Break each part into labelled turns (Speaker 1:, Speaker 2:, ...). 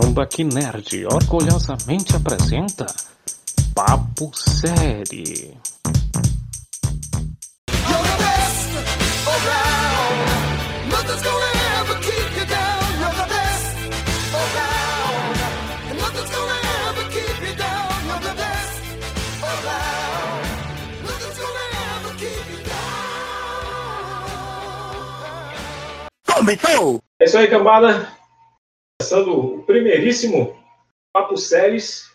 Speaker 1: Tambaqui Nerd orgulhosamente apresenta Papo Série.
Speaker 2: Começou!
Speaker 3: É isso aí, cambada. Começando o primeiríssimo Papo Séries,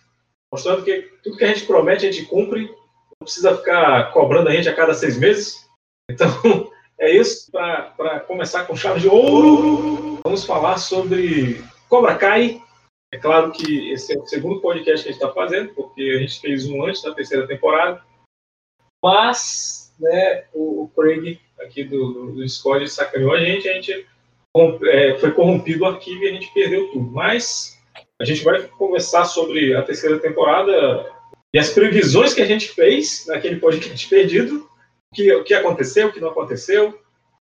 Speaker 3: mostrando que tudo que a gente promete a gente cumpre. Não precisa ficar cobrando a gente a cada seis meses. Então, é isso. Para começar com chave de ouro, vamos falar sobre Cobra Kai. É claro que esse é o segundo podcast que a gente está fazendo, porque a gente fez um antes da terceira temporada. Mas, né, o, Craig aqui do, do, Discord sacaneou a gente, a gente foi corrompido o arquivo e a gente perdeu tudo. Mas a gente vai conversar sobre a terceira temporada e as previsões que a gente fez naquele podcast perdido, o que, que aconteceu, o que não aconteceu.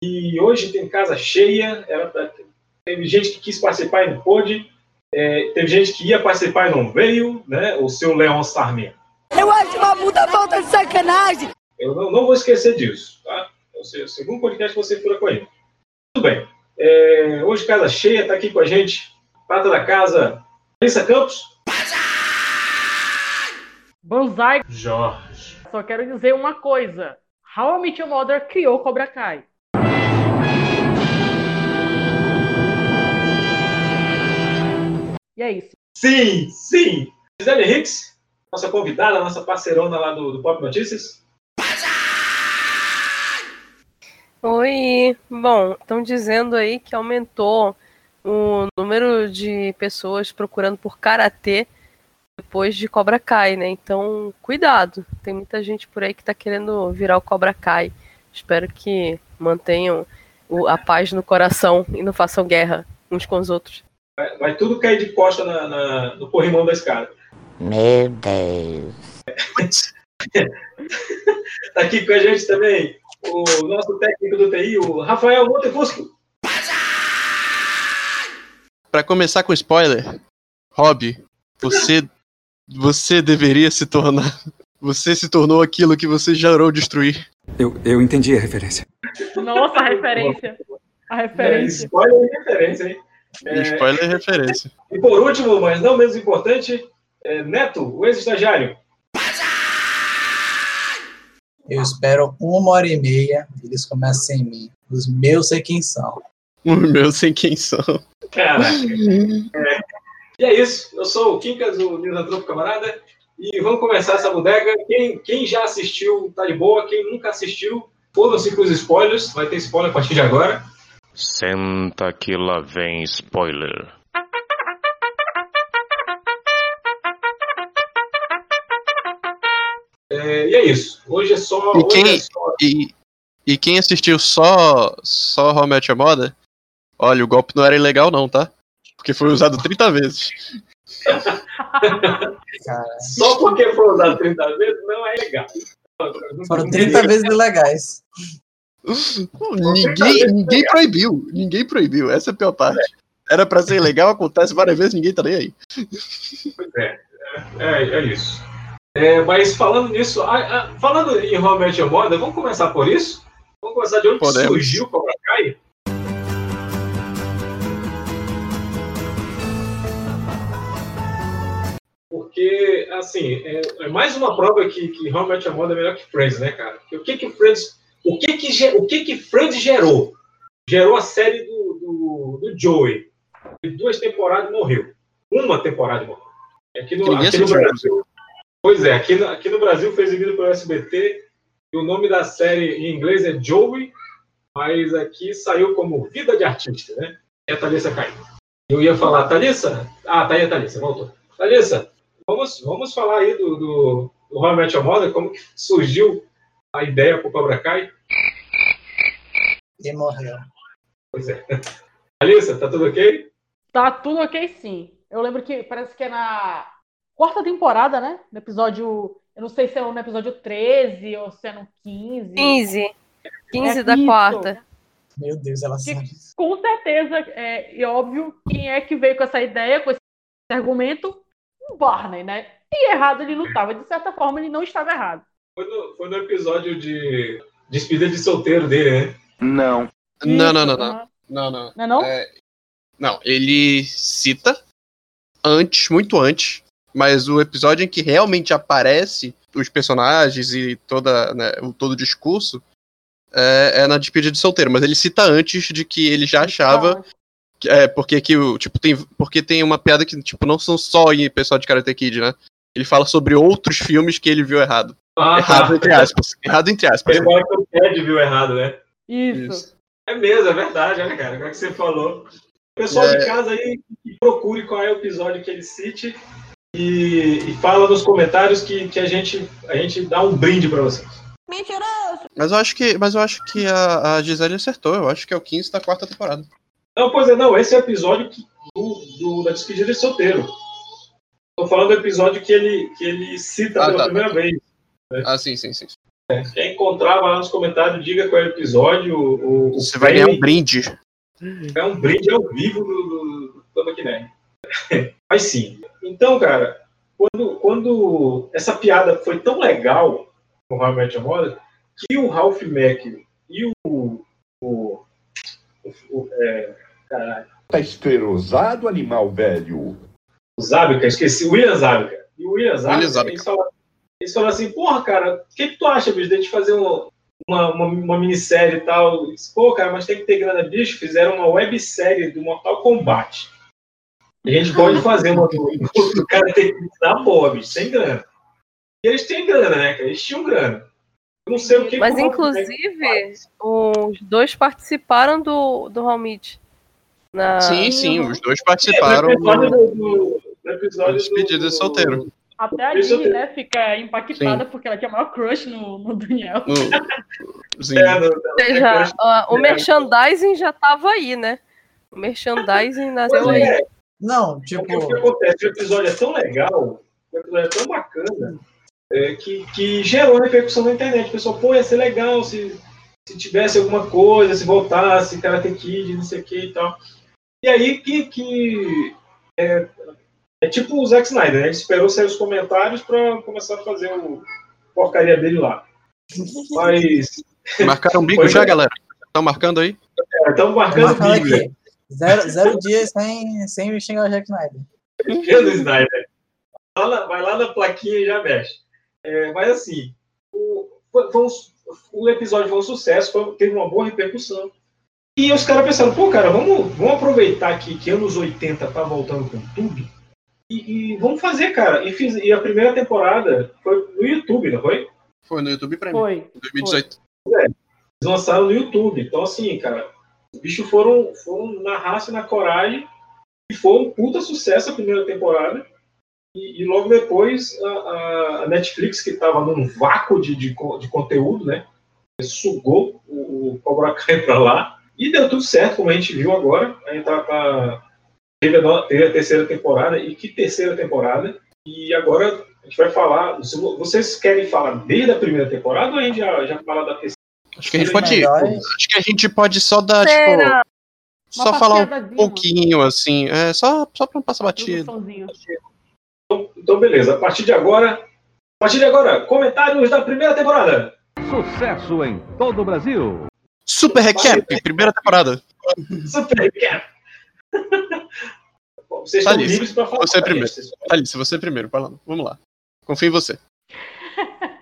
Speaker 3: E hoje tem casa cheia, era pra- teve gente que quis participar e não pôde, é, teve gente que ia participar e não veio, né? O seu Leon Sarmento.
Speaker 4: Eu acho uma puta falta de sacanagem.
Speaker 3: Eu não, não vou esquecer disso, tá? É o segundo podcast que você fura com ele. Tudo bem. É, hoje, casa cheia, tá aqui com a gente, prata da casa, Alissa Campos.
Speaker 5: Banzai,
Speaker 3: Jorge.
Speaker 5: só quero dizer uma coisa. How I Met Your Mother criou Cobra Kai. E é isso.
Speaker 3: Sim, sim. Gisele Hicks, nossa convidada, nossa parceirona lá do, do Pop Notícias.
Speaker 6: Oi, bom, estão dizendo aí que aumentou o número de pessoas procurando por karatê depois de Cobra Kai, né? Então, cuidado. Tem muita gente por aí que tá querendo virar o Cobra Kai. Espero que mantenham o- a paz no coração e não façam guerra uns com os outros.
Speaker 3: Vai, vai tudo cair de costa na, na- no corrimão da escada.
Speaker 2: Meu Deus.
Speaker 3: Tá aqui com a gente também o nosso técnico do TI, o Rafael Montefusco.
Speaker 7: Pra começar com spoiler, Rob, você você deveria se tornar você se tornou aquilo que você jurou destruir.
Speaker 8: Eu, eu entendi a referência.
Speaker 5: Nossa, a referência. A
Speaker 3: É,
Speaker 5: referência.
Speaker 3: spoiler e referência, hein? É,
Speaker 7: Spoiler é referência.
Speaker 3: E por último, mas não menos importante, é Neto, o ex-estagiário.
Speaker 9: Eu espero uma hora e meia e eles começam sem mim. Os meus sei quem são.
Speaker 7: O meu sem quem são.
Speaker 3: Caraca. É. E é isso. Eu sou o Quincas, o Misantropo Camarada. E vamos começar essa bodega. Quem, quem já assistiu tá de boa. Quem nunca assistiu, foram-se com os spoilers. Vai ter spoiler a partir de agora.
Speaker 1: Senta que lá vem spoiler.
Speaker 3: É, e é isso. Hoje é só.
Speaker 7: E
Speaker 3: hoje
Speaker 7: quem-
Speaker 3: é só-
Speaker 7: E, e quem assistiu só só How Your Mother, olha, o golpe não era ilegal não, tá? Porque foi usado 30 vezes.
Speaker 3: Só porque foi usado 30 vezes não é legal.
Speaker 9: foram 30 vezes ilegais.
Speaker 7: Ninguém, ninguém proibiu, ninguém proibiu, essa é a pior parte. Era pra ser legal, acontece várias vezes, ninguém tá nem aí.
Speaker 3: É, é, é isso. É, mas falando nisso, ah, ah, falando em Your Mother, vamos começar por isso? Vamos começar de onde
Speaker 7: Podemos.
Speaker 3: surgiu o Cobra Kai? Porque, assim, é, é mais uma prova que, que Met Your Mother é melhor que Friends, né, cara? Porque o que que Friends, o que que, o que que Friends gerou? Gerou a série do, do, do Joey. Duas temporadas morreu. Uma temporada morreu. Aqui no, aqui no. Brasil. Pois é, aqui no, aqui no Brasil foi exibido pelo SBT. E o nome da série em inglês é Joey, mas aqui saiu como Vida de Artista, né? E a Thalissa caiu. Eu ia falar, Thalissa? Ah, tá aí a Thalissa, voltou. Thalissa, vamos, vamos falar aí do, do, do How I Met Your Mother, como que surgiu a ideia pro Cobra Kai?
Speaker 9: E morreu.
Speaker 3: Pois é. Thalissa, tá tudo ok?
Speaker 5: Tá tudo ok, sim. Eu lembro que parece que é na quarta temporada, né? No episódio. Eu não sei se é no episódio 13 ou se é no 15.
Speaker 6: 15. 15
Speaker 5: É
Speaker 6: da
Speaker 5: isso.
Speaker 6: quarta.
Speaker 9: Meu Deus, ela
Speaker 5: Que-
Speaker 9: sabe.
Speaker 5: Com certeza, é, e óbvio, quem é que veio com essa ideia, com esse argumento, o Barney, né? E errado ele não estava. De certa forma, ele não estava errado.
Speaker 3: Foi no, foi no episódio de despedida de solteiro dele, né?
Speaker 8: Não.
Speaker 7: Não,
Speaker 5: Isso,
Speaker 7: não, não, não. Não, não.
Speaker 5: Não é não?
Speaker 7: É, não, ele cita antes, muito antes, mas o episódio em que realmente aparece os personagens e toda, né, o, todo o discurso é, é na despedida de solteiro, mas ele cita antes de que ele já achava que- é porque que o tipo tem porque tem uma piada que tipo não são só em pessoal de Karate Kid, né? Ele fala sobre outros filmes que ele viu errado.
Speaker 3: Ah,
Speaker 7: errado
Speaker 3: tá.
Speaker 7: entre aspas. Errado entre aspas.
Speaker 3: Ele fala que o Ted viu errado, né?
Speaker 5: Isso.
Speaker 3: É mesmo, é verdade, olha, cara. Como é que você falou? Pessoal
Speaker 7: É.
Speaker 3: de casa aí, que procure qual é o episódio que ele cite e, e fala nos comentários que, que a, gente, a gente dá um brinde pra vocês.
Speaker 7: Mas eu acho que, mas eu acho que a, a Gisele acertou. Eu acho que é o 15 da quarta temporada.
Speaker 3: Não, pois é, não. Esse é o episódio que- do, do- da despedida de solteiro. Tô falando do episódio que ele, que ele cita
Speaker 7: Ah,
Speaker 3: pela
Speaker 7: tá,
Speaker 3: primeira vez.
Speaker 7: Ah, sim, sim, sim.
Speaker 3: Quem encontrar, vai lá nos comentários, diga qual é o episódio. O, o
Speaker 7: Você vai ganhar um brinde.
Speaker 3: É um brinde ao vivo do, do. Mas sim. Então, cara, quando, quando essa piada foi tão legal com How I Met Your Mother, que o Ralph Mack e o. o, o, o é, caralho,
Speaker 10: Tá esterosado, animal velho.
Speaker 3: o Zabka, esqueci, o William Zabka. E o William Zabka,
Speaker 7: William Zabka.
Speaker 3: Eles, falaram, eles falaram assim, porra, cara, o que, que tu acha, bicho, de a gente fazer um- uma, uma, uma minissérie e tal? Disse, Pô, cara, mas tem que ter grana, bicho. Fizeram uma websérie do Mortal Kombat. A gente pode fazer uma do, do, do cara ter que dar bicho, sem grana. E eles têm grana, né, cara? Eles tinham grana. Eu não sei o que
Speaker 6: Mas
Speaker 3: que o
Speaker 6: inclusive, os dois participaram do, do Homemade. Na...
Speaker 7: Sim, sim, os dois
Speaker 3: É,
Speaker 7: participaram
Speaker 3: no episódio
Speaker 7: do,
Speaker 3: do, do, no episódio
Speaker 7: do despedida
Speaker 3: do-
Speaker 7: de solteiro.
Speaker 5: Até a
Speaker 3: eu-
Speaker 5: né, fica impactada porque ela tinha maior crush no, no Daniel.
Speaker 7: No- sim.
Speaker 3: É, no-
Speaker 6: Ou seja, a- o
Speaker 3: É.
Speaker 6: merchandising já tava aí, né? O merchandising nasceu
Speaker 3: Pois
Speaker 6: aí.
Speaker 3: É,
Speaker 9: Não,
Speaker 3: Porque
Speaker 9: tipo,
Speaker 3: o que acontece? O episódio é tão legal, o episódio é tão bacana, é, que, que gerou repercussão na internet. O pessoal, pô, ia ser legal se, se tivesse alguma coisa, se voltasse, Karate Kid, não sei o que e tal. E aí que. que é, é tipo o Zack Snyder, né? Ele esperou sair os comentários pra começar a fazer o porcaria dele lá. Mas.
Speaker 7: Marcaram bico já,
Speaker 3: é.
Speaker 7: galera? Estão marcando aí?
Speaker 3: Estamos
Speaker 9: tô
Speaker 3: marcando o
Speaker 9: marcando
Speaker 3: vídeo,
Speaker 9: aqui. Zero, zero dias sem, sem me xingar o Jack Snyder.
Speaker 3: Vendo Snyder. Vai lá, vai lá na plaquinha e já mexe. É, mas assim, o, foi- foi um o episódio foi um sucesso, foi- teve uma boa repercussão. E os caras pensaram, pô, cara, vamos, vamos aproveitar que, que anos 80 tá voltando com tudo. E, e vamos fazer, cara. E, fiz, e a primeira temporada foi no YouTube, não foi?
Speaker 7: Foi no YouTube pra mim.
Speaker 5: Foi.
Speaker 7: 2018.
Speaker 3: Eles lançaram no YouTube. Então, assim, cara, os bichos foram, foram na raça e na coragem. E foi um puta sucesso a primeira temporada. E, e logo depois a, a- Netflix, que estava num vácuo de, de, de conteúdo, né? Sugou o, o Cobra Kai pra lá. E deu tudo certo, como a gente viu agora. A gente tá, tá- teve, a, teve a terceira temporada. E que terceira temporada! E agora a gente vai falar. Vocês querem falar desde a primeira temporada ou a gente já, já fala da terceira?
Speaker 7: Acho que a gente pode. Acho que a gente pode só dar,
Speaker 6: Será?
Speaker 7: tipo. Só
Speaker 5: Uma
Speaker 7: falar um pouquinho, assim. É, só, só pra não passar batido.
Speaker 5: introduçãozinha.
Speaker 3: Então, beleza. A partir de agora. A partir de agora, comentários da primeira temporada.
Speaker 10: Sucesso em todo o Brasil.
Speaker 7: Super recap, primeira temporada.
Speaker 3: Super recap. Bom, Vocês
Speaker 7: Tá
Speaker 3: estão
Speaker 7: ali,
Speaker 3: livres para falar.
Speaker 7: você
Speaker 3: pra
Speaker 7: primeiro. Alice, você primeiro, vai lá. Vamos lá. Confio em você.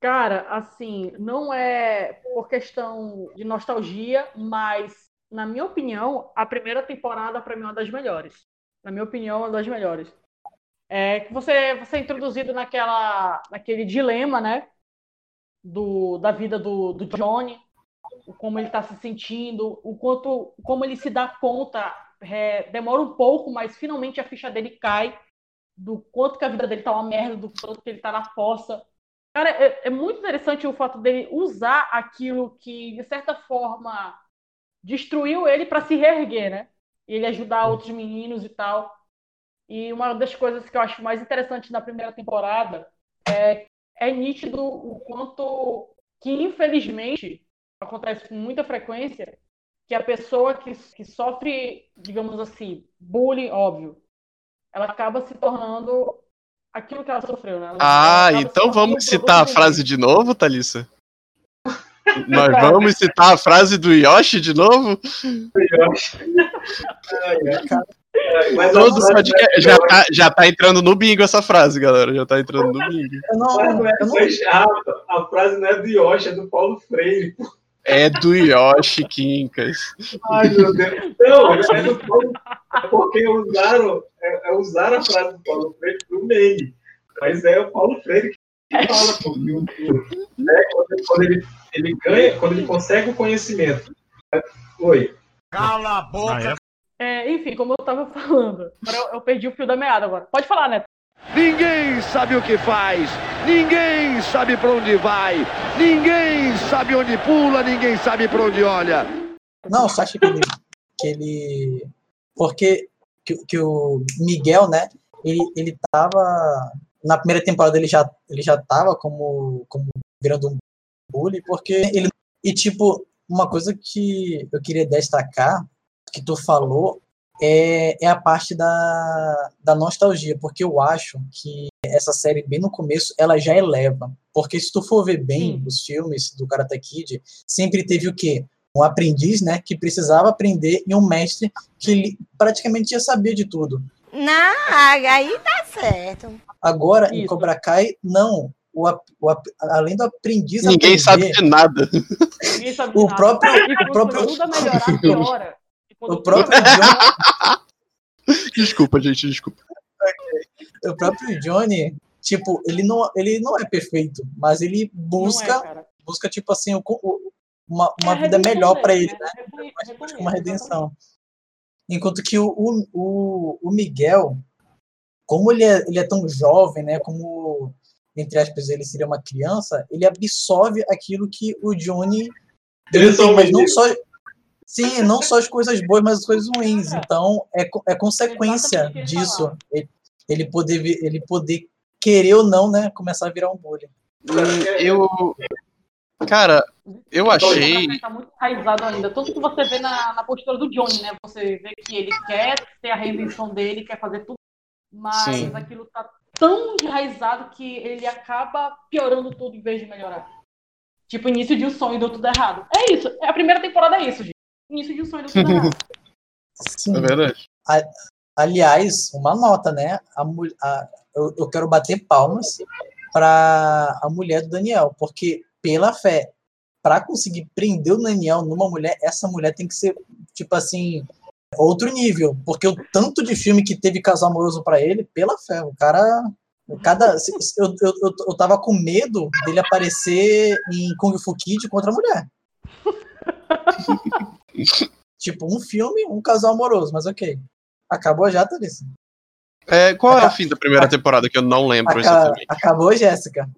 Speaker 5: Cara, assim, não é por questão de nostalgia, mas, na minha opinião, a primeira temporada, pra mim, é uma das melhores. Na minha opinião, é uma das melhores. É que você, você é introduzido naquela, naquele dilema, né? Do, da vida do, do Johnny, como ele tá se sentindo, o quanto, como ele se dá conta. é, demora um pouco, mas finalmente a ficha dele cai do quanto que a vida dele tá uma merda, do quanto que ele tá na fossa. Cara, é, é muito interessante o fato dele usar aquilo que, de certa forma, destruiu ele para se reerguer, né? Ele ajudar outros meninos e tal. E uma das coisas que eu acho mais interessante na primeira temporada é, é nítido o quanto que, infelizmente, acontece com muita frequência, que a pessoa que, que sofre, digamos assim, bullying, óbvio, ela acaba se tornando aquilo que ela sofreu, né? Ela-
Speaker 7: Ah, então vamos citar a frase de novo, Thalissa? Nós vamos citar a frase do Yoshi de novo?
Speaker 3: Mas
Speaker 7: Todo
Speaker 3: a frase
Speaker 7: podcast já tá, já tá entrando no bingo essa frase, galera. Já tá entrando no bingo.
Speaker 9: Eu não,
Speaker 3: é
Speaker 9: eu não,
Speaker 3: a, a frase não é do Yoshi, é do Paulo Freire.
Speaker 7: É do Yoshi Quincas.
Speaker 3: Ai, meu Deus. Não, é do Paulo. É porque usaram, é, é usaram a frase do Paulo Freire no meme. Mas é o Paulo Freire que fala que o- né, quando, quando ele, ele ganha, quando ele consegue o conhecimento. Oi.
Speaker 11: Cala a boca.
Speaker 5: É, enfim, como eu tava falando. Agora eu, eu perdi o fio da meada agora. Pode falar, Neto.
Speaker 11: Ninguém sabe o que faz, ninguém sabe pra onde vai, ninguém sabe onde pula, ninguém sabe pra onde olha.
Speaker 9: não, só acho que ele, que ele porque que, que o Miguel, né, ele, ele tava na primeira temporada ele já ele já tava como como virando um bully, porque ele e tipo uma coisa que eu queria destacar que tu falou é, é a parte da, da nostalgia, porque eu acho que essa série, bem no começo, ela já eleva. Porque se tu for ver bem
Speaker 5: Sim.
Speaker 9: os filmes do Karate Kid, sempre teve o quê? Um aprendiz, né, que precisava aprender e um mestre que praticamente já sabia de tudo.
Speaker 4: Não, aí tá certo.
Speaker 9: Agora, em
Speaker 5: Isso.
Speaker 9: Cobra Kai, não. O, o além do aprendiz
Speaker 7: Ninguém
Speaker 9: aprender,
Speaker 7: sabe de nada.
Speaker 5: Ninguém sabe de
Speaker 9: O
Speaker 5: nada.
Speaker 9: próprio- o próprio-
Speaker 5: tudo a melhorar, piora. Quando
Speaker 9: o próprio
Speaker 5: a melhorar,
Speaker 9: John,
Speaker 7: Desculpa, gente, desculpa.
Speaker 9: o próprio Johnny, tipo, ele não, ele não é perfeito, mas ele
Speaker 5: não é,
Speaker 9: busca busca, tipo assim, o- o- uma,
Speaker 5: É
Speaker 9: uma
Speaker 5: a
Speaker 9: vida melhor para ele,
Speaker 5: né?
Speaker 9: Busca
Speaker 5: recomeço,
Speaker 9: uma redenção. Enquanto que o, o, o, o Miguel, como ele é, ele é tão jovem, né? Como, entre aspas, ele seria uma criança, ele absorve aquilo que o Johnny
Speaker 3: Eles são
Speaker 9: tem, mas não só. Sim, não só as coisas boas, mas as coisas ruins. Então, é, é consequência disso. Ele, ele poder, ele poder querer ou não, né? Começar a virar um bully.
Speaker 7: Eu. Cara, eu achei.
Speaker 5: Tá muito enraizado ainda. Tanto que você vê na, na postura do Johnny, né? Você vê que ele quer ter a redenção dele, quer fazer tudo, mas
Speaker 7: Sim.
Speaker 5: aquilo tá tão enraizado que ele acaba piorando tudo em vez de melhorar. Tipo, início de um sonho e deu tudo errado. É isso. A primeira temporada é isso, gente. Início de um sonho.
Speaker 9: Sim.
Speaker 7: É verdade.
Speaker 9: Aliás, uma nota, né? A, a- eu, eu quero bater palmas para a mulher do Daniel, porque pela fé, para conseguir prender o Daniel numa mulher, essa mulher tem que ser tipo assim outro nível, porque o tanto de filme que teve casal amoroso para ele, pela fé, o cara cada eu, eu, eu, eu tava com medo dele aparecer em Kung Fu Kid contra a mulher. tipo, um filme, um casal amoroso, mas ok. Acabou já, Thalissa?
Speaker 7: É, qual é o fim da primeira temporada que eu não lembro
Speaker 9: Aca-
Speaker 7: exatamente?
Speaker 9: acabou, Jéssica.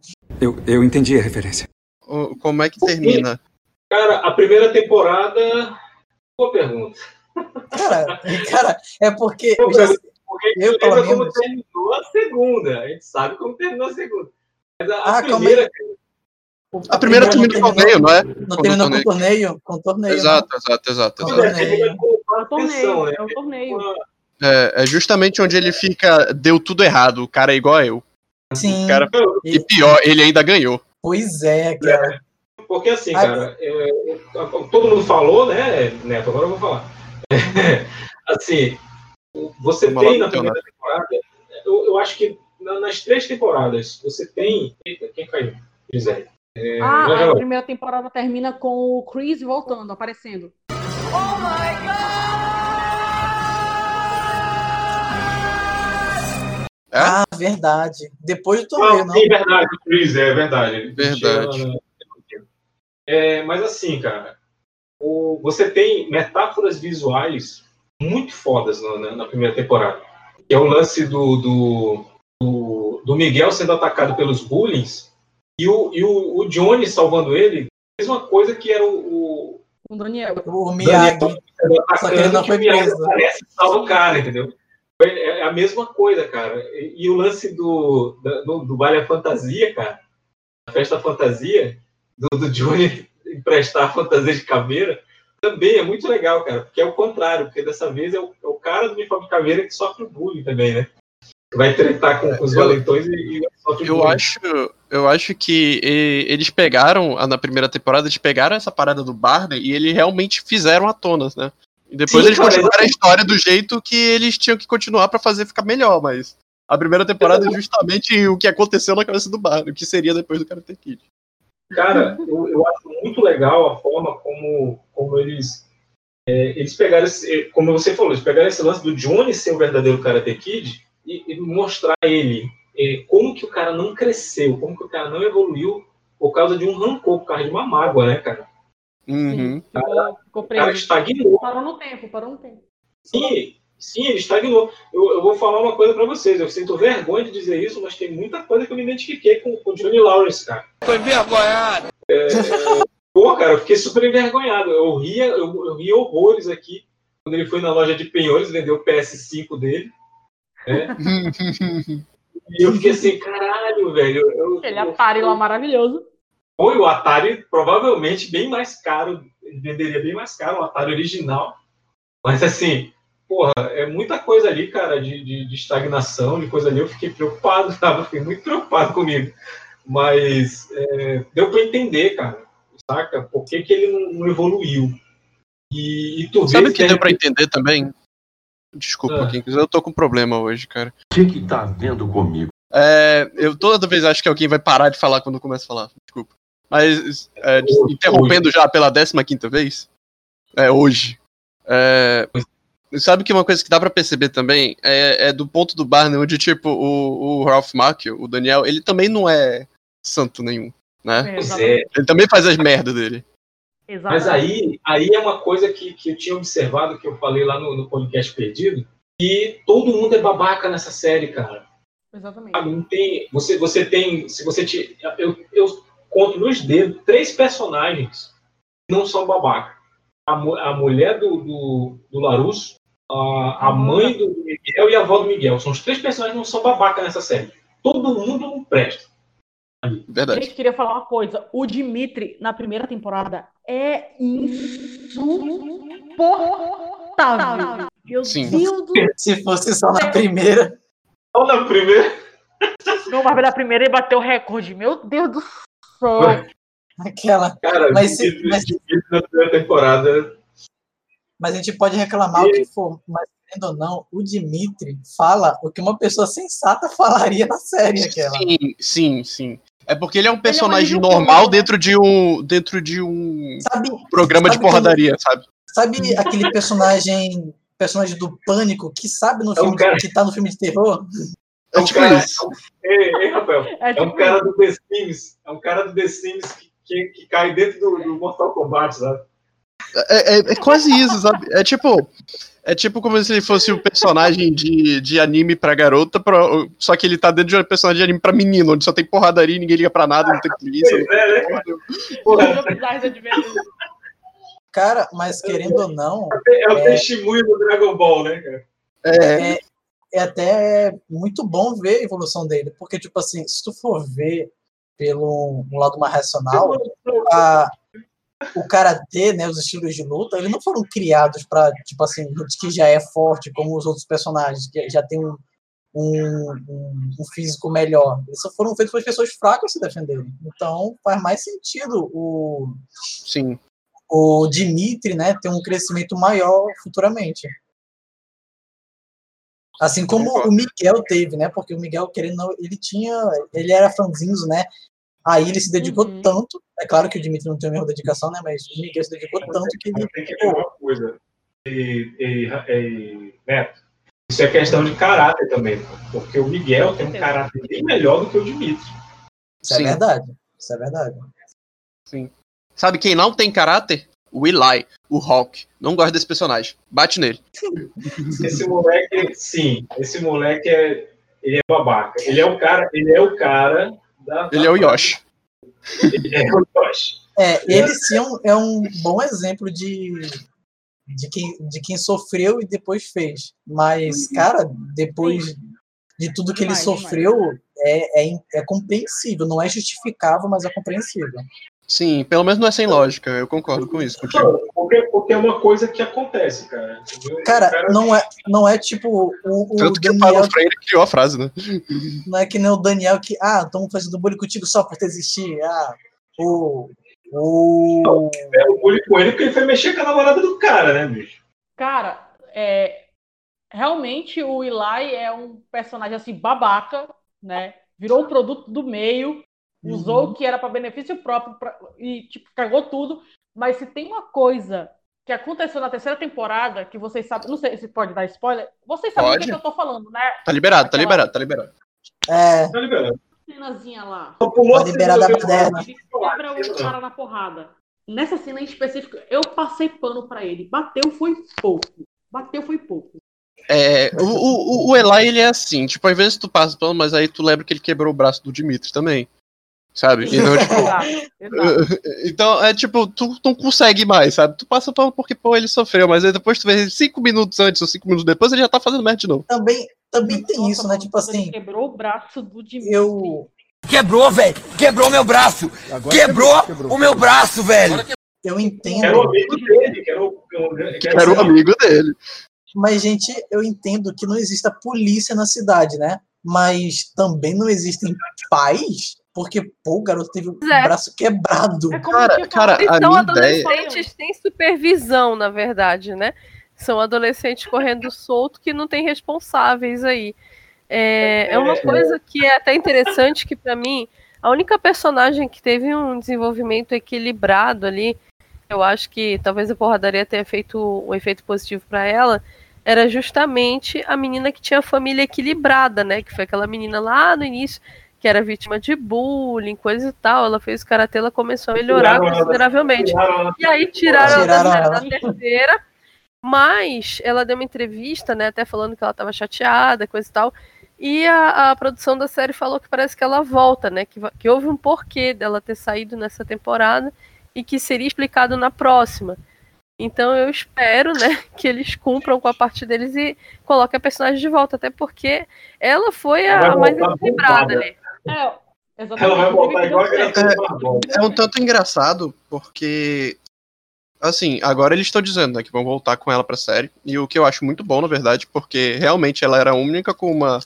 Speaker 8: Eu, eu entendi a referência.
Speaker 7: O- Como é que termina?
Speaker 3: Cara, a primeira temporada. Boa pergunta.
Speaker 9: Cara, cara, é porque
Speaker 3: Boa
Speaker 9: eu já-
Speaker 3: Porque a
Speaker 9: eu,
Speaker 3: lembra como
Speaker 9: menos-
Speaker 3: terminou a segunda. A gente sabe como terminou a segunda. Mas a, a
Speaker 9: Ah, calma
Speaker 3: primeira.
Speaker 7: A primeira termina com torneio, não é?
Speaker 9: Não terminou com
Speaker 7: torneio.
Speaker 9: torneio? Com torneio. né?
Speaker 7: Exato, exato, exato, exato.
Speaker 9: torneio.
Speaker 5: É
Speaker 3: uma
Speaker 5: o torneio,
Speaker 3: né?
Speaker 5: é o torneio.
Speaker 7: É, é justamente onde ele fica, deu tudo errado, o cara é igual a eu.
Speaker 9: Sim.
Speaker 7: O cara,
Speaker 9: E-
Speaker 7: pior, ele ainda ganhou.
Speaker 9: Pois é, cara.
Speaker 3: Porque assim, cara, é, é, todo mundo falou, né, Neto? Agora eu vou falar. assim, você
Speaker 7: Vamos
Speaker 3: tem na
Speaker 7: então,
Speaker 3: primeira temporada, eu, eu acho que na- nas três temporadas, você tem. Eita, quem caiu? Gisele. É,
Speaker 5: Ah,
Speaker 3: já, já
Speaker 5: a
Speaker 3: vai.
Speaker 5: primeira temporada termina com o Chris voltando, aparecendo.
Speaker 7: É?
Speaker 9: Ah, verdade. Depois do torneio, não.
Speaker 3: sim, verdade, o Chris, é verdade.
Speaker 7: Verdade.
Speaker 3: É, mas assim, cara, o- você tem metáforas visuais muito fodas na, na- na primeira temporada. Que é o lance do, do, do, do Miguel sendo atacado pelos bullies e o, e o, o Johnny salvando ele. Mesma coisa que era o, o
Speaker 5: Daniel.
Speaker 9: O Miyagi.
Speaker 3: Daniel
Speaker 9: Só que ele não foi preso.
Speaker 3: aparece e salva o cara, entendeu? É a mesma coisa, cara. E, e o lance do, do, do baile à fantasia, cara, a festa fantasia, do, do Johnny emprestar a fantasia de caveira, também é muito legal, cara, porque é o contrário, porque dessa vez é o, é o cara do uniforme de caveira que sofre o bullying também, né? Vai tretar com, com os
Speaker 7: Eu-
Speaker 3: valentões e, e
Speaker 7: Eu acho, eu acho que eles pegaram, na primeira temporada, eles pegaram essa parada do Barney e eles realmente fizeram a tona, né? E depois
Speaker 3: Sim,
Speaker 7: eles
Speaker 3: cara,
Speaker 7: continuaram a
Speaker 3: exatamente.
Speaker 7: história do jeito que eles tinham que continuar pra fazer ficar melhor, mas a primeira temporada é justamente o que aconteceu na cabeça do Barney, o que seria depois do Karate Kid.
Speaker 3: Cara, eu, eu acho muito legal a forma como, como eles. é, eles pegaram, esse, como você falou, eles pegaram esse lance do Johnny ser o verdadeiro Karate Kid e, e mostrar ele é, como que o cara não cresceu, como que o cara não evoluiu por causa de um rancor, por causa de uma mágoa, né, cara?
Speaker 7: Uhum.
Speaker 5: Ficou, ficou
Speaker 3: O cara estagnou.
Speaker 5: Parou no tempo, parou no tempo.
Speaker 3: Sim, sim, ele estagnou. Eu, eu vou falar uma coisa pra vocês. Eu sinto vergonha de dizer isso, mas tem muita coisa que eu me identifiquei com, com o Johnny Lawrence, cara.
Speaker 11: Tô envergonhado.
Speaker 3: Pô, cara, eu fiquei super envergonhado. Eu ria, eu, eu ria horrores aqui quando ele foi na loja de penhores vender o PS5 dele. Né? E eu fiquei assim, caralho, velho. Eu,
Speaker 5: Ele
Speaker 3: eu,
Speaker 5: Atari lá maravilhoso.
Speaker 3: Foi o Atari, provavelmente bem mais caro. Ele venderia bem mais caro o Atari original. Mas assim, porra, é muita coisa ali, cara, de, de, de estagnação, de coisa ali. Eu fiquei preocupado? Eu fiquei muito preocupado comigo. Mas é, deu pra entender, cara, saca? Por que, que ele não, não evoluiu? E, e tu
Speaker 7: Sabe o que deu pra entender também? Desculpa,
Speaker 3: Ah.
Speaker 7: quem quiser, eu tô com problema hoje, cara.
Speaker 10: O que que tá vendo comigo?
Speaker 7: É, eu toda vez acho que alguém vai parar de falar quando eu começo a falar. Desculpa. Mas, é,
Speaker 3: Hoje.
Speaker 7: interrompendo já pela 15 vez, é, hoje. É, sabe que uma coisa que dá pra perceber também é, é do ponto do Barney, onde, tipo, o, o Ralph Macchio, o Daniel, ele também não é santo nenhum, né?
Speaker 3: É.
Speaker 7: Ele também faz as merdas dele.
Speaker 3: Mas aí, aí é uma coisa que, que eu tinha observado, que eu falei lá no, no podcast Perdido, que todo mundo é babaca nessa série, cara.
Speaker 5: Exatamente.
Speaker 3: Não tem, você, você tem, se você te, eu, eu conto nos dedos três personagens que não são babaca. A, a mulher do, do, do Larusso, a, a mãe do Miguel e a avó do Miguel. São os três personagens que não são babaca nessa série. Todo mundo não presta.
Speaker 7: Verdade.
Speaker 5: Gente, queria falar uma coisa. O Dimitri, na primeira temporada, é insuportável. Meu
Speaker 7: Sim.
Speaker 5: Deus do
Speaker 9: Se fosse só na primeira.
Speaker 3: Só na primeira.
Speaker 5: Não, mas na primeira ele bateu o recorde. Meu Deus do céu.
Speaker 9: Aquela.
Speaker 3: Cara,
Speaker 9: Mas se-
Speaker 3: Dimitri-
Speaker 9: mas-
Speaker 3: Dimitri na primeira temporada.
Speaker 9: Mas a gente pode reclamar o que for, mas querendo ou não, o Dimitri fala o que uma pessoa sensata falaria na série aquela.
Speaker 7: Sim, sim, sim. É porque ele é um personagem
Speaker 5: alívio
Speaker 7: normal
Speaker 5: cômico, né?
Speaker 7: dentro de um dentro de um
Speaker 9: Sabe,
Speaker 7: programa de
Speaker 9: sabe
Speaker 7: porradaria, sabe?
Speaker 9: sabe aquele personagem personagem do pânico que sabe no
Speaker 3: É um
Speaker 9: filme
Speaker 3: cara-
Speaker 9: que tá no filme de terror?
Speaker 3: É um
Speaker 7: tipo
Speaker 3: cara,
Speaker 7: isso.
Speaker 3: Ei, ei, Rafael.
Speaker 5: É,
Speaker 3: É um
Speaker 5: tipo,
Speaker 3: cara do The Sims. É um cara do The Sims que, que, que cai dentro do, do Mortal Kombat, sabe?
Speaker 7: É, é- é quase isso, sabe? É tipo. É tipo como se ele fosse um personagem de, de anime pra garota, pra- só que ele tá dentro de um personagem de anime pra menino, onde só tem porradaria, ninguém liga pra nada, não tem polícia.
Speaker 3: É, né, cara? Porra,
Speaker 9: mas querendo ou não,
Speaker 3: é o testemunho do Dragon Ball, né, cara?
Speaker 7: É,
Speaker 9: é, é até muito bom ver a evolução dele, porque, tipo assim, se tu for ver pelo um lado mais racional, a, o karatê, né, os estilos de luta, eles não foram criados para tipo assim, que já é forte como os outros personagens, que já tem um, um, um- físico melhor. Eles só foram feitos para as pessoas fracas se defenderem. Então, faz mais sentido o,
Speaker 7: sim.
Speaker 9: o Dimitri, né, ter um crescimento maior futuramente. Assim como o Miguel teve, né? Porque o Miguel, querendo ele tinha. Ele era franzinho, né? Aí ele se dedicou
Speaker 5: Uhum.
Speaker 9: tanto. É claro que o Dimitri não tem a mesma dedicação, né? Mas o Miguel se dedicou tanto que ele.
Speaker 3: Tem que ver uma coisa. E, e, e, Neto, isso é questão de caráter também, porque o Miguel tem um caráter bem melhor do que o Dimitri.
Speaker 9: Isso é
Speaker 7: Sim.
Speaker 9: verdade. Isso é verdade.
Speaker 7: Sabe quem não tem caráter? O Eli, o Hawk. Não gosta desse personagem. Bate nele.
Speaker 3: Esse moleque, sim, esse moleque é, ele é babaca. Ele é o cara, ele é o cara da.
Speaker 7: Ele é o Yoshi.
Speaker 3: Ele é o Yoshi.
Speaker 9: É, ele sim é um, é um bom exemplo de, de, quem, de quem sofreu e depois fez. Mas, cara, depois de tudo que ele sofreu, é, é, é compreensível. Não é justificável, mas é compreensível.
Speaker 7: Sim, pelo menos não é sem lógica. Eu concordo com isso. contigo.
Speaker 3: Não, porque, porque é uma coisa que acontece, cara. entendeu?
Speaker 9: Cara,
Speaker 3: O cara-
Speaker 9: não é, não é tipo o, o
Speaker 7: Tanto que o
Speaker 9: Daniel.
Speaker 7: Paulo Freire criou a frase, né?
Speaker 9: Não é que nem o Daniel que, ah, estamos fazendo bullying contigo só por tu existir. Ah, o. O.
Speaker 3: É o bullying com ele porque ele foi mexer com a namorada do cara, né, bicho?
Speaker 5: Cara, é, realmente o Eli é um personagem assim babaca, né? Virou um produto do meio, usou o que era para benefício próprio pra- e tipo cagou tudo. Mas se tem uma coisa que aconteceu na terceira temporada que vocês sabem, não sei se pode dar spoiler, vocês sabem do que,
Speaker 7: Pode.
Speaker 5: que eu tô falando, né?
Speaker 7: Tá liberado, tá
Speaker 5: Aquela
Speaker 7: liberado, tá liberado.
Speaker 9: É,
Speaker 3: Tá liberado.
Speaker 5: cenazinha lá.
Speaker 3: Pulou
Speaker 9: Pode liberar da
Speaker 3: a.
Speaker 5: Ele quebra o cara na porrada. Nessa cena em específico, eu passei pano pra ele. Bateu foi pouco. Bateu foi pouco.
Speaker 7: É, o, o, o Eli, ele é assim, tipo, às vezes tu passa pelo, mas aí tu lembra que ele quebrou o braço do Dimitri também. Sabe? Então, tipo,
Speaker 5: Exato, exato.
Speaker 7: então, é tipo, tu não consegue mais, sabe? Tu passa pano porque, pô, ele sofreu, mas aí depois tu vê cinco minutos antes ou cinco minutos depois, ele já tá fazendo merda de novo.
Speaker 9: também, também tem
Speaker 5: Nossa,
Speaker 9: isso, né? Tipo assim,
Speaker 5: Quebrou o braço do Dimitri.
Speaker 9: eu.
Speaker 12: Quebrou, velho! Quebrou meu braço! Quebrou, o meu braço, velho!
Speaker 9: Eu
Speaker 3: Era o
Speaker 9: entendo.
Speaker 3: amigo dele, que era o.
Speaker 7: Era o amigo dele.
Speaker 9: Mas, gente, eu entendo que não exista polícia na cidade, né? Mas também não existem pais, porque, pô, o garoto teve o
Speaker 6: É.
Speaker 9: braço quebrado.
Speaker 5: É como
Speaker 7: Cara,
Speaker 5: tinha
Speaker 7: cara, a
Speaker 6: Então,
Speaker 7: minha ideia-
Speaker 6: adolescentes têm supervisão, na verdade, né? São adolescentes correndo solto que não tem responsáveis aí. É, é uma coisa que é até interessante que, pra mim, a única personagem que teve um desenvolvimento equilibrado ali, eu acho que talvez a porradaria tenha feito um efeito positivo pra ela, era justamente a menina que tinha a família equilibrada, né? Que foi aquela menina lá no início que era vítima de bullying, coisa e tal. Ela fez karatê, ela começou a melhorar
Speaker 3: Tiraram
Speaker 6: consideravelmente.
Speaker 3: Ela-
Speaker 6: E aí tiraram,
Speaker 9: Tiraram
Speaker 6: ela da,
Speaker 9: ela.
Speaker 6: da terceira, mas ela deu uma entrevista, né, até falando que ela estava chateada, coisa e tal. E a, a produção da série falou que parece que ela volta, né, que, que houve um porquê dela ter saído nessa temporada e que seria explicado na próxima. Então eu espero, né, que eles cumpram com a parte deles e coloquem a personagem de volta, até porque ela foi a, mais equilibrada ali.
Speaker 5: É, exatamente.
Speaker 3: Ela vai voltar igual Barbosa.
Speaker 7: É um tanto engraçado, porque. Assim, agora eles estão dizendo, né, que vão voltar com ela pra série. E o que eu acho muito bom, na verdade, porque realmente ela era a única com uma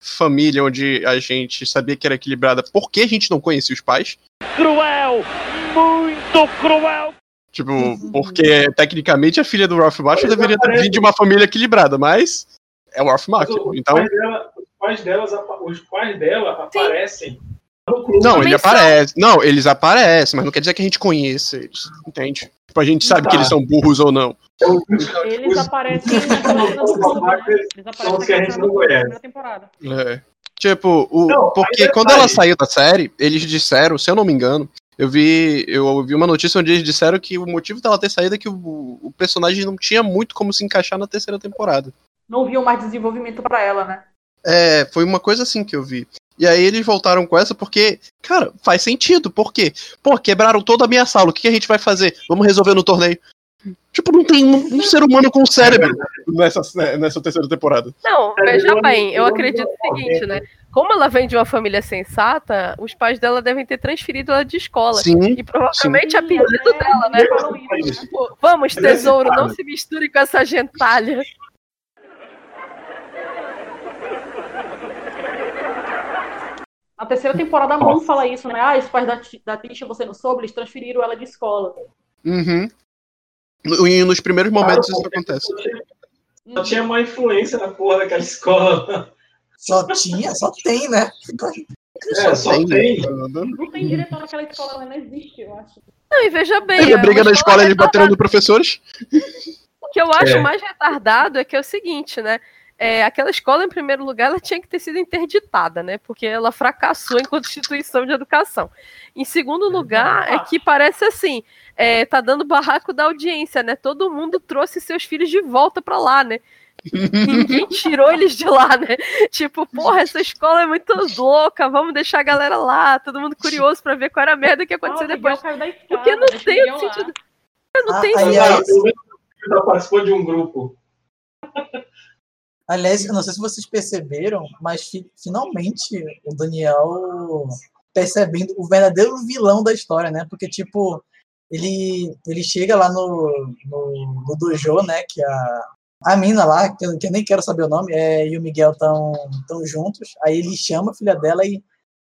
Speaker 7: família onde a gente sabia que era equilibrada porque a gente não conhecia os pais.
Speaker 12: Cruel! Muito cruel!
Speaker 7: Tipo, porque tecnicamente a filha do Ralph Macchio deveria ter vindo de uma família equilibrada, mas é o Ralph
Speaker 3: os,
Speaker 7: Então,
Speaker 3: dela, pais delas, os pais dela aparecem no clube.
Speaker 7: não, ele
Speaker 6: são-
Speaker 7: aparece. Não, eles aparecem, mas não quer dizer que a gente conheça eles, entende? Tipo, a gente sabe
Speaker 3: Tá.
Speaker 7: que eles são burros ou não.
Speaker 5: Eles aparecem né? Eles aparecem
Speaker 3: os que a gente não conhece.
Speaker 5: primeira temporada.
Speaker 7: É. Tipo, o,
Speaker 3: Não,
Speaker 7: porque
Speaker 3: aí
Speaker 7: quando ela saiu da série, eles disseram, se eu não me engano, eu vi, eu ouvi uma notícia onde eles disseram que o motivo dela ter saído é que o, o personagem não tinha muito como se encaixar na terceira temporada.
Speaker 5: Não viam mais desenvolvimento pra ela, né?
Speaker 7: É, foi uma coisa assim que eu vi. E aí eles voltaram com essa porque, cara, faz sentido. Por quê? Pô, quebraram toda a minha sala. O que que a gente vai fazer? Vamos resolver no torneio. Tipo, não tem um, um ser humano com cérebro nessa, nessa terceira temporada.
Speaker 6: Não, veja bem, eu acredito o seguinte, né? Como ela vem de uma família sensata, os pais dela devem ter transferido ela de escola.
Speaker 7: Sim.
Speaker 6: E provavelmente a
Speaker 5: Sim,
Speaker 6: pedido
Speaker 5: até
Speaker 6: dela, né?
Speaker 5: falam isso?
Speaker 6: Tipo, Vamos, tesouro, não se misture com essa gentalha.
Speaker 5: Na terceira temporada a Moon fala isso, né? Ah, os pais da, da Tisha, você não soube, eles transferiram ela de escola.
Speaker 7: Uhum. E nos primeiros momentos isso acontece.
Speaker 3: Só tinha uma influência na porra daquela escola.
Speaker 9: Só tinha, só tem, né?
Speaker 3: É, só tem.
Speaker 5: Não tem diretor naquela escola, ela não existe, eu acho.
Speaker 6: Não, e veja bem.
Speaker 7: Teve
Speaker 6: é
Speaker 7: a briga na escola, eles
Speaker 6: retardada.
Speaker 7: bateram no professores.
Speaker 6: O que eu acho
Speaker 3: É.
Speaker 6: mais retardado é que é o seguinte, né? É, aquela escola, em primeiro lugar, ela tinha que ter sido interditada, né? Porque ela fracassou enquanto instituição de educação. Em segundo lugar, é que parece assim, é, tá dando barraco da audiência, né? Todo mundo trouxe seus filhos de volta pra lá, né? Ninguém tirou eles de lá, né? Tipo, porra, essa escola é muito louca, vamos deixar a galera lá, todo mundo curioso pra ver qual era a merda que ia acontecer
Speaker 5: Ah, o
Speaker 6: depois. Porque não tem
Speaker 5: lá.
Speaker 6: sentido. Não
Speaker 9: Ah,
Speaker 6: tem
Speaker 3: lembro que ela participou de um grupo.
Speaker 9: Aliás, eu não sei se vocês perceberam, mas fi- finalmente o Daniel percebendo o verdadeiro vilão da história, né? Porque, tipo, ele, ele chega lá no, no, no dojo, né? Que a, a mina lá, que eu, que eu nem quero saber o nome, é, e o Miguel estão tão juntos. Aí ele chama a filha dela e.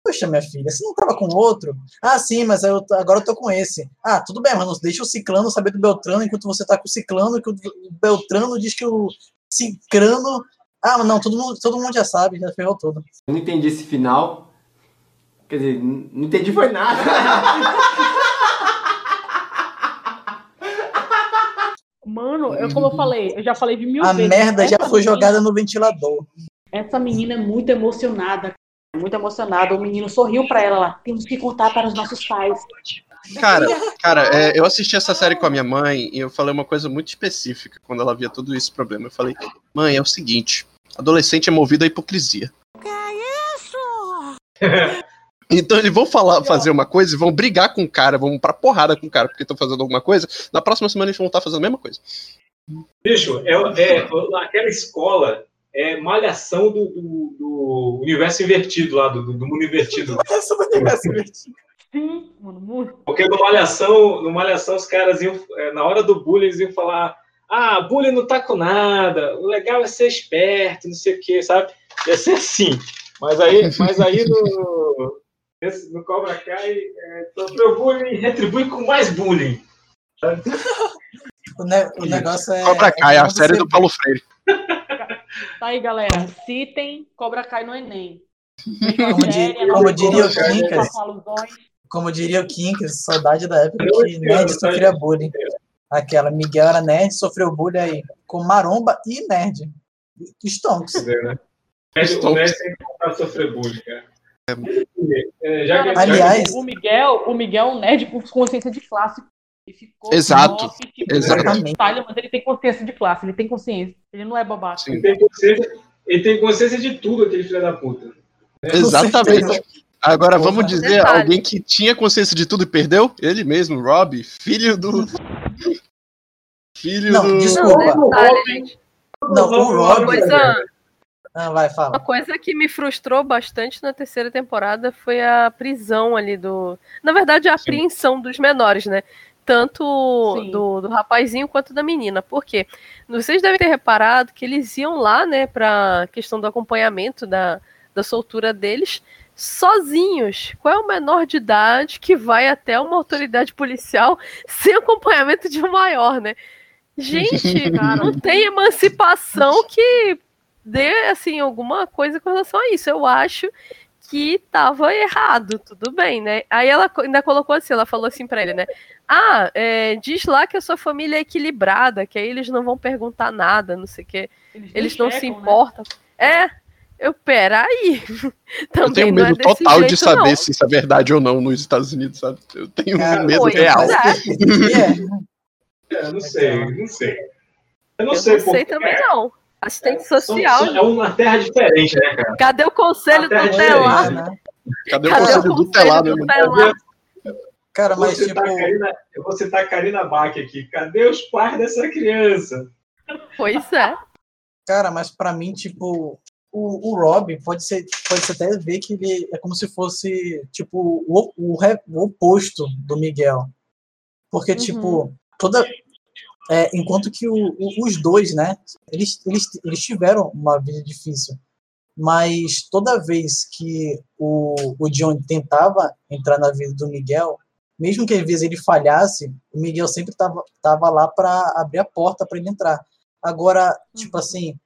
Speaker 9: Poxa, minha filha, você não tava com outro? Ah, sim, mas eu, agora eu tô com esse. Ah, tudo bem, mas deixa o Ciclano saber do Beltrano enquanto você tá com o Ciclano, que o Beltrano diz que o Cicrano. Ah, não, todo mundo, todo mundo já sabe, já ferrou tudo.
Speaker 13: Eu não entendi esse final. Quer dizer, não entendi foi nada.
Speaker 5: Mano, eu, como eu falei, eu já falei de mil
Speaker 9: A
Speaker 5: vezes.
Speaker 9: merda já
Speaker 5: essa
Speaker 9: foi
Speaker 5: menina-
Speaker 9: jogada no ventilador.
Speaker 5: Essa menina é muito emocionada. Muito emocionada. O menino sorriu pra ela lá. Temos que contar para os nossos pais.
Speaker 7: Cara, cara, é, eu assisti essa série com a minha mãe e eu falei uma coisa muito específica quando ela via todo esse problema. Eu falei, mãe, é o seguinte, adolescente é movido à hipocrisia. Então eles vão falar, fazer uma coisa e vão brigar com o cara, vão pra porrada com o cara porque estão fazendo alguma coisa. Na próxima semana eles vão estar fazendo a mesma coisa.
Speaker 3: Bicho, é, é, aquela escola é malhação do, do- do universo invertido lá, do, do mundo invertido.
Speaker 5: Sim, mano, muito.
Speaker 3: Porque no Malhação, no Malhação os caras iam, é, na hora do bullying, eles iam falar: ah, bullying não tá com nada, o legal é ser esperto, não sei o quê, sabe? Ia ser assim. Mas aí, mas aí no, no Cobra Kai, é, sofreu bullying e retribui com mais bullying.
Speaker 9: O, ne- o negócio é.
Speaker 7: Cobra Kai,
Speaker 9: é
Speaker 7: a série do Paulo Freire.
Speaker 5: Tá aí, galera. Citem Cobra Kai no Enem.
Speaker 9: Como, di- como diria o Quincas. Como diria o Quincas, saudade da época que nerd sofria bullying. Aquela, Miguel era nerd, sofreu bullying aí com maromba e nerd. Stonks.
Speaker 3: O Nerd voltar a sofrer bullying, cara. É, já que-
Speaker 5: Cara,
Speaker 3: já que-
Speaker 9: Aliás-
Speaker 5: o Miguel, o Miguel é um nerd com consciência de classe. Ele ficou
Speaker 7: Exato,
Speaker 5: nossa, tipo,
Speaker 7: exatamente.
Speaker 5: batalha, mas ele tem consciência de classe, ele tem consciência. Ele não é babaca.
Speaker 3: Ele tem consciência, ele tem consciência de tudo, aquele filho da puta.
Speaker 7: Exatamente. Agora
Speaker 9: Porra.
Speaker 7: vamos dizer
Speaker 6: Detalhe.
Speaker 7: alguém que tinha consciência de tudo e perdeu? Ele mesmo, Rob, filho do. Filho
Speaker 9: Não,
Speaker 7: do.
Speaker 9: desculpa.
Speaker 6: Detalhe, gente.
Speaker 9: Não, o
Speaker 6: Uma
Speaker 9: Rob.
Speaker 6: coisa,
Speaker 9: Ah, vai,
Speaker 6: uma
Speaker 9: fala.
Speaker 6: coisa que me frustrou bastante na terceira temporada foi a prisão ali do. Na verdade, a apreensão dos menores, né? Tanto
Speaker 5: Sim.
Speaker 6: do, do rapazinho quanto da menina. Por quê? Vocês devem ter reparado que eles iam lá, né, pra questão do acompanhamento da, da soltura deles, sozinhos. Qual é o menor de idade que vai até uma autoridade policial sem acompanhamento de um maior, né? Gente, não tem emancipação que dê assim alguma coisa com relação a isso. Eu acho que tava errado, tudo bem, né? Aí ela ainda colocou assim, ela falou assim pra ele, né? Ah, é, diz lá que a sua família é equilibrada, que aí eles não vão perguntar nada, não sei o quê. Eles não se
Speaker 5: checam, né?
Speaker 6: importam. É, eu, peraí.
Speaker 7: Eu
Speaker 6: Também
Speaker 7: tenho
Speaker 6: não é
Speaker 7: medo
Speaker 6: desse
Speaker 7: total de
Speaker 6: jeito,
Speaker 7: saber
Speaker 6: não.
Speaker 7: se isso é verdade ou não nos Estados Unidos, sabe? Eu tenho
Speaker 9: Cara,
Speaker 7: um medo
Speaker 6: Pois
Speaker 7: real.
Speaker 6: é.
Speaker 3: É, não sei, não sei. Eu não
Speaker 6: Eu
Speaker 3: sei,
Speaker 6: não sei também, não. Assistente
Speaker 3: são-
Speaker 6: social.
Speaker 3: são- é uma terra diferente, né, cara?
Speaker 6: Cadê o conselho tutelar?
Speaker 9: né?
Speaker 7: Cadê o
Speaker 6: Cadê
Speaker 7: conselho
Speaker 6: o
Speaker 7: do telar, meu
Speaker 6: conselho
Speaker 7: irmão?
Speaker 6: tutelar?
Speaker 9: Cara, mas
Speaker 3: citar
Speaker 9: tipo.
Speaker 3: Karina- eu vou citar a Karina Bach aqui. Cadê os pais dessa criança?
Speaker 6: Pois é.
Speaker 9: Cara, mas pra mim, tipo, o, o Rob pode ser, pode ser até ver que ele é como se fosse, tipo, o, o, o oposto do Miguel. Porque, tipo, toda. é, enquanto que o- os dois, né, eles, eles, eles tiveram uma vida difícil. Mas toda vez que o, o John tentava entrar na vida do Miguel, mesmo que às vezes ele falhasse, o Miguel sempre tava, tava lá para abrir a porta para ele entrar. Agora, tipo assim,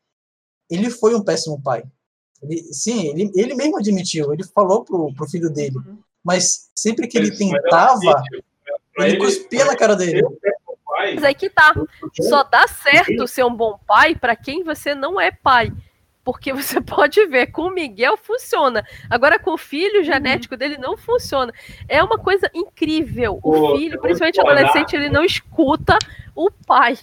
Speaker 9: ele foi um péssimo pai. Ele, sim, ele, ele mesmo admitiu, ele falou pro, pro filho dele. Mas sempre que ele tentava, ele cuspia na cara dele.
Speaker 6: Mas aí que tá. Só dá certo ser um bom pai pra quem você não é pai. Porque você pode ver, com o Miguel funciona. Agora, com o filho, o genético dele não funciona. É uma coisa incrível. O filho, principalmente
Speaker 3: te
Speaker 6: adolescente, ele não escuta o pai.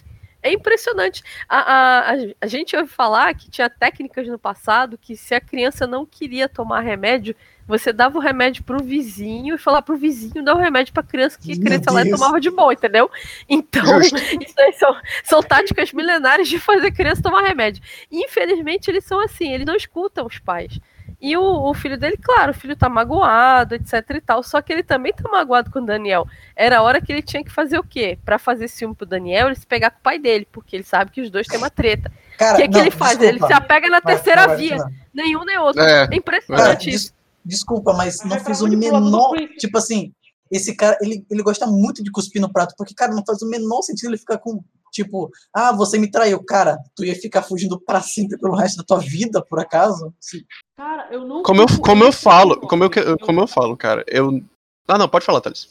Speaker 6: É impressionante. A, a, a, a gente ouve falar que tinha técnicas no passado que se a criança não queria tomar remédio, você dava o remédio pro vizinho e falava pro vizinho dar o remédio pra criança que a criança lá tomava de boa, entendeu? Então, isso aí são, são táticas milenares de fazer criança tomar remédio. Infelizmente, eles são assim, eles não escutam os pais. E o, o filho dele, claro, o filho tá magoado, etc e tal. Só que ele também tá magoado com o Daniel. Era a hora que ele tinha que fazer o quê? Pra fazer ciúme pro Daniel, ele se pegar com o pai dele, porque ele sabe que os dois têm uma treta.
Speaker 9: Cara,
Speaker 6: o que, que
Speaker 9: não,
Speaker 6: ele faz?
Speaker 9: desculpa.
Speaker 6: Ele se apega na terceira
Speaker 9: vai,
Speaker 6: via.
Speaker 9: vai.
Speaker 6: Nenhum nem outro.
Speaker 7: É.
Speaker 6: É, impressionante isso.
Speaker 9: des- desculpa, mas não
Speaker 5: Mas
Speaker 9: fez
Speaker 5: tá
Speaker 9: o menor. Tipo assim, esse cara, ele, ele gosta muito de cuspir no prato, porque, cara, não faz o menor sentido ele ficar com. Tipo, ah, você me traiu. Cara, tu ia ficar fugindo pra sempre pelo resto da tua vida, por acaso? Se-
Speaker 5: Cara, eu não.
Speaker 7: Como eu, como eu
Speaker 5: esse
Speaker 7: falo,
Speaker 5: tipo,
Speaker 7: como eu, como eu falo, cara, eu. Ah, não, pode falar, Thales.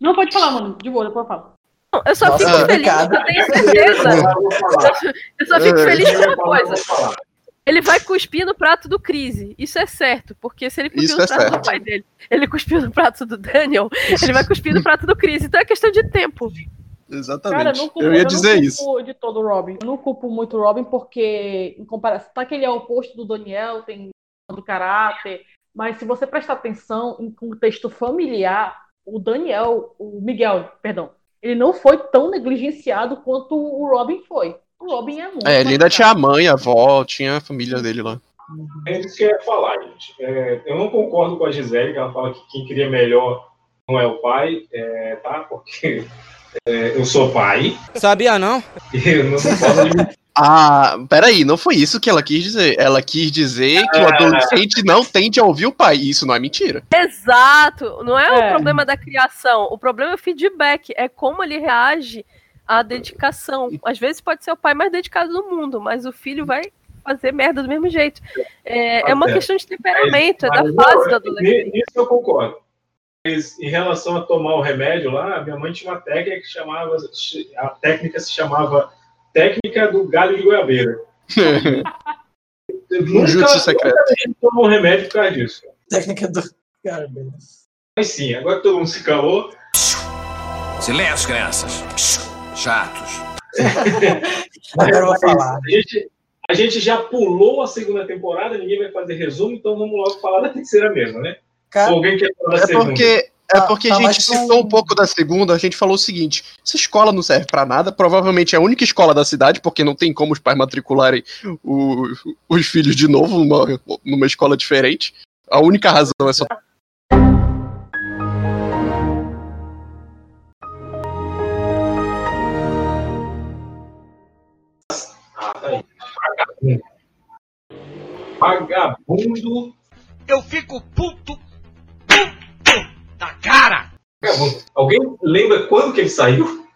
Speaker 5: Não, pode falar, mano. De boa, depois eu falo.
Speaker 6: Não, eu só
Speaker 9: Nossa,
Speaker 6: fico feliz,
Speaker 9: complicado.
Speaker 6: eu tenho certeza.
Speaker 3: Eu
Speaker 6: só fico feliz com uma coisa. Ele vai cuspir no prato do Crise. Isso é certo. Porque se ele cuspiu
Speaker 7: Isso
Speaker 6: no
Speaker 7: é
Speaker 6: prato do
Speaker 7: certo.
Speaker 6: pai dele, ele cuspiu no prato do Daniel, ele vai cuspir no prato do Crise. Então é questão de tempo.
Speaker 7: Exatamente.
Speaker 5: Cara, eu não culpo,
Speaker 7: eu ia
Speaker 5: não
Speaker 7: dizer
Speaker 5: culpo
Speaker 7: isso.
Speaker 5: de todo o Robin. Eu não culpo muito o Robin porque, em comparação, tá que ele é o oposto do Daniel, tem do caráter, mas se você prestar atenção em contexto familiar, o Daniel, o Miguel, perdão, ele não foi tão negligenciado quanto o Robin foi. O Robin é muito.
Speaker 7: É, ele ainda tinha a mãe, a avó, tinha a família dele lá.
Speaker 3: É isso que eu ia falar, gente. É, eu não concordo com a Gisele, que ela fala que quem queria melhor não é o pai, é, tá? Porque é, eu sou pai
Speaker 12: Sabia não?
Speaker 3: eu não posso.
Speaker 7: Ah, peraí, não foi isso que ela quis dizer. Ela quis dizer que o
Speaker 3: Ah.
Speaker 7: adolescente não tende a ouvir o pai. Isso não é mentira.
Speaker 6: Exato. Não é,
Speaker 5: É.
Speaker 6: o problema da criação. O problema é o feedback. É como ele reage à dedicação. Às vezes pode ser o pai mais dedicado do mundo, mas o filho vai fazer merda do mesmo jeito. É, é uma
Speaker 3: Tá
Speaker 6: questão de temperamento, é da fase do adolescente.
Speaker 3: Nisso eu concordo. Mas em relação a tomar o remédio lá, minha mãe tinha uma técnica que chamava. A técnica se chamava técnica do galho de goiabeira.
Speaker 7: Um jutsu secreto.
Speaker 3: nunca um remédio por causa disso.
Speaker 9: Técnica do. Beleza.
Speaker 3: Mas sim, agora que todo mundo se calou,
Speaker 12: Silêncio, crianças. Chatos.
Speaker 9: Agora eu vou
Speaker 3: mas
Speaker 9: falar.
Speaker 3: A gente, a gente já pulou a segunda temporada, ninguém vai fazer resumo, então vamos logo falar da terceira mesmo, né?
Speaker 9: Cara,
Speaker 3: alguém quer falar da
Speaker 7: É
Speaker 3: segunda?
Speaker 7: porque, é
Speaker 9: Tá-
Speaker 7: porque
Speaker 9: tá
Speaker 7: a gente citou
Speaker 9: com-
Speaker 7: um pouco da segunda, a gente falou o seguinte: essa escola não serve pra nada, provavelmente é a única escola da cidade, porque não tem como os pais matricularem o- os filhos de novo numa, numa escola diferente. A única razão é só.
Speaker 3: Ah. Vagabundo.
Speaker 12: Eu fico puto, da cara.
Speaker 3: Vagabundo. Alguém lembra quando que ele saiu?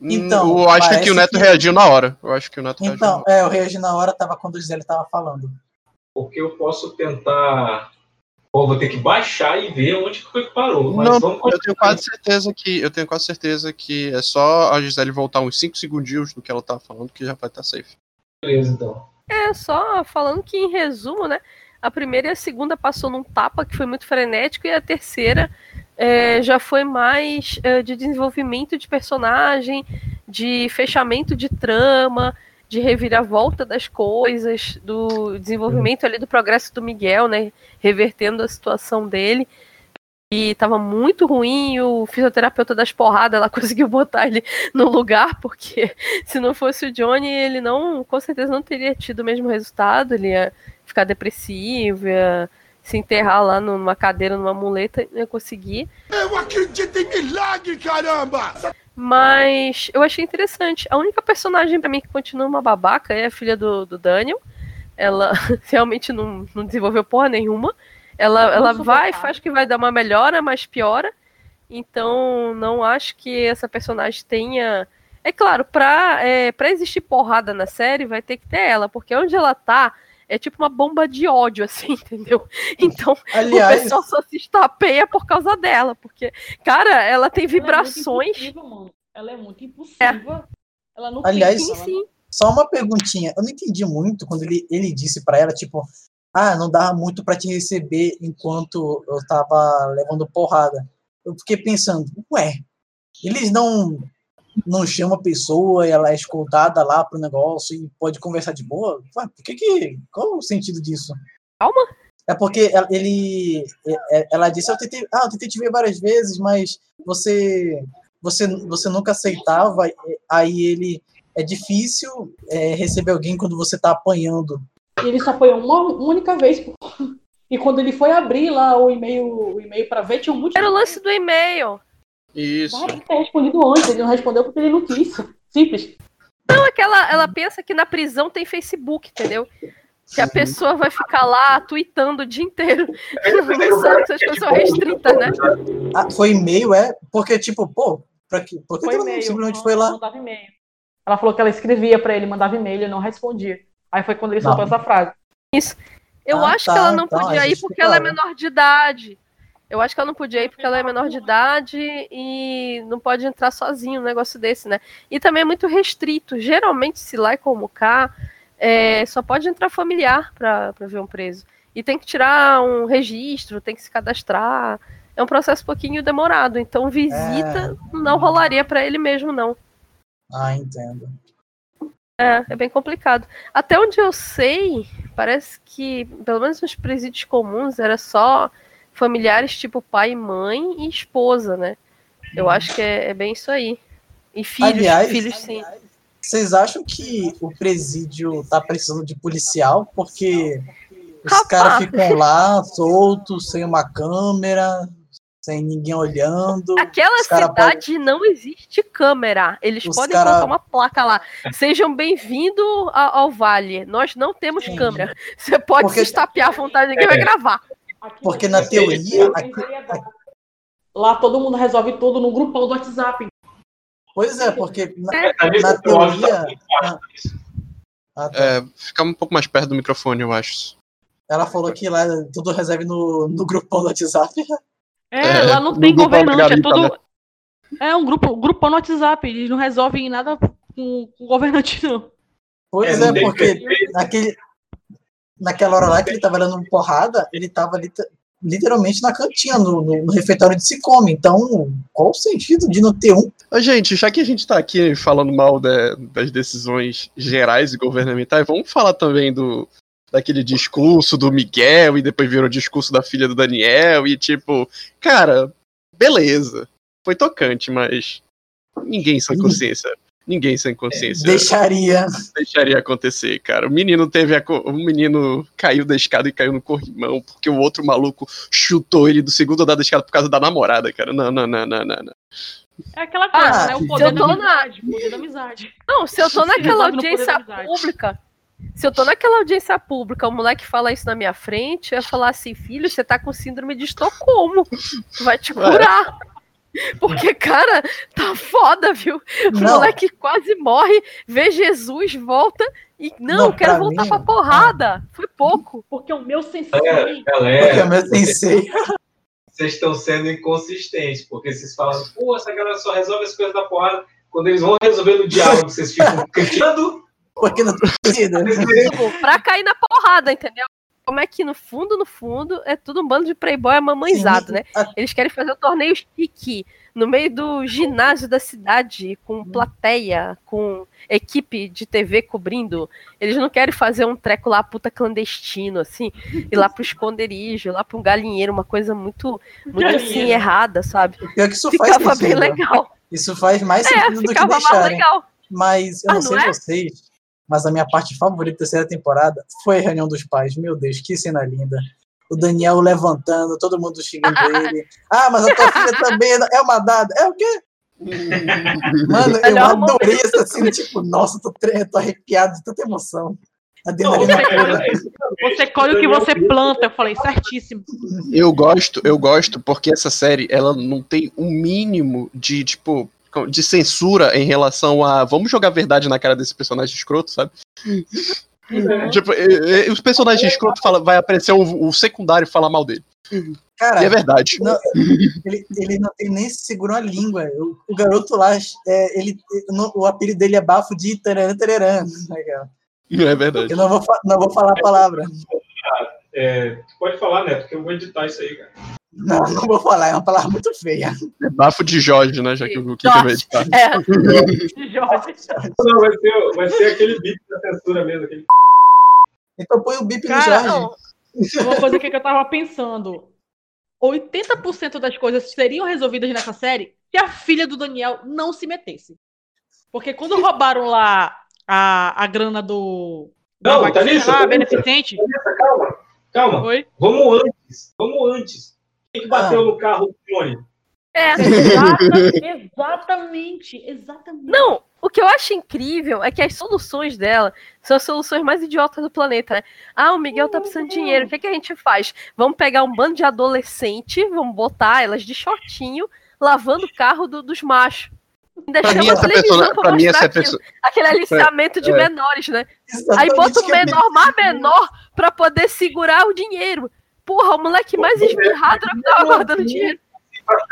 Speaker 9: Então,
Speaker 7: eu acho que o Neto
Speaker 9: que-
Speaker 7: reagiu na hora. Eu acho que o Neto reagiu na
Speaker 9: Então,
Speaker 7: hora.
Speaker 9: é, eu reagi na hora, tava quando o Gisele tava falando.
Speaker 3: Porque eu posso tentar. Bom, vou ter que baixar e ver onde que foi que parou. Mas
Speaker 7: Não,
Speaker 3: vamos
Speaker 7: eu tenho quase certeza que eu tenho quase certeza que é só a Gisele voltar uns 5 segundinhos do que ela tava falando que já vai estar safe.
Speaker 3: Beleza, então.
Speaker 6: É, só falando que, em resumo, né? A primeira e a segunda passou num tapa que foi muito frenético, e a terceira é, já foi mais é, de desenvolvimento de personagem, de fechamento de trama, de reviravolta das coisas, do desenvolvimento ali do progresso do Miguel, né? Revertendo a situação dele. E tava muito ruim, o fisioterapeuta das porradas, ela conseguiu botar ele no lugar, porque se não fosse o Johnny, ele não, com certeza não teria tido o mesmo resultado, ele ia ficar depressivo, ia se enterrar lá numa cadeira, numa muleta, não ia conseguir.
Speaker 12: Eu acredito em milagre, caramba!
Speaker 6: Mas eu achei interessante. A única personagem pra mim que continua uma babaca é a filha do, do Daniel. Ela realmente não, não desenvolveu porra nenhuma. Ela, ela vai, faz que vai dar uma melhora, mas piora. Então, não acho que essa personagem tenha. É claro, pra, é, pra existir porrada na série, vai ter que ter ela, porque onde ela tá é tipo uma bomba de ódio, assim, entendeu? Então,
Speaker 9: Aliás-
Speaker 6: o pessoal só se estapeia por causa dela, porque, cara, ela tem vibrações.
Speaker 5: Ela é muito impulsiva, mano. Ela é muito impulsiva. Ela não
Speaker 9: Aliás,
Speaker 5: pensa, ela-
Speaker 9: só uma perguntinha. Eu não entendi muito quando ele, ele disse pra ela, tipo, ah, não dava muito pra te receber enquanto eu tava levando porrada. Eu fiquei pensando, ué, eles não não chamam a pessoa e ela é escoltada lá pro negócio e pode conversar de boa? Ué, por que que... Qual o sentido disso?
Speaker 6: Calma.
Speaker 9: É porque ela- ele... é- Ela disse, eu tentei, ah, eu tentei te ver várias vezes, mas você... Você, você nunca aceitava, aí ele... É difícil é, receber alguém quando você tá apanhando.
Speaker 5: E ele só apanhou uma, uma única vez. pô. E quando ele foi abrir lá o e-mail, o e-mail para ver, tinha um monte
Speaker 6: Era o lance do e-mail.
Speaker 7: Isso.
Speaker 5: Ah, que ter respondido antes, ele não respondeu porque ele não quis. Simples.
Speaker 6: Não, é que ela, ela pensa que na prisão tem Facebook, entendeu? Que a pessoa vai ficar lá tweetando o dia inteiro. Não sabe que essas coisas são restritas, né?
Speaker 9: Ah, foi e-mail, é? Porque, tipo, pô, pra que, por que
Speaker 5: Foi
Speaker 9: não
Speaker 5: e-mail.
Speaker 9: simplesmente
Speaker 5: não-
Speaker 9: foi lá?
Speaker 5: Mandava e-mail. Ela falou que ela escrevia pra ele, mandava e-mail, ele não respondia. Aí foi quando ele soltou essa frase.
Speaker 6: Isso. Eu
Speaker 9: Ah,
Speaker 6: acho
Speaker 9: tá,
Speaker 6: que ela não
Speaker 9: então,
Speaker 6: podia ir porque ela é menor de idade. Eu acho que ela não podia ir porque ela é menor de idade e não pode entrar sozinho um negócio desse, né? E também é muito restrito. Geralmente, se lá é como cá, é, só pode entrar familiar pra ver um preso. E tem que tirar um registro, tem que se cadastrar. É um processo um pouquinho demorado. Então, visita não rolaria pra ele mesmo, não.
Speaker 9: Ah, entendo.
Speaker 6: É, é bem complicado. Até onde eu sei, parece que, pelo menos nos presídios comuns, era só familiares tipo pai, mãe e esposa, né? Eu acho que é, é bem isso aí. E filhos,
Speaker 9: Aliás-
Speaker 6: filhos sim.
Speaker 9: Vocês acham que o presídio tá precisando de policial? Porque os caras ficam lá soltos, sem uma câmera, sem ninguém olhando.
Speaker 6: Aquela cidade não existe câmera. Eles
Speaker 9: Os
Speaker 6: podem
Speaker 9: cara-
Speaker 6: colocar uma placa lá. Sejam bem-vindos ao, ao Vale. Nós não temos câmera. Você pode
Speaker 9: Porque-
Speaker 6: se estapear à vontade, ninguém vai
Speaker 9: É.
Speaker 6: gravar.
Speaker 9: Porque na teoria.
Speaker 5: Lá todo mundo resolve tudo no grupão do WhatsApp.
Speaker 9: Pois é, porque na,
Speaker 5: É,
Speaker 9: na teoria.
Speaker 7: É, ficar um pouco mais perto do microfone, eu acho.
Speaker 9: Ela falou que lá tudo reserve no, no grupão do WhatsApp.
Speaker 5: É,
Speaker 7: É,
Speaker 5: lá não tem governante, é tudo. É um grupo, grupão no WhatsApp, eles não resolvem nada com, com o governante, não.
Speaker 9: Pois
Speaker 5: É,
Speaker 9: é, porque naquele, naquela hora lá que ele tava dando porrada, ele tava liter- literalmente na cantina, no, no- no refeitório de se come. Então, qual o sentido de não ter um?
Speaker 7: Gente, já que a gente tá aqui falando mal da- das decisões gerais e governamentais, vamos falar também do daquele discurso do Miguel e depois virou o discurso da filha do Daniel e tipo, cara, beleza. Foi tocante, mas ninguém sem consciência. Ninguém sem consciência
Speaker 9: Deixaria.
Speaker 7: deixaria acontecer, cara. O menino teve a, o menino caiu da escada e caiu no corrimão porque o outro maluco chutou ele do segundo andar da escada por causa da namorada, cara. Não, não, não, não, não. não.
Speaker 5: É aquela coisa,
Speaker 6: Ah,
Speaker 5: né? O poder
Speaker 6: eu
Speaker 5: da
Speaker 6: tô na-
Speaker 5: amizade. O poder da amizade.
Speaker 6: Não, se eu tô
Speaker 5: Se
Speaker 6: naquela audiência pública, se eu tô naquela audiência pública, o moleque fala isso na minha frente, eu ia falar assim, filho, você tá com síndrome de Estocolmo. Vai te curar. Porque, cara, tá foda, viu? O
Speaker 9: Não.
Speaker 6: moleque quase morre, vê Jesus, volta e. Não,
Speaker 9: Não,
Speaker 6: eu quero
Speaker 9: pra
Speaker 6: voltar
Speaker 9: mim-
Speaker 6: pra porrada. Foi pouco.
Speaker 5: Porque o meu sensei.
Speaker 3: Galera,
Speaker 9: Porque
Speaker 3: galera
Speaker 9: é meu sensei.
Speaker 3: vocês estão sendo inconsistentes, porque vocês falam, pô, essa galera só resolve as coisas da porrada. Quando eles vão resolver no diálogo, vocês ficam criticando.
Speaker 9: Porque não.
Speaker 6: Tipo, pra cair na porrada, entendeu? Como é que no fundo, no fundo, é tudo um bando de playboy amamãezado, né? Eles querem fazer o torneio chique no meio do ginásio da cidade, com plateia, com equipe de TV cobrindo. Eles não querem fazer um treco lá puta clandestino, assim, ir lá pro esconderijo, lá pro galinheiro, uma coisa muito, muito assim, errada, sabe?
Speaker 9: Pior que isso faz
Speaker 6: Ficava bem
Speaker 9: sentido.
Speaker 6: legal.
Speaker 9: Isso faz mais
Speaker 6: É,
Speaker 9: sentido do que deixarem.
Speaker 6: legal.
Speaker 9: Mas eu
Speaker 6: Ah,
Speaker 9: não
Speaker 6: não
Speaker 9: sei
Speaker 6: é?
Speaker 9: vocês, mas a minha parte favorita da terceira temporada foi a reunião dos pais. Meu Deus, que cena linda. O Daniel levantando, todo mundo xingando ele. Ah, mas a tua filha também é uma dada. É o quê? Mano, eu adorei essa cena, tipo, nossa, tô, tô arrepiado de tanta emoção. Adrenalina
Speaker 5: você, você colhe o que você planta. Eu falei, certíssimo.
Speaker 7: Eu gosto, eu gosto porque essa série ela não tem um mínimo de tipo de censura em relação a vamos jogar verdade na cara desse personagem escroto, sabe? Tipo, e- e- os personagens escroto fala, vai aparecer o, o secundário e falar mal dele.
Speaker 9: Cara,
Speaker 7: e é verdade.
Speaker 9: não- ele, ele não tem nem segurou a língua. O, o garoto lá, é, ele, no- o apelido dele é bafo de né, cara?
Speaker 7: É verdade.
Speaker 9: Eu não vou, não vou falar a palavra.
Speaker 3: É, pode falar, Neto, que eu vou editar isso aí, cara.
Speaker 9: Não, não vou falar, é uma palavra muito feia.
Speaker 7: É bafo de Jorge, né? Já que o Kika vai editar.
Speaker 6: É.
Speaker 3: Não, vai ser, vai ser aquele beat da censura mesmo. Aquele...
Speaker 9: Então põe o bip no
Speaker 5: Cara,
Speaker 9: Jorge.
Speaker 5: Uma coisa que eu tava pensando. 80% das coisas seriam resolvidas nessa série se a filha do Daniel não se metesse. Porque quando roubaram lá a, a grana do.
Speaker 3: Não,
Speaker 5: lá,
Speaker 3: Thalissa.
Speaker 5: beneficente.
Speaker 3: Thalissa, calma. Calma. Vamos antes. Vamos antes. Que bateu no carro do Johnny?
Speaker 6: É.
Speaker 5: Exata- exatamente, exatamente.
Speaker 6: Não, o que eu acho incrível é que as soluções dela são as soluções mais idiotas do planeta, né? Ah, o Miguel tá precisando de dinheiro, o que, que a gente faz? Vamos pegar um bando de adolescente, vamos botar elas de shortinho, lavando o carro do- dos machos. Ainda
Speaker 7: Pra
Speaker 6: chama
Speaker 7: mim,
Speaker 6: a
Speaker 7: essa
Speaker 6: televisão
Speaker 7: persona-
Speaker 6: pra
Speaker 7: pra mim,
Speaker 6: mostrar
Speaker 7: essa
Speaker 6: aquilo.
Speaker 7: perso-
Speaker 6: Aquele aliciamento de
Speaker 7: É.
Speaker 6: menores, né?
Speaker 9: Exatamente
Speaker 6: Aí bota o
Speaker 9: é
Speaker 6: menor mais menor pra poder segurar o dinheiro. Porra, o moleque mais esmirrado era que tava guardando dinheiro.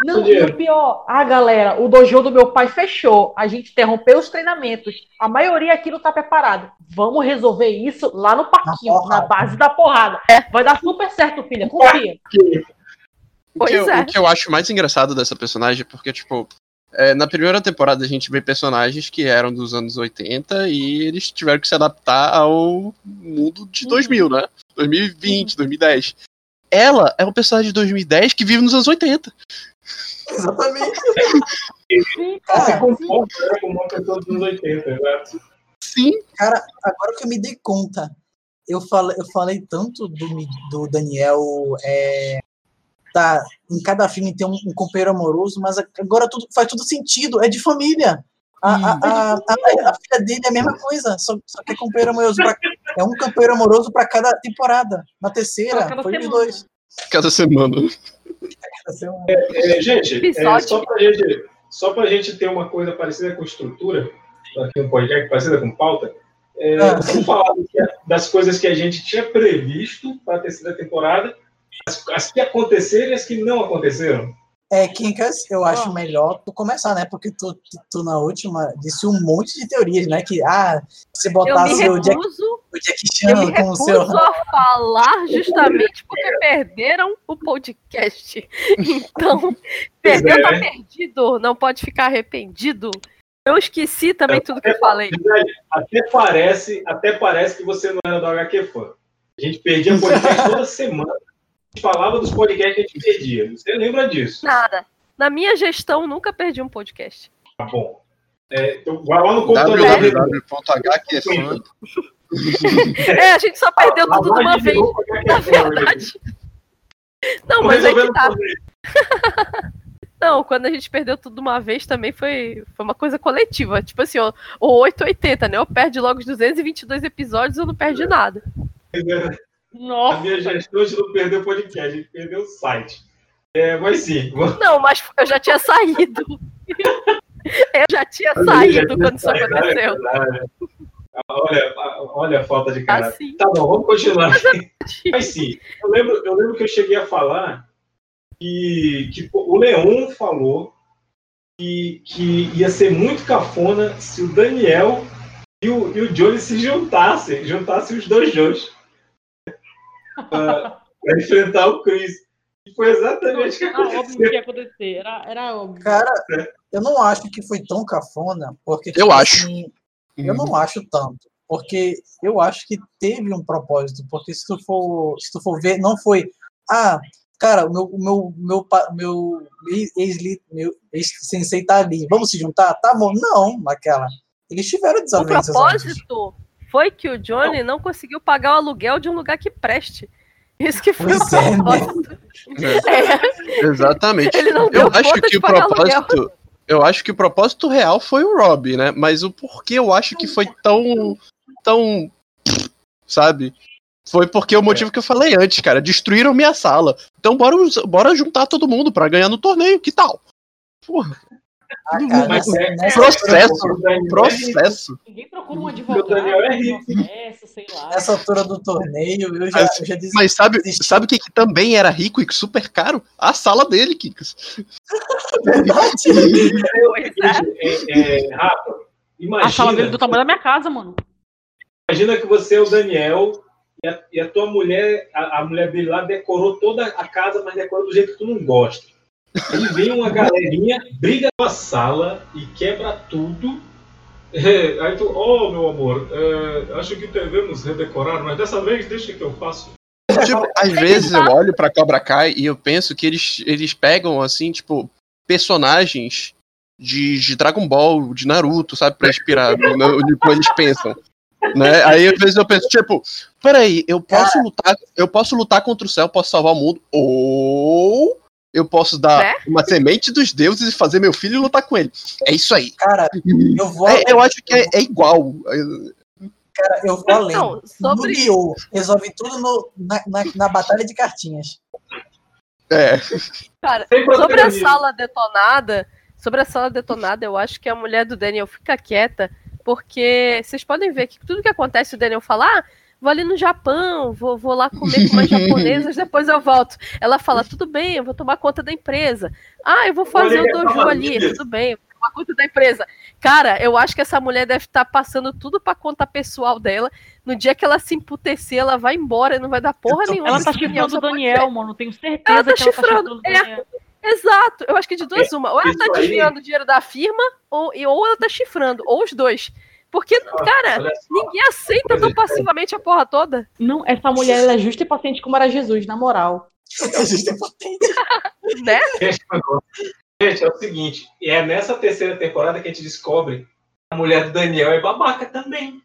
Speaker 5: Não, e o pior, ah, galera, o dojo do meu pai fechou. A gente interrompeu os treinamentos. A maioria aqui não tá preparado. Vamos resolver isso lá no parquinho, na, base da porrada. Vai dar super certo, filha. Confia.
Speaker 7: O que, eu,
Speaker 5: é.
Speaker 7: o que eu acho mais engraçado dessa personagem é porque, tipo, é, na primeira temporada a gente vê personagens que eram dos anos 80 e eles tiveram que se adaptar ao mundo de 2000, né? 2020, 2010. Ela é um personagem de 2010 que vive nos anos 80.
Speaker 9: Exatamente.
Speaker 3: Ela se comporta né, como uma pessoa dos anos 80, exato.
Speaker 7: Sim.
Speaker 9: Cara, agora que eu me dei conta, eu falei, eu falei tanto do, do Daniel. É, tá, em cada filme tem um, um companheiro amoroso, mas agora tudo, faz tudo sentido. É de família. A, a, a, a- a filha dele é a mesma coisa, só, só que é companheiro amoroso. Pra, é um companheiro amoroso para cada temporada. Na terceira,
Speaker 5: cada
Speaker 9: foi os
Speaker 5: semana.
Speaker 9: dois.
Speaker 7: Cada semana.
Speaker 9: Cada semana.
Speaker 3: É, gente, é, só, pra gente, só pra gente ter uma coisa parecida com estrutura, aqui um podcast parecida com pauta, é,
Speaker 9: Ah.
Speaker 3: vamos falar que- das coisas que a gente tinha previsto para a terceira temporada, as, as que aconteceram e as que não aconteceram.
Speaker 9: É, Kinkas, eu acho melhor tu começar, né? Porque tu, tu, tu na última disse um monte de teorias, né? Que, ah, se
Speaker 6: Eu
Speaker 9: botasse o Jack, o Jack
Speaker 6: eu me
Speaker 9: Chan com o
Speaker 6: recuso
Speaker 9: seu.
Speaker 6: a falar justamente porque perderam o podcast. Então, perdeu,
Speaker 3: é,
Speaker 6: tá
Speaker 3: né?
Speaker 6: perdido. Não pode ficar arrependido. Eu esqueci também tudo que eu falei.
Speaker 3: Até parece, até parece que você não era do HQ fã. A gente perdia podcast toda semana. A falava dos podcasts que a gente perdia. Você lembra disso?
Speaker 6: Nada. Na minha gestão, nunca perdi um podcast.
Speaker 3: Tá bom. É, então, vai lá no computador.
Speaker 7: www.hqfan.
Speaker 6: É, a gente só perdeu
Speaker 3: Ah,
Speaker 6: tudo de uma vez.
Speaker 3: novo,
Speaker 6: Na verdade. Não, mas é que tá. Não, quando a gente perdeu tudo de uma vez também foi, foi uma coisa coletiva. Tipo assim, o 880, né? Eu perde logo os 222 episódios eu não perdi nada.
Speaker 3: A minha gestão de não perder o podcast, a gente perdeu o site. É, mas sim.
Speaker 6: Não, mas eu já tinha saído. Eu já tinha saído quando isso aconteceu.
Speaker 3: Olha, olha a falta de caráter.
Speaker 6: Assim.
Speaker 3: Tá bom, vamos continuar. Mas sim, eu lembro, eu lembro que eu cheguei a falar que, que o Leon falou que, que ia ser muito cafona se o Daniel e o, e o Johnny se juntassem, juntassem os dois Jones para enfrentar o Chris. E foi exatamente o que
Speaker 5: Era óbvio
Speaker 3: aconteceu.
Speaker 5: que ia acontecer. Era, era óbvio.
Speaker 9: Cara, eu não acho que foi tão cafona, porque.
Speaker 7: Eu acho.
Speaker 9: assim, eu não acho tanto. Porque eu acho que teve um propósito. Porque se tu for, se tu for ver, não foi. Ah, cara, o meu, meu, meu, meu ex meu ex-sensei tá ali. Vamos se juntar? Tá bom. Não, naquela. Eles tiveram
Speaker 6: O
Speaker 9: desavenças. antes.
Speaker 6: Foi que o Johnny não conseguiu pagar o aluguel de um lugar que preste. Isso que foi o
Speaker 9: Pois é, né?
Speaker 6: propósito. É.
Speaker 7: Exatamente.
Speaker 6: Ele não
Speaker 7: eu acho que
Speaker 6: de
Speaker 7: o
Speaker 6: pagar
Speaker 7: propósito. Eu acho que o propósito real foi o Rob, né? Mas o porquê eu acho que foi tão. tão. Sabe? Foi porque o motivo que eu falei antes, cara. Destruíram minha sala. Então bora, bora juntar todo mundo pra ganhar no torneio. Que tal? Porra.
Speaker 9: Ah, cara,
Speaker 3: Mas
Speaker 9: nessa-
Speaker 3: é-
Speaker 9: nessa-
Speaker 7: Processo.
Speaker 3: O Daniel é
Speaker 7: Processo.
Speaker 5: Ninguém procura um
Speaker 3: O
Speaker 5: advogado,
Speaker 3: Daniel é rico.
Speaker 5: processo, sei lá.
Speaker 9: Nessa altura do torneio, eu já,
Speaker 7: Mas,
Speaker 9: eu já disse.
Speaker 7: mas sabe, sabe o que, que também era rico e super caro? A sala dele, Kikas.
Speaker 3: É, é, Rafa,
Speaker 5: A sala dele
Speaker 3: imagina,
Speaker 5: do tamanho da minha casa, mano.
Speaker 3: imagina que você é o Daniel e a, e a tua mulher, a, a mulher dele lá decorou toda a casa, mas decorou do jeito que tu não gosta. Aí vem uma galerinha, briga na sala e quebra tudo. É, aí tu, oh meu amor, é, acho que devemos redecorar, mas dessa vez deixa que eu faço.
Speaker 7: Tipo, às vezes eu olho pra Cobra Kai e eu penso que eles, eles pegam, assim, tipo, personagens de, de Dragon Ball, de Naruto, sabe? Pra inspirar no, no, no como eles pensam. Né? Aí às vezes eu penso, tipo, peraí, eu posso lutar, eu posso lutar contra o céu, posso salvar o mundo, ou eu posso dar
Speaker 6: Né?
Speaker 7: uma semente dos deuses e fazer meu filho lutar com ele. É isso aí.
Speaker 9: Cara, eu vou.
Speaker 7: É, eu acho que é, é igual.
Speaker 9: Cara, eu vou além.
Speaker 6: Sobre-
Speaker 9: Yu-Gi-Oh! Resolve tudo no- na, na, na batalha de cartinhas.
Speaker 7: É.
Speaker 6: Cara, sobre a sala detonada, sobre a sala detonada, eu acho que a mulher do Daniel fica quieta, porque vocês podem ver que tudo que acontece, o Daniel fala, ah, vou ali no Japão, vou, vou lá comer com umas japonesas, depois eu volto. Ela fala, tudo bem, eu vou tomar conta da empresa. Ah, eu vou fazer o
Speaker 11: Olha,
Speaker 6: dojo
Speaker 11: calma,
Speaker 6: ali, tudo bem, eu vou tomar conta da empresa. Cara, eu acho que essa mulher deve estar passando tudo pra conta pessoal dela. No dia que ela se emputecer, ela vai embora e não vai dar porra nenhuma.
Speaker 5: Ela tá chifrando o Daniel, mano. Tenho certeza
Speaker 6: Ela tá
Speaker 5: que ela tá
Speaker 6: chifrando.
Speaker 5: chifrando o
Speaker 6: É,
Speaker 5: Daniel.
Speaker 6: exato. Eu acho que de duas uma. Ou ela tá desviando o dinheiro da firma, ou, e- ou ela tá chifrando. Ou os dois. Porque, cara, ninguém aceita tão passivamente a porra toda.
Speaker 5: Não, essa mulher ela é justa e paciente como era Jesus, na moral.
Speaker 6: né?
Speaker 3: Gente, gente, é o seguinte, e é nessa terceira temporada que a gente descobre que a mulher do Daniel é babaca também.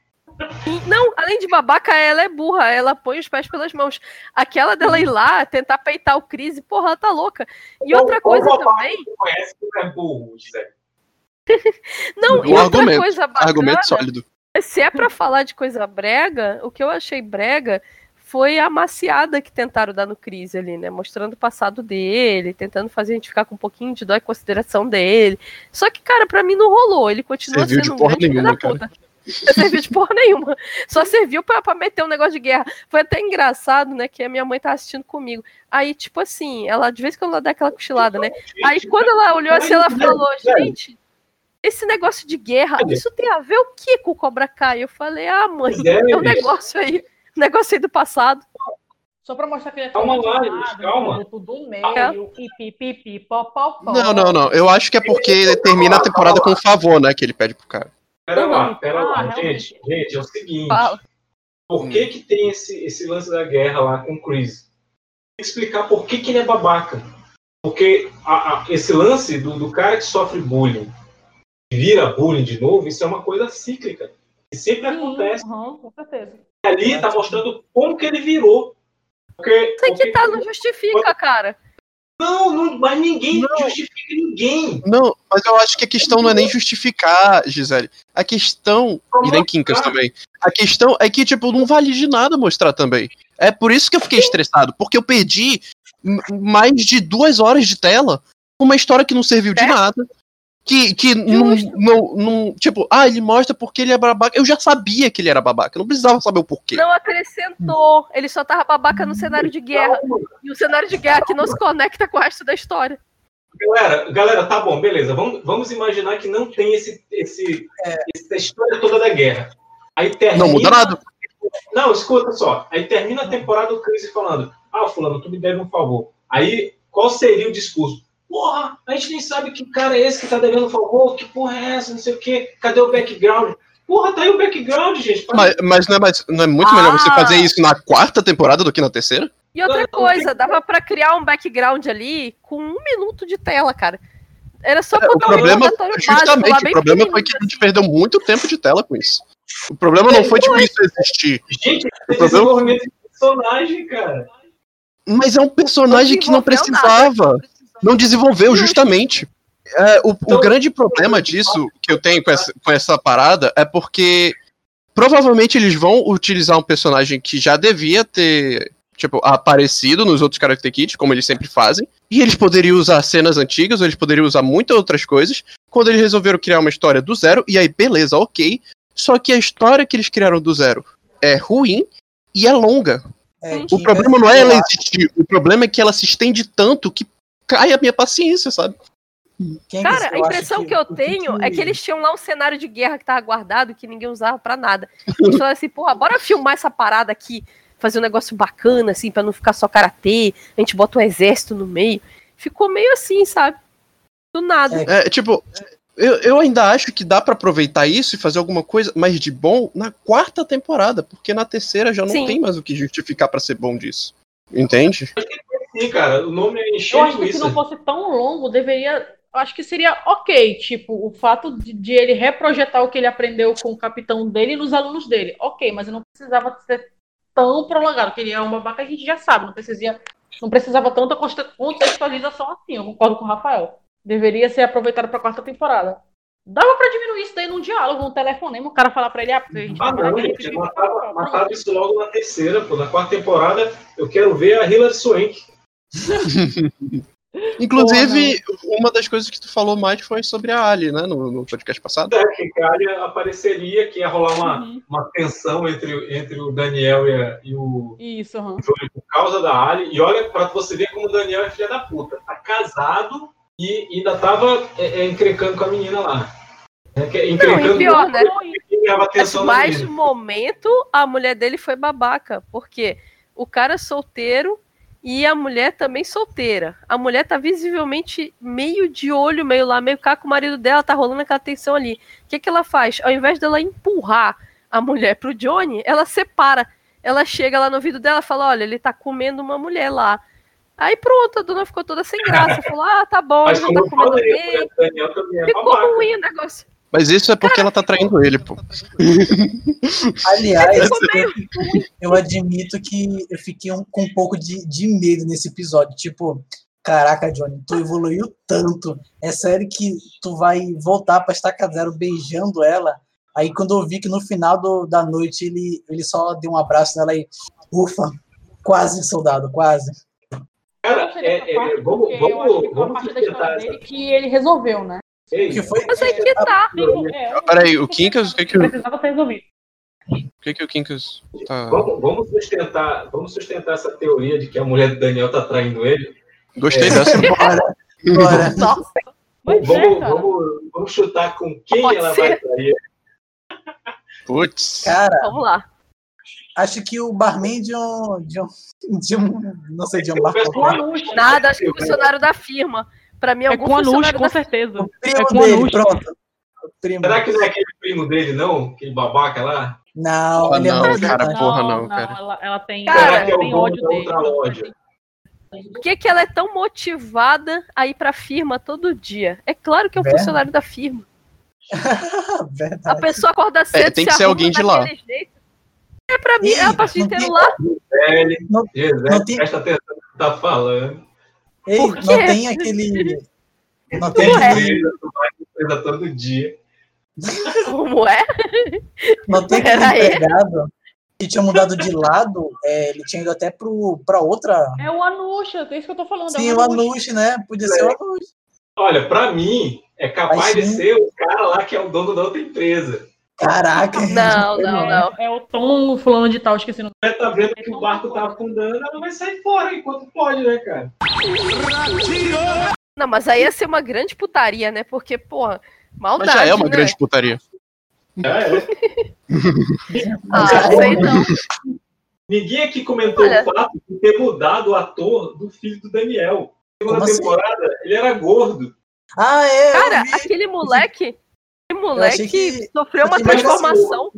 Speaker 6: E, Não, além de babaca, ela é burra, ela põe os pés pelas mãos. Aquela dela ir lá, tentar peitar o Cris, porra, ela tá louca. E outra coisa também.
Speaker 3: conhece que é burro, Gisele?
Speaker 6: Não, e
Speaker 7: Um
Speaker 6: outra
Speaker 7: argumento.
Speaker 6: coisa bacana.
Speaker 7: Argumento sólido.
Speaker 6: Se é pra falar de coisa brega, o que eu achei brega foi a maciada que tentaram dar no Cris ali, né? Mostrando o passado dele, tentando fazer a gente ficar com um pouquinho de dó e consideração dele. Só que, cara, pra mim não rolou. Ele continua
Speaker 7: Serviu de
Speaker 6: sendo um
Speaker 7: porra
Speaker 6: filho
Speaker 7: nenhuma,
Speaker 6: da puta. Não serviu de porra nenhuma. Só serviu pra, pra meter um negócio de guerra. Foi até engraçado, né? Que a minha mãe tava assistindo comigo. Aí, tipo assim, ela de vez em quando ela dá aquela cochilada, né? Aí quando ela olhou assim, ela falou, gente, esse negócio de guerra, isso tem a ver o que com o Cobra Kai? Eu falei, ah, mãe,
Speaker 3: é,
Speaker 6: é um negócio aí, um negócio aí do passado.
Speaker 5: Só pra mostrar que ele é
Speaker 3: Calma lá, calma.
Speaker 5: tudo do meio, e pipipi, popopó.
Speaker 7: Não, não, não. Eu acho que é porque termina a temporada com um favor, né? Que ele pede pro cara.
Speaker 3: Pera lá, pera
Speaker 5: Ah,
Speaker 3: lá,
Speaker 5: realmente.
Speaker 3: gente, gente, é o seguinte.
Speaker 6: Fala.
Speaker 3: Por que que tem esse, esse lance da guerra lá com o Chris? Tem que explicar por que que ele é babaca. Porque a- a- esse lance do, do cara que sofre bullying vira bullying de novo, isso é uma coisa cíclica. E sempre acontece.
Speaker 5: Uhum, com certeza.
Speaker 3: E ali tá mostrando como que ele virou. Porque,
Speaker 6: Sem que tá, não justifica, cara.
Speaker 3: Não, não, mas ninguém justifica ninguém.
Speaker 7: Não, mas eu acho que a questão não é nem justificar, Gisele. A questão. E nem Quincas também. A questão é que, tipo, não vale de nada mostrar também. É por isso que eu fiquei estressado. Porque eu perdi mais de duas horas de tela com uma história que não serviu de nada. Que, que não, não, não. Tipo, ah, ele mostra porque ele é babaca. Eu já sabia que ele era babaca. Não precisava saber o porquê.
Speaker 6: Não acrescentou. Ele só tava babaca no cenário de guerra. E o cenário de guerra que não se conecta com o resto da história.
Speaker 3: Galera, galera, tá bom, beleza. Vamos, vamos imaginar que não tem esse, esse, essa história toda da guerra. Aí termina...
Speaker 7: Não muda nada.
Speaker 3: Não, escuta só. Aí termina a temporada o Chris falando: Ah, fulano, tu me deve um favor. Aí, qual seria o discurso? Porra, a gente nem sabe que cara é esse que tá devendo favor, que porra é essa, não sei o quê, cadê o background? Porra, tá aí o background, gente.
Speaker 7: Mas, mas não, é mais, não é muito melhor você
Speaker 6: Ah.
Speaker 7: fazer isso na quarta temporada do que na terceira?
Speaker 6: E outra coisa, dava pra criar um background ali com um minuto de tela, cara. Era só
Speaker 7: O
Speaker 6: botar um
Speaker 7: problema,
Speaker 6: básico
Speaker 7: justamente,
Speaker 6: bem
Speaker 7: o problema foi que a gente perdeu muito tempo de tela com isso. O problema não foi, tipo, isso existir.
Speaker 3: Gente,
Speaker 7: O problema
Speaker 3: desenvolvimento de personagem, cara.
Speaker 7: Mas é um personagem que não precisava. Não desenvolveu, justamente. É, o, o grande problema disso que eu tenho com essa, com essa parada é porque provavelmente eles vão utilizar um personagem que já devia ter, tipo, aparecido nos outros Character Kits, como eles sempre fazem, e eles poderiam usar cenas antigas, ou eles poderiam usar muitas outras coisas, quando eles resolveram criar uma história do zero, e aí, beleza, ok. Só que a história que eles criaram do zero é ruim e é longa. O problema não é ela existir, o problema é que ela se estende tanto que cai a minha paciência, sabe?
Speaker 6: Cara, a impressão que, eu tenho é que eles tinham lá um cenário de guerra que tava guardado que ninguém usava pra nada. Eles falaram assim, porra, bora filmar essa parada aqui, fazer um negócio bacana, assim, pra não ficar só karatê, a gente bota um exército no meio. Ficou meio assim, sabe? Do nada.
Speaker 7: É, tipo, eu, eu ainda acho que dá pra aproveitar isso e fazer alguma coisa mais de bom na quarta temporada, porque na terceira já não
Speaker 5: Sim.
Speaker 7: tem mais o que justificar pra ser bom disso. Entende?
Speaker 3: Sim, cara, o nome é
Speaker 5: Eu
Speaker 3: encher
Speaker 5: acho que se não fosse tão longo, deveria eu acho que seria ok, tipo, o fato de, de ele reprojetar o que ele aprendeu com o capitão dele nos alunos dele. Ok, mas eu não precisava ser tão prolongado, que ele é um babaca, a gente já sabe, não precisava, não precisava tanta conte- contextualização assim, eu concordo com o Rafael. Deveria ser aproveitado pra quarta temporada. Dava pra diminuir isso daí num diálogo, num telefonema, o cara falar pra ele, ah, a gente
Speaker 3: Ah, não,
Speaker 5: aqui,
Speaker 3: gente, matava, matava isso logo na terceira, pô. Na quarta temporada, eu quero ver a Hilary Swank.
Speaker 7: Inclusive, uma das coisas que tu falou mais foi sobre a Ali, né? No, no podcast passado.
Speaker 3: É, que Cália apareceria, que ia rolar uma,
Speaker 5: Uhum.
Speaker 3: uma tensão entre, entre o Daniel e, a- e o
Speaker 5: Isso, aham.
Speaker 3: Johnny por causa da Ali. E olha, pra você ver como o Daniel é filha da puta. Tá casado e ainda tava é, é, encrencando com a menina lá. É, que-
Speaker 6: Não,
Speaker 3: encrencando
Speaker 6: e pior, né? Mas no momento, a mulher dele foi babaca. Porque o cara é solteiro e a mulher também solteira. A mulher tá visivelmente meio de olho, meio lá, meio cá com o marido dela, tá rolando aquela tensão ali. O que, que ela faz? Ao invés dela empurrar a mulher pro Johnny, ela separa. Ela chega lá no ouvido dela e fala: Olha, ele tá comendo uma mulher lá. Aí pronto, a dona ficou toda sem graça. Falou: Ah, tá bom,
Speaker 3: Mas
Speaker 6: ele não tá comendo
Speaker 3: é
Speaker 6: Ficou ruim o negócio.
Speaker 7: Mas isso é porque ela tá traindo ele, pô.
Speaker 9: Aliás, eu, eu admito que eu fiquei um- com um pouco de, de medo nesse episódio. Tipo, caraca, Johnny, tu evoluiu tanto. É sério que tu vai voltar pra estaca zero beijando ela? Aí quando eu vi que no final do- da noite ele, ele só deu um abraço nela e, ufa, quase, soldado, quase.
Speaker 3: Cara, é, é, vamos,
Speaker 5: Porque eu acho
Speaker 3: vamos,
Speaker 5: que foi uma
Speaker 3: vamos
Speaker 5: parte da história
Speaker 3: essa.
Speaker 5: dele que ele resolveu, né?
Speaker 9: Que foi,
Speaker 6: Mas aí que tá.
Speaker 5: É,
Speaker 7: Peraí, o Kinkas, o que que o,
Speaker 5: precisava ser resolvido.
Speaker 7: o que que o Kinkas tá...
Speaker 3: Vamos, vamos sustentar, vamos sustentar essa teoria de que a mulher do Daniel tá traindo ele.
Speaker 7: Gostei
Speaker 3: É.
Speaker 7: dessa.
Speaker 9: Bora, bora.
Speaker 6: Nossa,
Speaker 3: vamos,
Speaker 5: é, cara.
Speaker 3: vamos, vamos chutar com quem
Speaker 6: Pode
Speaker 3: ela
Speaker 6: ser.
Speaker 3: vai trair.
Speaker 7: Putz.
Speaker 9: Cara,
Speaker 6: vamos lá.
Speaker 9: acho que o barman de um. De um, de um não sei, de um bar
Speaker 3: Eu peço
Speaker 5: Com
Speaker 9: qualquer.
Speaker 5: a Nuxa.
Speaker 6: Nada, acho que o funcionário da firma. Pra mim,
Speaker 5: É
Speaker 6: algum
Speaker 5: com a
Speaker 6: funcionário
Speaker 5: com
Speaker 6: da
Speaker 5: certeza.
Speaker 9: O primo
Speaker 5: É com a
Speaker 9: dele,
Speaker 5: Nuxa.
Speaker 9: pronto. Primo.
Speaker 3: Será que não é aquele primo dele, não? Aquele babaca lá?
Speaker 9: Não, ele é
Speaker 7: não,
Speaker 9: mais
Speaker 7: cara,
Speaker 9: importante.
Speaker 7: porra, não, cara.
Speaker 5: Ela, ela tem,
Speaker 6: Cara,
Speaker 5: ela
Speaker 3: é
Speaker 5: tem
Speaker 3: dono
Speaker 5: ódio dele.
Speaker 3: loja?
Speaker 6: Por que, que ela é tão motivada a ir pra firma todo dia? É claro que é um
Speaker 9: Verdade.
Speaker 6: funcionário da firma. A pessoa acorda cedo,
Speaker 7: É, tem
Speaker 6: se
Speaker 7: que ser
Speaker 6: arruma
Speaker 7: alguém de lá.
Speaker 6: jeito. É pra mim, o dia
Speaker 9: não
Speaker 6: inteiro lá.
Speaker 3: Gisele,
Speaker 9: Não-
Speaker 3: Gisele,
Speaker 9: não
Speaker 3: presta atenção no que tá falando.
Speaker 9: Ei,
Speaker 6: Por
Speaker 9: não tem aquele. Não tem
Speaker 6: Como é?
Speaker 9: aquele.
Speaker 3: Empresa todo dia.
Speaker 6: Como é?
Speaker 9: Não tem aquele
Speaker 6: Peraí.
Speaker 9: empregado que tinha mudado de lado, é, ele tinha ido até pro, pra outra.
Speaker 5: É o Anuxa, é isso que eu tô falando.
Speaker 9: Sim,
Speaker 5: é
Speaker 9: o Anush, né? Podia ser o Anush.
Speaker 3: Olha, pra mim, é capaz
Speaker 9: Mas
Speaker 3: de ser o cara lá que é o dono da outra empresa.
Speaker 9: Caraca.
Speaker 6: Não, não, não.
Speaker 5: É o Tom fulano de tal, esqueci o nome.
Speaker 3: Ela tá vendo que o barco tá afundando, ela vai sair fora enquanto pode, né, cara?
Speaker 6: Não, mas aí ia ser uma grande putaria, né? Porque, porra, maldade,
Speaker 7: Mas já é uma
Speaker 6: né?
Speaker 7: grande putaria.
Speaker 3: É, é.
Speaker 6: Ah,
Speaker 9: Já é
Speaker 6: sei não.
Speaker 3: Ninguém aqui comentou
Speaker 6: Olha.
Speaker 3: o fato de ter mudado o ator do filho do Daniel. Na
Speaker 9: Como assim?
Speaker 3: temporada, ele era gordo.
Speaker 9: Ah, é.
Speaker 6: Cara, aquele moleque, moleque
Speaker 9: que-
Speaker 6: sofreu uma transformação.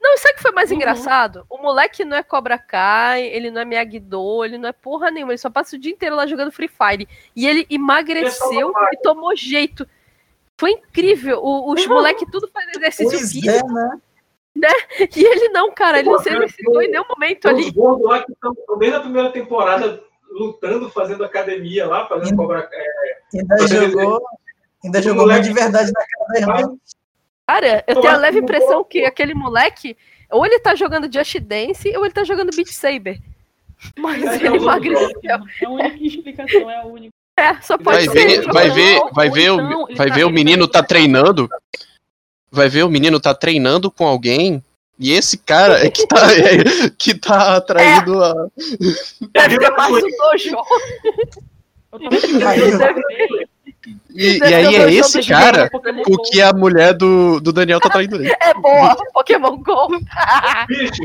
Speaker 6: Não, sabe o que foi mais
Speaker 5: Uhum.
Speaker 6: engraçado? O moleque não é Cobra Kai, ele não é Miyagi-Do, ele não é porra nenhuma, ele só passa o dia inteiro lá jogando Free Fire. E ele emagreceu e tomou jeito. Foi incrível. O- os moleques tudo faz exercício
Speaker 9: Pois
Speaker 6: físico.
Speaker 9: é, né?
Speaker 6: E ele não, cara, ele não se exercitou em nenhum momento ali.
Speaker 3: os gordos lá que estão desde a primeira temporada lutando, fazendo academia lá, fazendo
Speaker 9: Hum.
Speaker 3: cobra. É,
Speaker 9: Ainda jogou. Ainda jogou
Speaker 3: moleque-
Speaker 9: de verdade na cara da irmã.
Speaker 6: Cara, eu
Speaker 3: Eu
Speaker 6: tenho a leve impressão que aquele moleque, ou ele tá jogando Just Dance, ou ele tá jogando Beat Saber. Mas
Speaker 3: É,
Speaker 6: ele
Speaker 3: é
Speaker 6: emagreceu.
Speaker 5: É a única explicação, é a única.
Speaker 6: É, só
Speaker 7: Vai
Speaker 6: pode ser.
Speaker 7: ver, vai ver, vai ver, o,
Speaker 5: então ele
Speaker 7: vai
Speaker 5: tá-
Speaker 7: ver o menino
Speaker 5: tá-
Speaker 7: treinando. Vai ver o menino tá treinando com alguém. E esse cara é que tá, é, que tá atraindo a.
Speaker 6: Deve ter mais um dojo.
Speaker 5: Eu
Speaker 9: Caiu.
Speaker 7: E, e aí
Speaker 6: ter
Speaker 7: é esse cara com
Speaker 5: Go.
Speaker 7: que a mulher do, do Daniel tá traindo ele.
Speaker 6: É boa, Pokémon GO.
Speaker 3: bicho,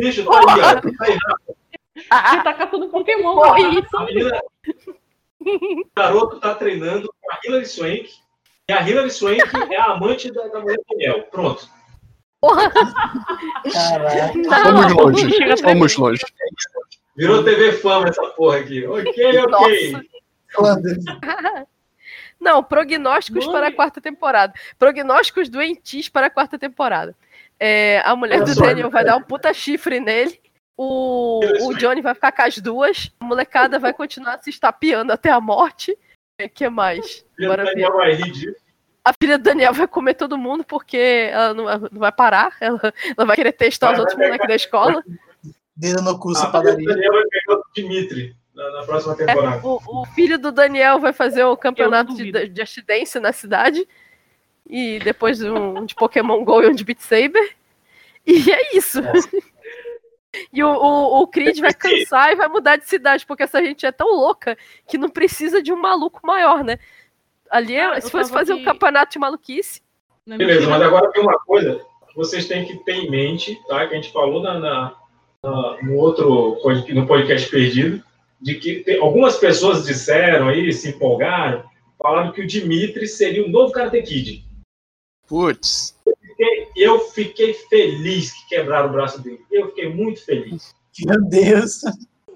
Speaker 3: bicho, tá aí, ó. Tá aí,
Speaker 5: Você tá caçando Pokémon,
Speaker 6: Foi
Speaker 5: cara.
Speaker 3: A menina, o garoto tá treinando com a Hilary Swank. E a Hilary Swank é a amante da, da mulher do Daniel. Pronto.
Speaker 6: Porra,
Speaker 9: Caraca.
Speaker 7: Vamos
Speaker 6: não.
Speaker 7: longe. Vamos longe.
Speaker 3: Virou TV fama essa porra aqui. Ok, ok.
Speaker 6: Nossa. Não, prognósticos
Speaker 5: Nome-
Speaker 6: para a quarta temporada. Prognósticos doentis para a quarta temporada. É, a mulher do Daniel vai dar um puta chifre nele. O, o Johnny vai ficar com as duas. A molecada vai continuar se estapeando até a morte. O que mais? Bora ver.
Speaker 3: Daniel disso.
Speaker 6: A filha do Daniel vai comer todo mundo porque ela não, não vai parar. Ela, ela vai querer testar
Speaker 3: Vai,
Speaker 6: os outros moleques da escola.
Speaker 9: Dedo no curso,
Speaker 3: A
Speaker 9: padaria.
Speaker 3: Daniel vai pegar o Dimitri na, na próxima temporada.
Speaker 6: O, o filho do Daniel vai fazer o campeonato de, de Just Dance na cidade. E depois um de Pokémon GO e um de Beat Saber. E é isso. E o, o, o Creed vai cansar e vai mudar de cidade, porque essa gente é tão louca que não precisa de um maluco maior, né? Ali, é-
Speaker 5: eu
Speaker 6: se fosse fazer um
Speaker 5: aqui-
Speaker 6: campeonato de maluquice.
Speaker 5: É
Speaker 3: Beleza, mas agora tem uma coisa que vocês têm que ter em mente, tá? Que a gente falou na, na- na- no outro no podcast perdido, de que tem- algumas pessoas disseram aí, se empolgaram, falaram que o Dimitri seria o novo Karate Kid.
Speaker 7: Putz.
Speaker 3: Fiquei- Eu fiquei feliz que quebraram o braço dele. Eu fiquei muito feliz.
Speaker 9: Meu Deus.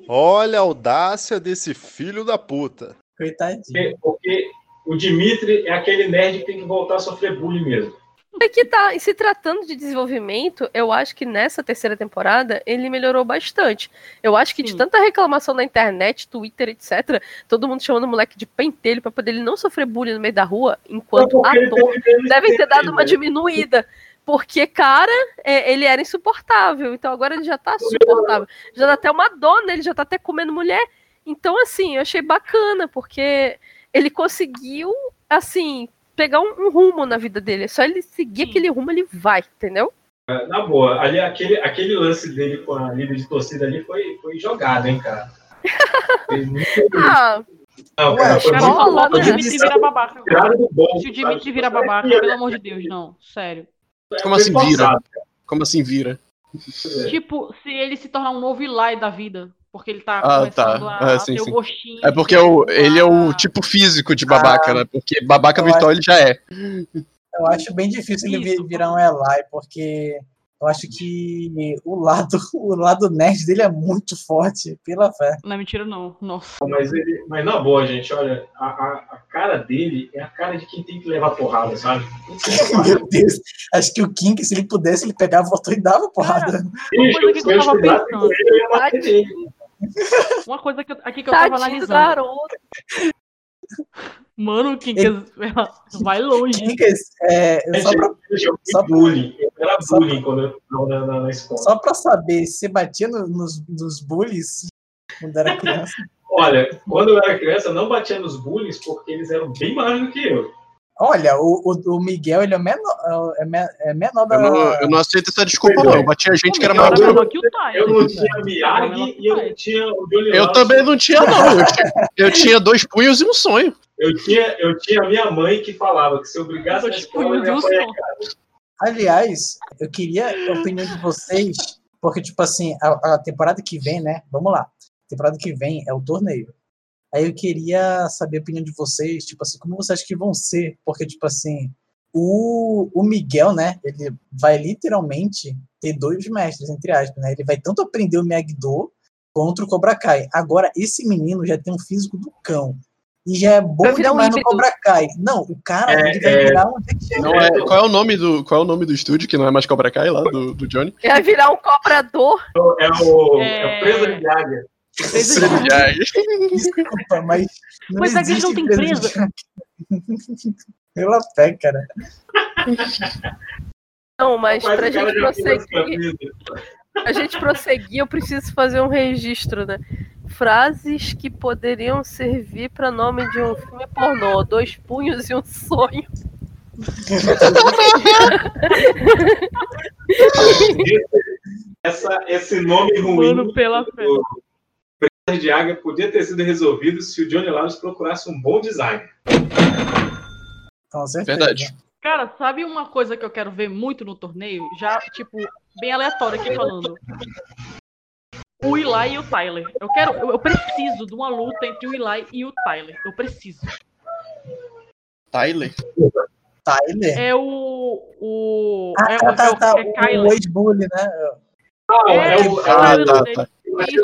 Speaker 14: Olha a audácia desse filho da puta.
Speaker 9: Coitadinho.
Speaker 3: Porque, porque o Dimitri é aquele nerd que tem que voltar a sofrer bullying mesmo.
Speaker 6: É que tá, e se tratando de desenvolvimento, eu acho que nessa terceira temporada ele melhorou bastante. Eu acho que de
Speaker 5: Sim.
Speaker 6: tanta reclamação na internet, Twitter, etc., todo mundo chamando o moleque de pentelho pra poder ele não sofrer bullying no meio da rua, enquanto ator,
Speaker 3: menos
Speaker 6: devem ter dado uma diminuída. Porque, cara, é, ele era insuportável. Então agora ele já tá suportável. Já dá até uma dona, ele já tá até comendo mulher. Então, assim, eu achei bacana, porque ele conseguiu, assim, pegar um, um rumo na vida dele. É só ele seguir
Speaker 5: Sim.
Speaker 6: aquele rumo, ele vai, entendeu?
Speaker 3: Na boa, ali, aquele, aquele lance dele com a líder de torcida ali foi, foi jogado, hein, cara? Foi muito-
Speaker 6: Ah,
Speaker 3: Não, cara, foi
Speaker 5: Cara,
Speaker 3: muito
Speaker 5: não o
Speaker 6: né?
Speaker 5: Dimitri vira babaca.
Speaker 3: bom.
Speaker 5: Se o Dimitri vira babaca, pelo amor de Deus, não. Sério.
Speaker 7: Como assim vira? Como assim vira?
Speaker 3: É.
Speaker 5: Tipo, se ele se tornar um novo Eli da vida, porque ele tá
Speaker 7: Ah,
Speaker 5: começando
Speaker 7: tá.
Speaker 5: a,
Speaker 7: Ah,
Speaker 5: a
Speaker 7: sim,
Speaker 5: ter
Speaker 7: sim.
Speaker 5: o gostinho.
Speaker 7: É porque o, ele é o
Speaker 5: a-
Speaker 7: tipo físico de babaca,
Speaker 9: Ah,
Speaker 7: né? Porque babaca virtual ele já é.
Speaker 9: Eu acho bem difícil ele
Speaker 5: Isso.
Speaker 9: virar um Eli, porque eu acho que o lado, o lado nerd dele é muito forte, pela fé.
Speaker 5: Não é mentira, não. Nossa.
Speaker 3: Mas, ele, mas na boa, gente, olha, a, a, a cara dele é a cara de quem tem que levar porrada, sabe?
Speaker 9: Meu Deus. Acho que o King, se ele pudesse, ele pegava o botão e dava porrada.
Speaker 3: Bicho,
Speaker 5: coisa que
Speaker 3: se eu
Speaker 5: eu tava pensando.
Speaker 3: com ele,
Speaker 5: Uma coisa que eu- aqui que eu tava
Speaker 6: tadinho do
Speaker 5: analisando.
Speaker 6: garoto.
Speaker 5: Mano, o Kinkas vai longe.
Speaker 9: Kinkas, é, eu só pra, só-
Speaker 3: bullying. Eu era
Speaker 9: só-
Speaker 3: bullying quando eu estava na, na, na escola.
Speaker 9: só pra saber, você batia no- nos, nos bullies quando era criança?
Speaker 3: Olha, quando eu era criança, eu não batia nos bullies porque eles eram bem maiores do que eu.
Speaker 9: Olha, o, o, o Miguel, ele é menor, é me- é menor da...
Speaker 7: Eu não, eu não aceito essa desculpa, não. Eu batia gente que era
Speaker 5: Ele
Speaker 7: maior
Speaker 5: era
Speaker 7: que eu.
Speaker 5: menor que o Tyler.
Speaker 3: Eu não tinha Miyagi e eu
Speaker 5: o
Speaker 3: não tinha o Johnny
Speaker 7: Eu também não tinha, não. Eu tinha, eu tinha dois punhos e um sonho.
Speaker 3: Eu tinha, eu tinha a minha mãe que falava que se eu brigasse
Speaker 5: Dois
Speaker 3: escola, eu
Speaker 5: punhos e
Speaker 3: ia
Speaker 5: um som.
Speaker 9: Aliás, eu queria a opinião de vocês, porque, tipo assim, a, a temporada que vem, né? Vamos lá. A temporada que vem é o torneio. Aí eu queria saber a opinião de vocês, tipo assim, como vocês acham que vão ser? Porque, tipo assim, o, o Miguel, né? Ele vai literalmente ter dois mestres, entre aspas, né? Ele vai tanto aprender o Miyagi-Do contra o Cobra Kai. Agora, esse menino já tem um físico do cão. E já é bom
Speaker 6: virar um
Speaker 9: demais no. Cobra Kai. Não, o cara,
Speaker 3: É,
Speaker 9: ele vai
Speaker 3: é.
Speaker 9: virar um.
Speaker 7: Não é, qual, é o nome do, qual é o nome do estúdio, que não é mais Cobra Kai lá, do, do Johnny?
Speaker 6: Vai virar um cobrador.
Speaker 3: É o, é...
Speaker 5: É.
Speaker 3: o presa de águia.
Speaker 9: Desculpa, mas. Não
Speaker 5: Mas a Gris não tem
Speaker 9: presa Pela fé, cara.
Speaker 6: Não, mas pra gente prosseguir, a gente prosseguir, eu preciso fazer um registro, né? Frases que poderiam servir pra nome de um filme pornô: Dois punhos e um sonho.
Speaker 3: Essa, esse nome ruim
Speaker 5: Mano, pela fé.
Speaker 3: do Presa de Águia podia ter sido resolvido se o Johnny Lawrence procurasse um bom design.
Speaker 9: Com certeza.
Speaker 7: Verdade.
Speaker 5: Cara, sabe uma coisa que eu quero ver muito no torneio? Já, tipo, bem aleatório aqui falando. O Eli e o Tyler. Eu quero, eu, preciso de uma luta entre o Eli e o Tyler. Eu preciso.
Speaker 7: Tyler?
Speaker 9: Tyler?
Speaker 5: É o. o
Speaker 9: Ah,
Speaker 5: é,
Speaker 9: tá,
Speaker 5: o-
Speaker 9: tá,
Speaker 5: é o-
Speaker 9: tá.
Speaker 5: é
Speaker 9: O
Speaker 5: Kyler.
Speaker 9: ex-bully, né?
Speaker 3: Ah,
Speaker 5: É,
Speaker 3: é
Speaker 5: o-
Speaker 3: o,
Speaker 5: é o
Speaker 7: Ah, tá, tá.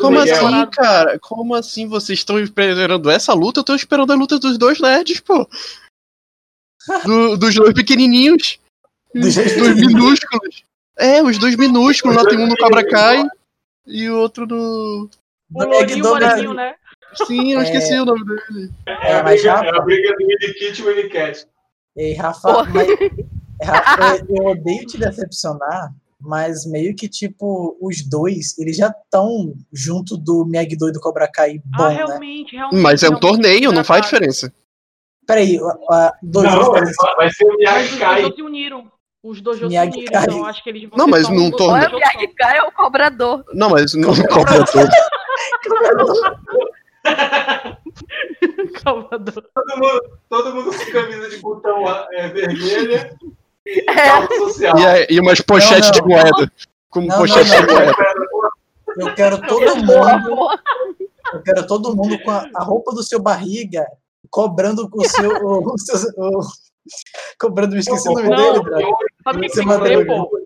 Speaker 7: Como assim, cara? Como assim vocês estão esperando essa luta? Eu tô esperando a luta dos dois nerds, pô. Do- dos dois pequenininhos.
Speaker 9: Dos dois
Speaker 7: minúsculos. É, os dois minúsculos. Lá tem um no Cobra Kai e o outro no.
Speaker 5: O lourinho, o moreninho, né?
Speaker 7: Sim, eu
Speaker 9: É.
Speaker 7: esqueci o nome dele.
Speaker 3: É, a
Speaker 9: mas
Speaker 3: briga,
Speaker 9: já-
Speaker 3: é a briga do Kit e Willy Cat.
Speaker 9: Ei, Rafa, mas, Rafa, eu odeio te decepcionar, mas meio que, tipo, os dois, eles já estão junto do Miyagi-Do e do Cobra Kai bom,
Speaker 5: Ah,
Speaker 9: né?
Speaker 5: realmente, realmente.
Speaker 7: Mas é um
Speaker 5: realmente,
Speaker 7: torneio, não faz diferença.
Speaker 9: Peraí, a- a- dois
Speaker 3: Não, vai, vai ser o
Speaker 5: Mas
Speaker 3: Miyagi
Speaker 5: os
Speaker 3: Kai.
Speaker 5: dois se uniram. Os dois se uniram, então acho que eles vão
Speaker 7: Não, mas num
Speaker 5: um-
Speaker 7: torneio-
Speaker 6: o Miyagi Kai é o cobrador.
Speaker 7: Não, mas não cobra todo.
Speaker 5: Salvador.
Speaker 3: Todo mundo, todo mundo com camisa de botão é, vermelha
Speaker 6: É.
Speaker 7: E, e umas pochetes
Speaker 9: Não,
Speaker 7: de moeda. Como
Speaker 9: Não,
Speaker 7: pochete
Speaker 9: não,
Speaker 7: de moeda.
Speaker 9: Eu quero todo mundo, eu quero todo mundo com a, a roupa do seu barriga, cobrando o seu, o, o seu o- cobrando, me esqueci o nome
Speaker 5: Não,
Speaker 9: dele,
Speaker 5: o pô?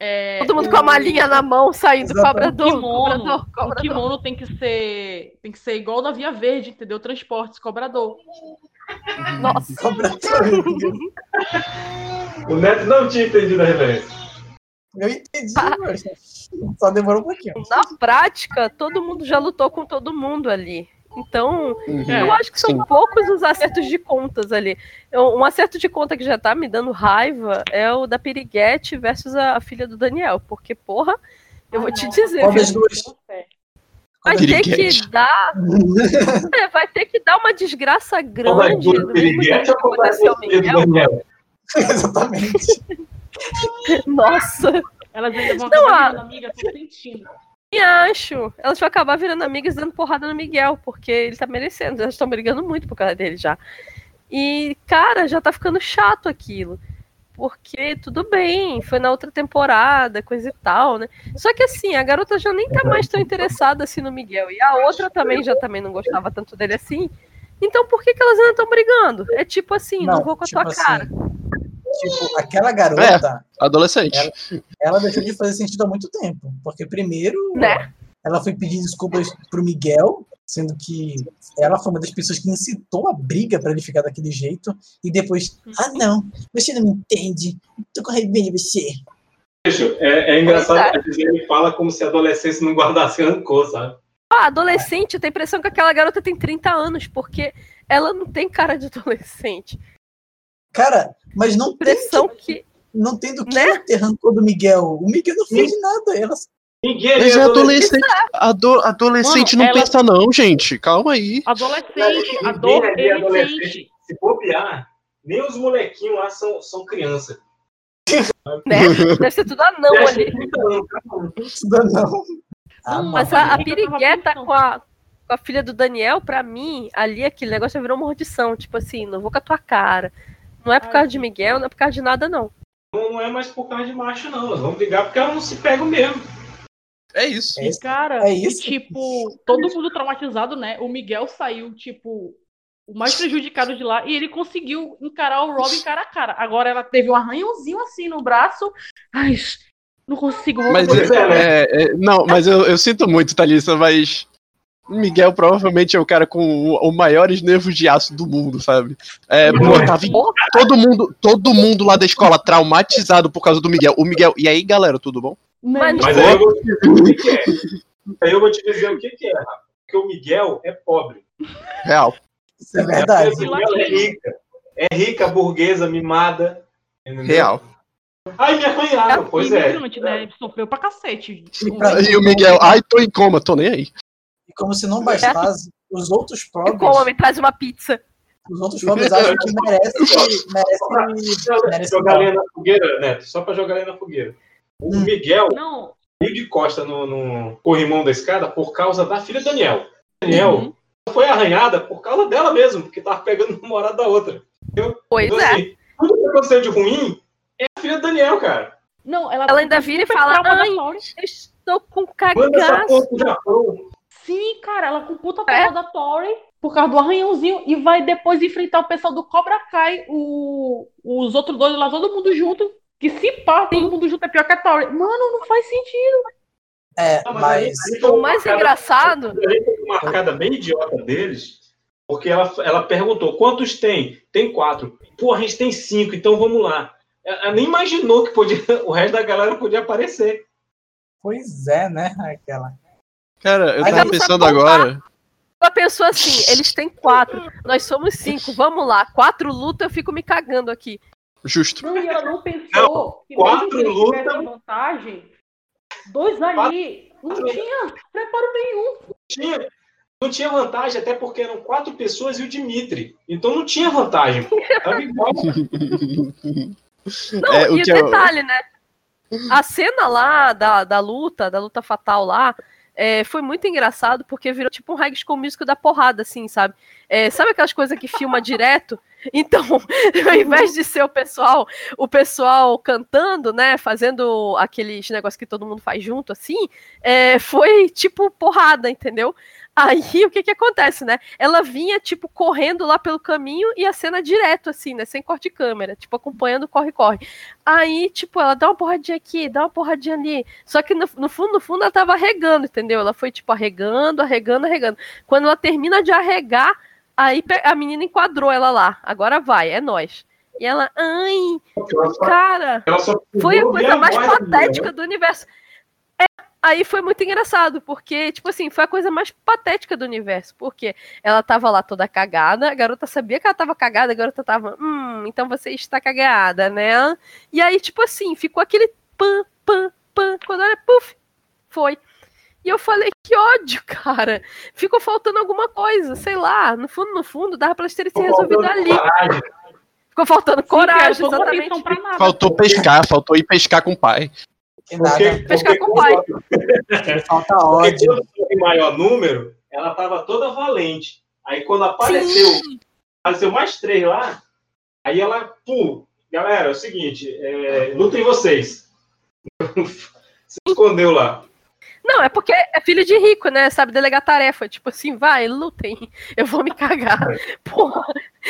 Speaker 5: É,
Speaker 6: Todo mundo com a malinha na mão, saindo
Speaker 9: Exatamente.
Speaker 6: cobrador.
Speaker 5: kimono,
Speaker 6: cobrador,
Speaker 5: o
Speaker 6: cobrador.
Speaker 5: kimono tem que ser tem que ser igual da Via Verde, entendeu? Transportes, cobrador.
Speaker 6: Nossa.
Speaker 3: O Neto não tinha entendido a referência.
Speaker 9: Eu entendi, mas só demorou um pouquinho.
Speaker 6: Na prática, todo mundo já lutou com todo mundo ali. Então, eu acho que são
Speaker 7: Sim.
Speaker 6: poucos os acertos de contas ali. Um acerto de conta que já tá me dando raiva é o da Piriguete versus a, filha do Daniel. Porque, porra, eu vou te dizer.
Speaker 9: Qual
Speaker 6: viu?
Speaker 9: das duas?
Speaker 6: Vai ter que dar. É, vai ter que dar uma desgraça grande. mesmo jeito
Speaker 3: ou
Speaker 6: que aconteceu Miguel.
Speaker 3: Daniel?
Speaker 9: Exatamente.
Speaker 6: Nossa,
Speaker 5: Elas ainda vão
Speaker 6: Não,
Speaker 5: acabar virando amiga, tô sentindo.
Speaker 6: e acho. Elas vão acabar virando amigas dando porrada no Miguel, porque ele tá merecendo. Elas estão brigando muito por causa dele já. E, cara, já tá ficando chato aquilo. Porque tudo bem, foi na outra temporada, coisa e tal, né? Só que assim, a garota já nem tá mais tão interessada assim no Miguel. E a outra também já também não gostava tanto dele assim. Então por que, que elas ainda estão brigando? É tipo assim, não, vou com a
Speaker 9: tipo
Speaker 6: tua
Speaker 9: assim,
Speaker 6: cara.
Speaker 9: Tipo, aquela garota,
Speaker 7: Adolescente.
Speaker 9: Ela- ela deixou de fazer sentido há muito tempo. Porque primeiro
Speaker 6: Né?
Speaker 9: ela foi pedir desculpas pro Miguel, sendo que ela foi uma das pessoas que incitou a briga pra ele ficar daquele jeito. E depois, ah não, você não me entende, tô com raiva de você.
Speaker 3: É, é engraçado
Speaker 6: Pois
Speaker 3: que ele fala como se a adolescência não guardasse rancor, sabe?
Speaker 6: Ah, adolescente, eu tenho a impressão que aquela garota tem 30 anos, porque ela não tem cara de adolescente.
Speaker 9: Cara, mas não tem,
Speaker 6: Impressão que.
Speaker 9: não tem do que
Speaker 6: Né?
Speaker 9: ter rancor do Miguel. O Miguel não fez nada. Ela
Speaker 3: Ninguém
Speaker 7: Mas
Speaker 3: é
Speaker 7: é
Speaker 3: adolescente.
Speaker 7: adolescente. Ado- adolescente
Speaker 5: Mano,
Speaker 7: não
Speaker 5: ela-
Speaker 7: pensa, não, gente. Calma aí.
Speaker 5: Adolescente,
Speaker 3: é adolescente.
Speaker 5: sente.
Speaker 3: Se bobear, nem os molequinhos lá são, são criança.
Speaker 6: Né? Deve ser tudo anão ali.
Speaker 9: estuda não. Ah,
Speaker 5: Não,
Speaker 6: Mas
Speaker 9: mano.
Speaker 6: a, a pirigueta
Speaker 5: com a
Speaker 6: com a, filha do Daniel, pra mim, ali aquele negócio já virou maldição. Tipo assim, não vou com a tua cara. Não é por causa de. Miguel, não é por causa de nada, não.
Speaker 3: Não, não é mais por causa de macho, não. Elas vão brigar porque elas não se pegam mesmo.
Speaker 7: É isso.
Speaker 9: É isso.
Speaker 5: Cara,
Speaker 9: É
Speaker 5: e,
Speaker 9: isso?
Speaker 5: tipo, todo mundo traumatizado, né? O Miguel saiu, tipo, o mais prejudicado de lá e ele conseguiu encarar o Robin cara a cara. Agora ela teve um arranhãozinho assim no braço. Ai, não consigo.
Speaker 7: Mas é, é, é, não, mas eu, eu sinto muito, Thalissa, mas Miguel provavelmente é o cara com o, o maiores nervos de aço do mundo, sabe? É, pô, tava em- todo mundo, todo mundo lá da escola traumatizado por causa do Miguel. O Miguel, e aí, galera, tudo bom?
Speaker 5: Né?
Speaker 3: Mas aí eu vou te dizer o que, que é. Aí eu vou te dizer o que, que é, Rafa. Porque o Miguel é pobre.
Speaker 7: Real.
Speaker 9: Isso é verdade.
Speaker 3: O Miguel é rica. É rica, burguesa, mimada. entendeu?
Speaker 7: Real.
Speaker 3: Ai, me arranharam. Pois é.
Speaker 5: Né? Sofreu pra cacete.
Speaker 9: E, pra-
Speaker 7: E o Miguel, ai, tô em coma, tô nem aí.
Speaker 9: e como se não bastasse, os outros
Speaker 6: E
Speaker 9: pobres,
Speaker 6: como me traz uma pizza.
Speaker 9: os outros pobres acham que merece, merece, merece
Speaker 3: jogar lenha na fogueira, Neto, só pra jogar lenha na fogueira. O. Miguel
Speaker 5: Não,
Speaker 3: caiu de costa no, no corrimão da escada por causa da filha Daniel. Daniel
Speaker 5: Uhum.
Speaker 3: foi arranhada por causa dela mesmo, porque tava pegando o namorado da outra.
Speaker 6: Pois
Speaker 3: Então,
Speaker 6: é.
Speaker 3: assim, tudo que aconteceu de ruim é a filha do Daniel, cara.
Speaker 5: não, ela,
Speaker 6: Ela ainda vira e fala, ai,
Speaker 5: Tori.
Speaker 6: eu estou com
Speaker 3: Manda essa porra
Speaker 6: cagaço.
Speaker 3: pro Japão.
Speaker 5: Sim, cara, ela com puta
Speaker 6: É.
Speaker 5: trauma da Tori por causa do arranhãozinho e vai depois enfrentar o pessoal do Cobra Kai, o, os outros dois lá, todo mundo junto. Que se pá, todo mundo junto é pior que a Tori. Mano, não faz sentido.
Speaker 9: É,
Speaker 3: Não,
Speaker 9: mas
Speaker 3: aí- aí foi
Speaker 6: O mais
Speaker 3: marcada-
Speaker 6: engraçado.
Speaker 3: aí foi uma marcada bem idiota deles. Porque ela, ela perguntou, quantos tem? Tem quatro. Pô, a gente tem cinco, então vamos lá. Ela, nem imaginou que podia, o resto da galera podia aparecer.
Speaker 9: Pois é, né? Aquela.
Speaker 7: Cara, eu
Speaker 9: Mas
Speaker 7: tava pensando agora.
Speaker 6: Ela pensou assim, eles têm quatro, nós somos cinco, vamos lá, quatro luta, eu fico me cagando aqui.
Speaker 7: Justo.
Speaker 5: Não, e ela não pensou que
Speaker 3: quatro
Speaker 5: mesmo
Speaker 3: luta-
Speaker 5: vantagem, dois ali, não tinha preparo nenhum.
Speaker 3: Tinha, não tinha vantagem, até porque eram quatro pessoas e o Dimitri. Então não tinha vantagem. Tava igual.
Speaker 6: Não,
Speaker 7: É, o
Speaker 6: e
Speaker 7: que eu-
Speaker 6: detalhe, né? A cena lá da, da luta, da luta fatal lá, é, foi muito engraçado porque virou tipo um High School Musical da porrada, assim, sabe? É, sabe aquelas coisas que filma direto? Então, ao invés de ser o pessoal, o pessoal cantando, né, fazendo aqueles negócios que todo mundo faz junto, assim, é, foi tipo porrada, entendeu? Aí o que que acontece, né? Ela vinha, tipo, correndo lá pelo caminho e a cena direto, assim, né? Sem corte de câmera, tipo, acompanhando o corre-corre. Aí, tipo, ela dá uma porradinha aqui, dá uma porradinha ali. Só que no, no fundo, no fundo, ela tava arregando, entendeu? Ela foi, tipo, arregando, arregando, arregando. Quando ela termina de arregar, aí a menina enquadrou ela lá. Agora vai, é nós. E ela, ai, cara,
Speaker 3: Ela
Speaker 6: foi a coisa mais
Speaker 3: menina,
Speaker 6: patética
Speaker 3: né?
Speaker 6: do universo. É, aí foi muito engraçado, porque, tipo assim, foi a coisa mais patética do universo. Porque ela tava lá toda cagada, a garota sabia que ela tava cagada, a garota tava, hum, então você está cagada, né? E aí, tipo assim, ficou aquele pam, pam, pam, quando ela, puf, foi. E eu falei, que ódio, cara. Ficou faltando alguma coisa, sei lá. No fundo, no fundo, dava pra eles terem se resolvido ali. Ficou faltando coragem,
Speaker 5: Sim, cara,
Speaker 6: exatamente.
Speaker 5: atenção pra nada.
Speaker 7: Faltou pescar, faltou ir pescar com o pai.
Speaker 3: Porque,
Speaker 6: Pescar
Speaker 3: porque
Speaker 6: com o pai.
Speaker 9: Falta
Speaker 3: Porque
Speaker 9: ódio.
Speaker 3: quando foi em maior número, ela tava toda valente. Aí quando apareceu, apareceu mais três lá, aí ela, pum, galera, é o seguinte, é, lutem vocês. Se escondeu lá.
Speaker 6: Não, é porque é filho de rico, né? Sabe delegar tarefa. Tipo assim, vai, lutem. Eu vou me cagar. Porra.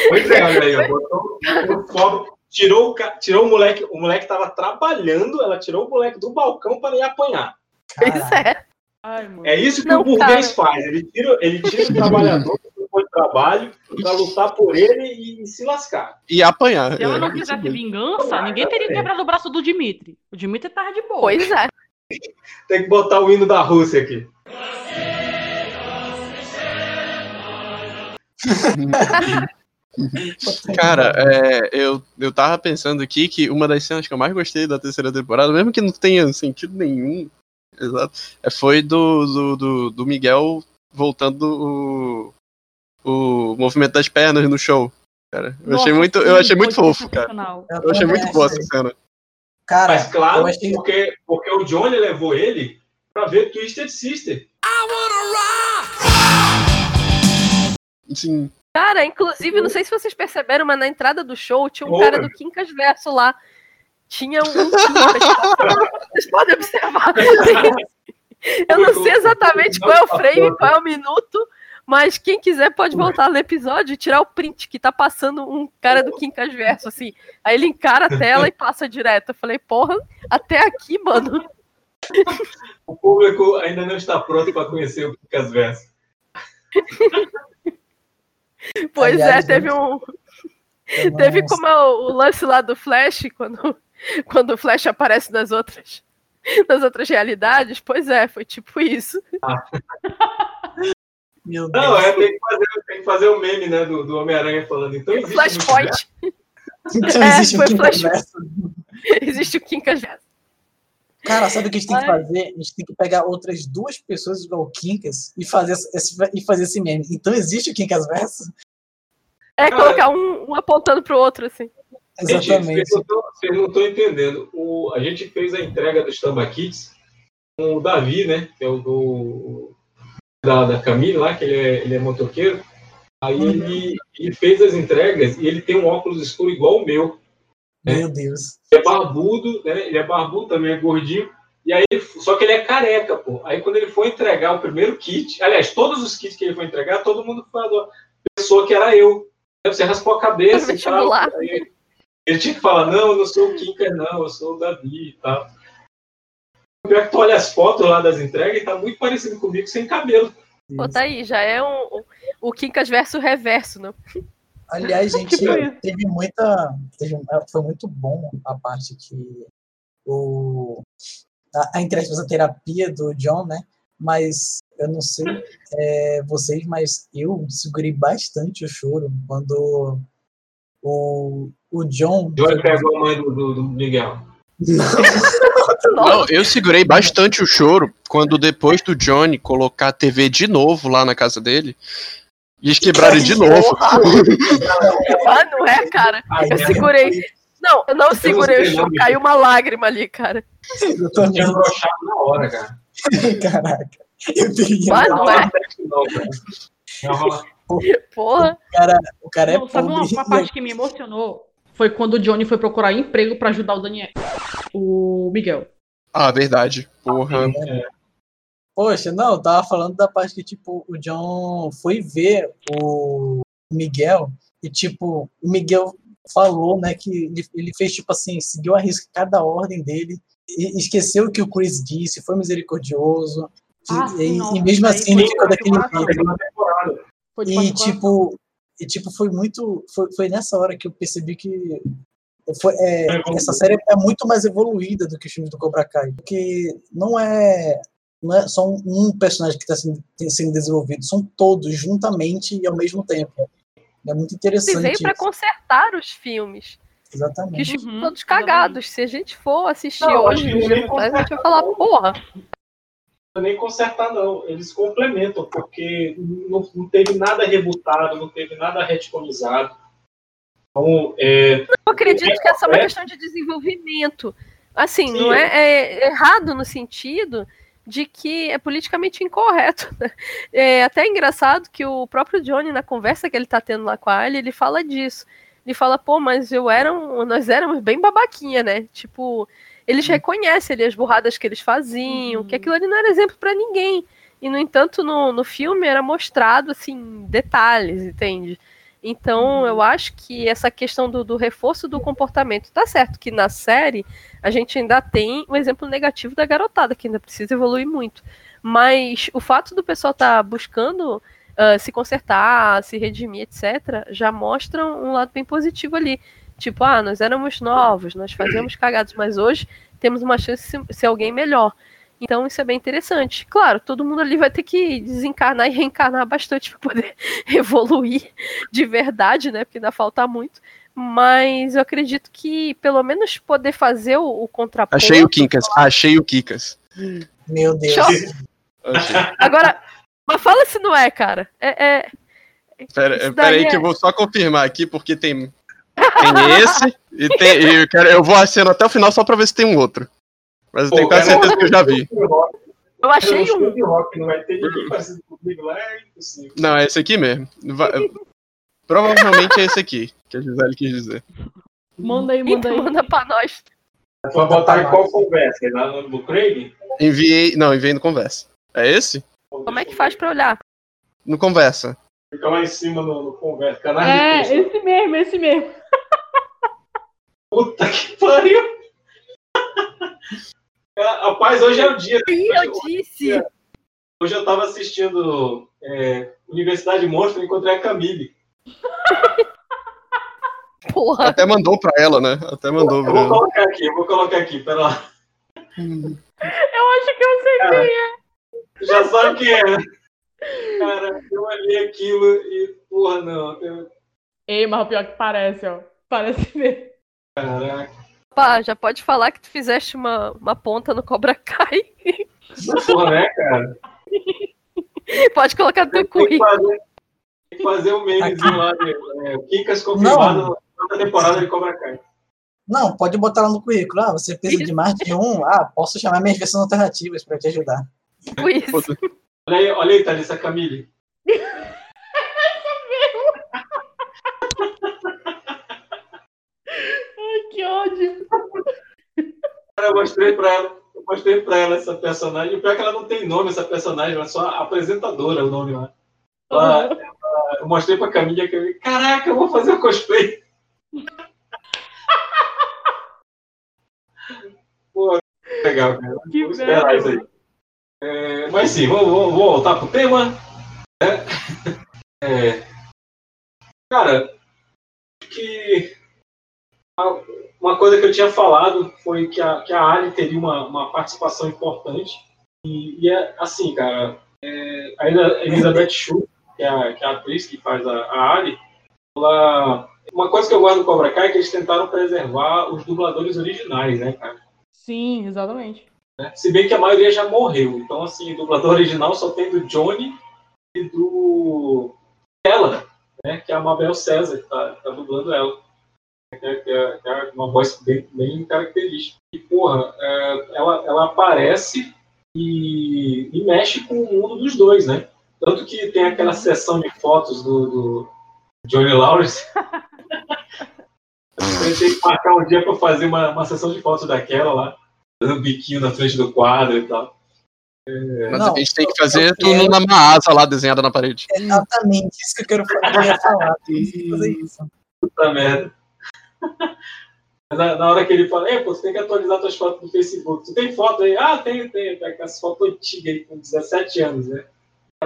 Speaker 3: Pois é, olha aí, botou, botou fogo, tirou, o, tirou o moleque, o moleque tava trabalhando, ela tirou o moleque do balcão para ir apanhar.
Speaker 6: Pois é.
Speaker 3: É isso que
Speaker 6: Não,
Speaker 3: o burguês
Speaker 6: cara.
Speaker 3: faz. Ele tira, ele tira o trabalhador foi trabalho para lutar por ele e, se lascar.
Speaker 7: E apanhar.
Speaker 5: Se ela
Speaker 7: é,
Speaker 5: não quisesse
Speaker 7: mesmo.
Speaker 5: vingança, ninguém teria quebrado o braço do Dimitri. O Dimitri tava de boa.
Speaker 6: Pois é.
Speaker 3: Tem que botar o hino da Rússia aqui.
Speaker 7: Cara, é, eu, eu tava pensando aqui que uma das cenas que eu mais gostei da terceira temporada, mesmo que não tenha sentido nenhum, exato, é, foi do, do, do, do Miguel voltando o, o movimento das pernas no show. Cara, eu achei
Speaker 5: Nossa,
Speaker 7: muito, eu achei muito fofo, cara. Eu achei muito boa essa cena.
Speaker 9: Cara,
Speaker 3: Mas claro,
Speaker 9: achei-
Speaker 3: porque, porque o Johnny levou ele pra ver Twisted Sister.
Speaker 7: Sim.
Speaker 6: Cara, inclusive, não sei se vocês perceberam, mas na entrada do show tinha um
Speaker 3: Ô,
Speaker 6: cara do Quincas Verso lá. Tinha um. Vocês podem observar. Eu não sei exatamente qual é o frame, qual é o minuto, mas quem quiser pode voltar no episódio e tirar o print que tá passando um cara do Quincas Verso, assim. Aí ele encara a tela e passa direto. Eu falei, porra, até aqui, mano.
Speaker 3: O público ainda não está pronto para conhecer o Picas Verso.
Speaker 6: Pois
Speaker 9: Aliás,
Speaker 6: é, teve um. Teve como é o, o lance lá do Flash, quando, quando o Flash aparece nas outras, nas outras realidades. Pois é, foi tipo isso.
Speaker 9: Meu Deus.
Speaker 3: Não, é, tem que fazer, tem que fazer o meme né, do, do Homem-Aranha falando. Então existe
Speaker 6: Flashpoint.
Speaker 9: Então
Speaker 6: É,
Speaker 9: existe um
Speaker 6: foi
Speaker 9: Quincas
Speaker 6: flash-. Existe o Quincas Verso.
Speaker 9: Cara, sabe o que a gente tem que fazer? A gente tem que pegar outras duas pessoas igual o Quincas e fazer esse, e fazer esse meme. Então existe o Quincas Verso?
Speaker 6: É colocar um, um apontando pro outro, assim.
Speaker 9: Exatamente.
Speaker 3: vocês não tão- vocês não estão entendendo. O, a gente fez a entrega dos Tambakits com o Davi, né? Que é o do, da, da Camille lá, que ele é, ele é motoqueiro. Aí
Speaker 9: Uhum.
Speaker 3: ele, ele fez as entregas e ele tem um óculos escuro igual o meu.
Speaker 9: Meu Deus.
Speaker 3: Ele é barbudo, né? Ele é barbudo também, é gordinho. E aí, só que ele é careca, pô. Aí quando ele foi entregar o primeiro kit, aliás, todos os kits que ele foi entregar, todo mundo falou, pensou que era eu. Aí Você raspou a cabeça e tal. Ele tinha que falar, não, eu não sou o Kinker, não, eu sou o Davi e tal. O pior que tu olha as fotos lá das entregas e tá muito parecido comigo sem cabelo.
Speaker 6: Pô, tá aí, já é um. O, o Quincas versus reverso, né?
Speaker 9: Aliás, gente,
Speaker 6: Tipo isso.
Speaker 9: teve muita. teve- foi muito bom a parte que o. A, a entre aspas, a terapia do John, né? Mas eu não sei é, vocês, mas eu segurei bastante o choro quando o, o John.
Speaker 3: Johnny pegou a mãe do, do, do Miguel.
Speaker 7: Não, eu segurei bastante o choro quando depois do Johnny colocar a TV de novo lá na casa dele, e eles quebraram de novo.
Speaker 6: Ah, não é, cara? Eu segurei. Não, eu não segurei o choro, caiu uma lágrima ali, cara.
Speaker 9: Eu tô
Speaker 3: broxado na hora, cara.
Speaker 9: Caraca. Eu.
Speaker 6: Ah, não é?
Speaker 3: Não. Não rola.
Speaker 6: Porra.
Speaker 9: O cara, o cara é
Speaker 5: Não, sabe uma, uma parte que me emocionou? Foi quando o Johnny foi procurar emprego pra ajudar o Daniel. O Miguel.
Speaker 7: Ah, verdade. Porra.
Speaker 9: Poxa, não, eu tava falando da parte que, tipo, o John foi ver o Miguel e, tipo, o Miguel falou, né, que ele, ele fez, tipo assim, seguiu a risca cada ordem dele, e esqueceu o que o Chris disse, foi misericordioso, que-
Speaker 5: Ah,
Speaker 9: e, e mesmo
Speaker 5: aí
Speaker 9: assim ele
Speaker 5: foi
Speaker 9: ficou daquele jeito. E, tipo, e, tipo, foi muito, foi, foi nessa hora que eu percebi que foi, é, essa série é muito mais evoluída do que os filmes do Cobra Kai, porque não é não é só um, um personagem que está sendo, sendo desenvolvido, são todos juntamente e ao mesmo tempo. É muito interessante.
Speaker 6: veio
Speaker 9: isso.
Speaker 6: consertar os filmes. Que os
Speaker 9: Exatamente.
Speaker 6: filmes todos cagados. Se a gente for assistir
Speaker 3: Não,
Speaker 6: hoje, a gente vai falar, porra.
Speaker 3: Não nem consertar, não. Eles complementam, porque não, não teve nada rebutado, não teve nada retconizado. Então, é,
Speaker 6: Eu acredito que essa é uma questão de desenvolvimento. Assim, não é, é errado no sentido de que é politicamente incorreto. né? É até engraçado que o próprio Johnny, na conversa que ele tá tendo lá com a Ali, ele fala disso. Ele fala, pô, mas eu era um- nós éramos bem babaquinha, né? Tipo, eles reconhecem ali as burradas que eles faziam, que aquilo ali não era exemplo pra ninguém. E, no entanto, no, no filme era mostrado, assim, detalhes, entende? Então, eu acho que essa questão do, do reforço do comportamento, tá certo que na série a gente ainda tem o exemplo negativo da garotada, que ainda precisa evoluir muito. Mas o fato do pessoal estar buscando ah, se consertar, se redimir, etc., já mostra um lado bem positivo ali. Tipo, ah, nós éramos novos, nós fazíamos cagados, mas hoje temos uma chance de ser alguém melhor. Então isso é bem interessante. Claro, todo mundo ali vai ter que desencarnar e reencarnar bastante para poder evoluir de verdade, né? Porque ainda falta muito. Mas eu acredito que pelo menos poder fazer o, o contraponto.
Speaker 7: Achei o Kikas, achei o Kikas.
Speaker 9: Meu Deus.
Speaker 7: Achei.
Speaker 6: Agora, mas fala se não é, cara. É, é-
Speaker 7: Pera,
Speaker 6: Isso
Speaker 7: pera aí
Speaker 6: daí
Speaker 7: que
Speaker 6: é-
Speaker 7: eu vou só confirmar aqui, porque tem, tem esse e tem. e eu, quero, eu vou aceno até o final só pra ver se tem um outro. Mas eu tenho quase
Speaker 3: cara,
Speaker 7: certeza que eu já vi.
Speaker 6: Eu achei
Speaker 3: um.
Speaker 6: um.
Speaker 3: não é impossível.
Speaker 7: Não, é esse aqui mesmo. Va- Provavelmente é esse aqui, que a Gisele quis dizer.
Speaker 5: Manda aí, manda aí.
Speaker 6: Manda pra nós.
Speaker 3: Vai botar em qual conversa? Lá no do Craig?
Speaker 7: Enviei. Não, enviei no conversa. É esse?
Speaker 6: Como é que faz pra olhar?
Speaker 7: No conversa.
Speaker 3: Fica lá em cima no, no conversa. Canal
Speaker 5: É,
Speaker 3: de
Speaker 5: esse mesmo, esse mesmo.
Speaker 3: Puta que pariu! Rapaz, hoje é o dia.
Speaker 6: eu disse!
Speaker 3: Hoje eu tava assistindo é, Universidade Monstro e encontrei a Camille.
Speaker 6: Porra.
Speaker 7: Até mandou pra ela, né? Até mandou
Speaker 3: Eu
Speaker 7: pra
Speaker 3: vou
Speaker 7: ela.
Speaker 3: colocar aqui, eu vou colocar aqui, pera lá.
Speaker 5: Eu acho que eu sei quem é.
Speaker 3: Já sabe quem é, né? Cara, eu olhei aquilo e, porra, não. Eu...
Speaker 5: Ei, mas o pior que parece, ó. Parece mesmo.
Speaker 3: Caraca.
Speaker 6: Pá, já pode falar que tu fizeste uma, uma ponta no Cobra Kai.
Speaker 3: Porra, né, cara?
Speaker 6: pode colocar no teu
Speaker 3: Tem que
Speaker 6: currículo.
Speaker 3: fazer, tem que fazer um memezinho lá de é, Kikas confirmado na temporada de Cobra Kai.
Speaker 9: Não, pode botar lá no currículo. Ah, você precisa de mais de um. Ah, posso chamar minhas versões alternativas para te ajudar.
Speaker 6: Tipo isso.
Speaker 3: Olha aí, olha aí, Thalissa Camille.
Speaker 5: Ai, que ódio.
Speaker 3: Cara, eu mostrei pra ela, eu mostrei pra ela essa personagem. O pior é que ela não tem nome, essa personagem, é só apresentadora o nome lá. Ela- ela- eu mostrei pra Camille e a Camille, caraca, eu vou fazer o cosplay. Pô, legal, cara.
Speaker 5: Que
Speaker 3: Vou esperar isso aí. É, mas sim, vamos, vamos- vamos voltar pro tema. né? É, cara, que a- uma coisa que eu tinha falado foi que a, que a Ali teria uma, uma participação importante. E, e é assim, cara, é, a Elizabeth Shue, que é a, que é a atriz que faz a, a Ali, ela. Uma coisa que eu gosto do Cobra Kai é que eles tentaram preservar os dubladores originais, né, cara?
Speaker 5: Sim, exatamente.
Speaker 3: né? Se bem que a maioria já morreu. Então, assim, o dublador original só tem do Johnny e do ela, né? Que é a Mabel César, que tá, tá dublando ela. Que é, que é- que é uma voz bem, bem característica. E, porra, é, ela, ela aparece e, e mexe com o mundo dos dois, né? Tanto que tem aquela sessão de fotos do, do Johnny Lawrence. Eu tenho que marcar um dia pra fazer uma, uma sessão de fotos daquela lá, dando biquinho na frente do quadro e tal. É,
Speaker 7: Mas
Speaker 9: Não,
Speaker 7: a gente tem que fazer
Speaker 9: eu
Speaker 7: tudo
Speaker 9: quero-
Speaker 7: numa asa lá desenhada na parede.
Speaker 9: Exatamente, isso que eu quero fa- eu ia falar. Tem que fazer isso.
Speaker 3: Puta merda. Na, na hora que ele fala, é, pô, você tem que atualizar suas fotos do Facebook. Tu tem foto aí? Ah, tenho, tenho. Tem aquelas fotos antigas aí com 17 anos, né?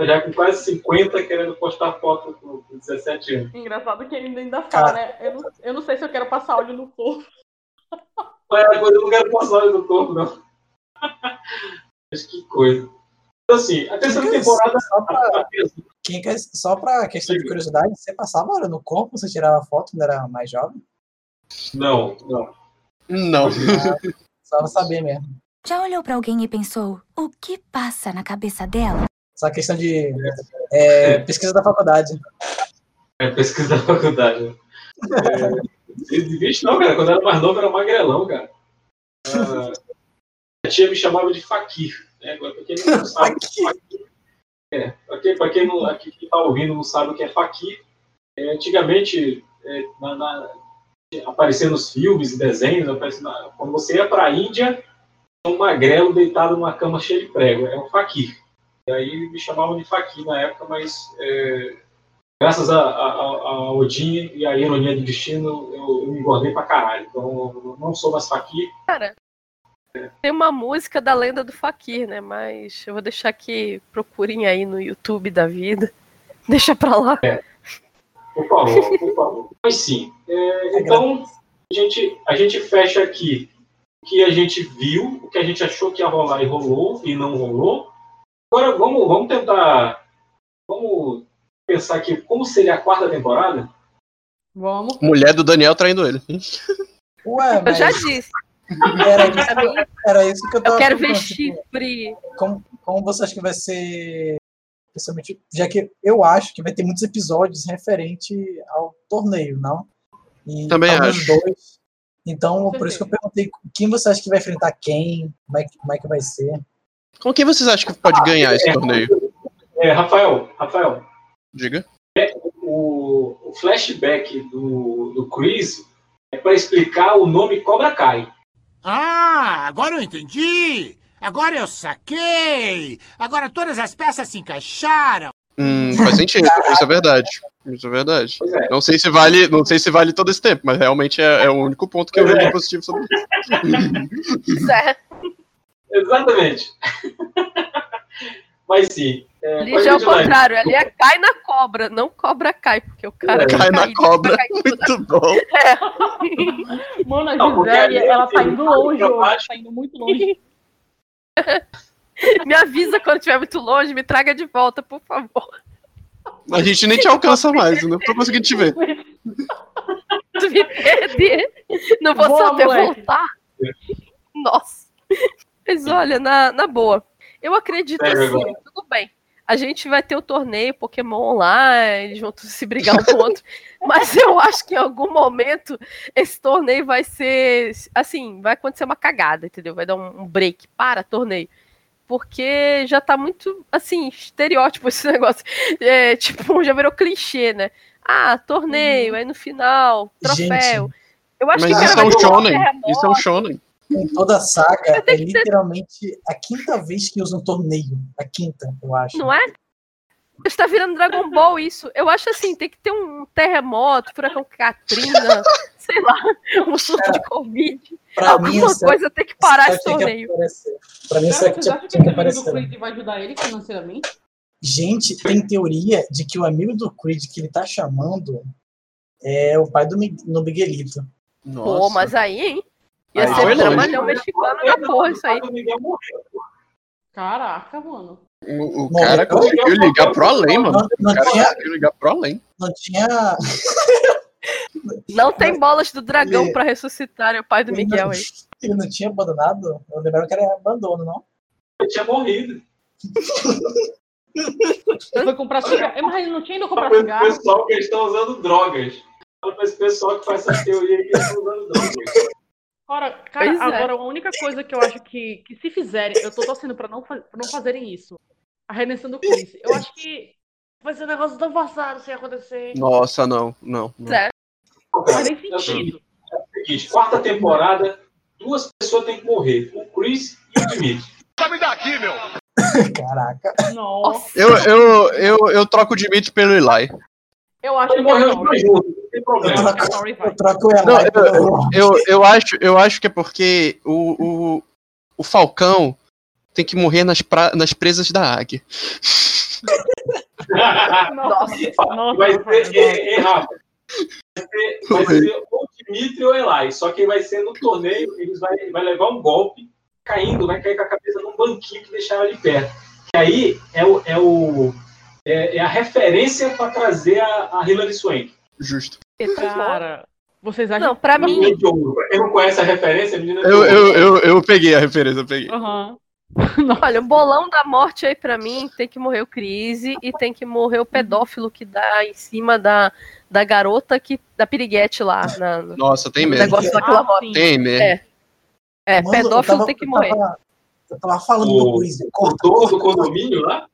Speaker 3: Já com quase 50 querendo postar foto com, com 17 anos.
Speaker 5: Engraçado que ele ainda fala, né? Eu não, eu não sei se eu quero passar óleo no corpo.
Speaker 3: Mas agora eu não quero passar olho no corpo, não. Mas que coisa. Então, assim, a terceira
Speaker 9: Quem
Speaker 3: temporada.
Speaker 9: Só pra, quem quer, só pra questão de curiosidade, você passava óleo no corpo, você tirava foto quando era mais jovem?
Speaker 3: Não, não.
Speaker 7: Não.
Speaker 9: Só pra saber mesmo.
Speaker 15: Já olhou pra alguém e pensou, o que passa na cabeça dela?
Speaker 9: Só questão de é, pesquisa da faculdade.
Speaker 3: É pesquisa da faculdade. né? É, de bicho não, cara. Quando eu era mais novo, era magrelão, cara. Ah, a tia me chamava de Fakir. Né? Agora, pra quem não sabe, Fakir. É, pra quem, pra quem não, quem tá ouvindo não sabe o que é Fakir, é, antigamente, é, na, na, aparecia nos filmes e desenhos, na- quando você ia pra Índia, tinha um magrelo deitado numa cama cheia de prego. É um Fakir. E aí me chamavam de Fakir na época, mas é, graças a, a, a- a Odin e a ironia do destino, eu, eu me engordei pra caralho. Então, eu não sou mais Fakir.
Speaker 6: Cara, tem uma música da lenda do Fakir, né? Mas eu vou deixar que procurem aí no YouTube da vida. Deixa pra lá.
Speaker 3: Por favor, por favor. Mas sim. é, então, a gente, a gente fecha aqui o que a gente viu, o que a gente achou que ia rolar e rolou e não rolou. Agora vamos, vamos tentar. Vamos pensar aqui como seria a quarta temporada?
Speaker 5: Vamos.
Speaker 7: Mulher do Daniel traindo ele.
Speaker 9: Ué,
Speaker 6: Eu
Speaker 9: mas
Speaker 6: já disse.
Speaker 9: era isso, era isso que eu tava
Speaker 6: Eu quero ver chifre.
Speaker 9: como, como você acha que vai ser principalmente já que eu acho que vai ter muitos episódios referente ao torneio, não? E
Speaker 7: Também acho.
Speaker 9: dois. Então, por isso que eu perguntei quem você acha que vai enfrentar quem, como é que, como é que vai ser.
Speaker 7: Com quem vocês acham que pode ganhar esse
Speaker 3: é.
Speaker 7: torneio?
Speaker 3: É, Rafael, Rafael,
Speaker 7: Diga.
Speaker 3: o, o flashback do, do Chris é para explicar o nome Cobra Kai.
Speaker 16: Ah, agora eu entendi! Agora eu saquei! Agora todas as peças se encaixaram!
Speaker 7: Hum, faz sentido, isso é verdade. Isso é verdade.
Speaker 3: é.
Speaker 7: Não sei se vale, não sei se vale todo esse tempo, mas realmente é, é o único ponto que eu vejo
Speaker 3: é.
Speaker 7: positivo sobre isso.
Speaker 6: Certo.
Speaker 3: Exatamente. Mas sim. É,
Speaker 6: já é o contrário, ali é cai na cobra, não cobra cai, porque o cara
Speaker 7: Cai na
Speaker 6: caído,
Speaker 7: cobra,
Speaker 6: cai
Speaker 7: muito bom.
Speaker 6: É.
Speaker 5: Mano, a Gisele, ela tá indo longe,
Speaker 3: baixo.
Speaker 5: tá indo muito longe.
Speaker 6: Me avisa quando estiver muito longe, me traga de volta, por favor.
Speaker 7: A gente nem te alcança mais, não tô conseguindo te ver.
Speaker 6: Se me perder, não vou
Speaker 5: Boa,
Speaker 6: saber
Speaker 5: moleque.
Speaker 6: voltar. Nossa. Mas olha, na, na boa, eu acredito
Speaker 3: Sério
Speaker 6: assim,
Speaker 3: agora?
Speaker 6: tudo bem. A gente vai ter o torneio Pokémon online, eles vão todos se brigar um com o outro. Mas eu acho que em algum momento esse torneio vai ser. Assim, vai acontecer uma cagada, entendeu? Vai dar um, um break para torneio. Porque já tá muito, assim, estereótipo esse negócio. É, tipo, já virou clichê, né? Ah, torneio, aí no final, troféu. Eu acho
Speaker 7: Mas
Speaker 6: que
Speaker 7: isso é um shonen. Isso é um shonen.
Speaker 9: Em toda a saga, é literalmente a quinta vez que usa um torneio. A quinta, eu acho.
Speaker 6: Não é? Está virando Dragon Ball isso. Eu acho assim, tem que ter um terremoto, furacão Katrina, sei lá, um surto de Covid.
Speaker 9: Pra mim,
Speaker 6: Alguma
Speaker 9: essa-
Speaker 6: coisa tem que parar
Speaker 9: essa
Speaker 6: esse
Speaker 9: que
Speaker 6: torneio.
Speaker 9: Pra mim, isso tinha,
Speaker 5: acham que
Speaker 9: tinha que
Speaker 5: do
Speaker 9: aparecer.
Speaker 5: Chris vai ajudar ele financeiramente?
Speaker 9: Gente, tem teoria de que o amigo do Creed que ele tá chamando é o pai do Miguelito.
Speaker 6: Pô, mas aí, hein? Ia
Speaker 9: Aí
Speaker 6: ser dramalhão mexicano da porra isso aí.
Speaker 5: Caraca, mano.
Speaker 7: O, o
Speaker 9: Morreu?
Speaker 7: cara conseguiu ligar pro além, mano.
Speaker 9: Não,
Speaker 7: O cara
Speaker 9: tinha-
Speaker 7: conseguiu ligar pro além.
Speaker 9: Não tinha.
Speaker 6: Não tem bolas do dragão
Speaker 9: Ele-
Speaker 6: pra ressuscitar o pai do Miguel aí.
Speaker 9: Ele não tinha abandonado? Eu lembrava que era abandono, não?
Speaker 3: Ele tinha morrido.
Speaker 5: Ele foi comprar cigarro. É, Mas ele não tinha ido comprar
Speaker 3: Fala pra
Speaker 5: cigarro.
Speaker 3: esse pessoal que eles estão usando drogas. Fala pra esse pessoal que faz essa teoria aí que eles estão usando drogas.
Speaker 5: Ora, cara,
Speaker 6: Pois é.
Speaker 5: agora a única coisa que eu acho que, que se fizerem, eu tô torcendo pra não, pra não fazerem isso. A redenção do Chris. Eu acho que vai ser um negócio tão forçado sem acontecer.
Speaker 7: Nossa, não, não. não.
Speaker 6: Sério?
Speaker 5: Não faz nem
Speaker 3: É
Speaker 5: sentido.
Speaker 3: é o seguinte, quarta temporada, duas pessoas têm que morrer. O Chris e o Dimitri.
Speaker 12: Sabe daqui, meu!
Speaker 9: Caraca.
Speaker 5: Nossa.
Speaker 7: Eu, eu, eu, eu troco o Dimitri pelo Eli.
Speaker 5: Eu acho
Speaker 3: Ele
Speaker 5: que é
Speaker 3: morreu
Speaker 5: a
Speaker 3: os dois
Speaker 5: Sorry.
Speaker 3: juntos, não tem problema.
Speaker 5: Eu acho que vai.
Speaker 9: Eu o
Speaker 7: acho, eu acho que é porque o, o, o Falcão tem que morrer nas, pra, nas presas da águia.
Speaker 5: Nossa, nossa.
Speaker 3: Vai ser, é, é, Rafa, vai ser, vai ser ou o Dimitri ou o Eli. Só que vai ser no torneio, eles vai, vai levar um golpe caindo, vai cair com a cabeça num banquinho que deixaram ali perto. E aí é, o, é, o, é, é a referência para trazer a, a Hilary Swank.
Speaker 7: Justo.
Speaker 5: Cara, vocês acham
Speaker 6: Não, pra
Speaker 3: A
Speaker 6: mim,
Speaker 3: quem não conhece a referência, menina
Speaker 7: Eu, eu, eu, eu peguei a referência, eu peguei.
Speaker 5: Aham.
Speaker 6: olha, o bolão da morte aí pra mim tem que morrer o Crise e tem que morrer o pedófilo que dá em cima da, da garota que da piriguete lá. Na, no
Speaker 7: Nossa, tem mesmo.
Speaker 6: negócio daquela
Speaker 5: Ah,
Speaker 6: roda.
Speaker 5: sim.
Speaker 7: Tem mesmo.
Speaker 6: É. É,
Speaker 9: Mano, eu
Speaker 6: pedófilo
Speaker 9: tava-
Speaker 6: tem que
Speaker 9: eu
Speaker 6: morrer.
Speaker 9: tava- Eu tava falando
Speaker 3: O-
Speaker 9: do Corta,
Speaker 3: dono do condomínio lá?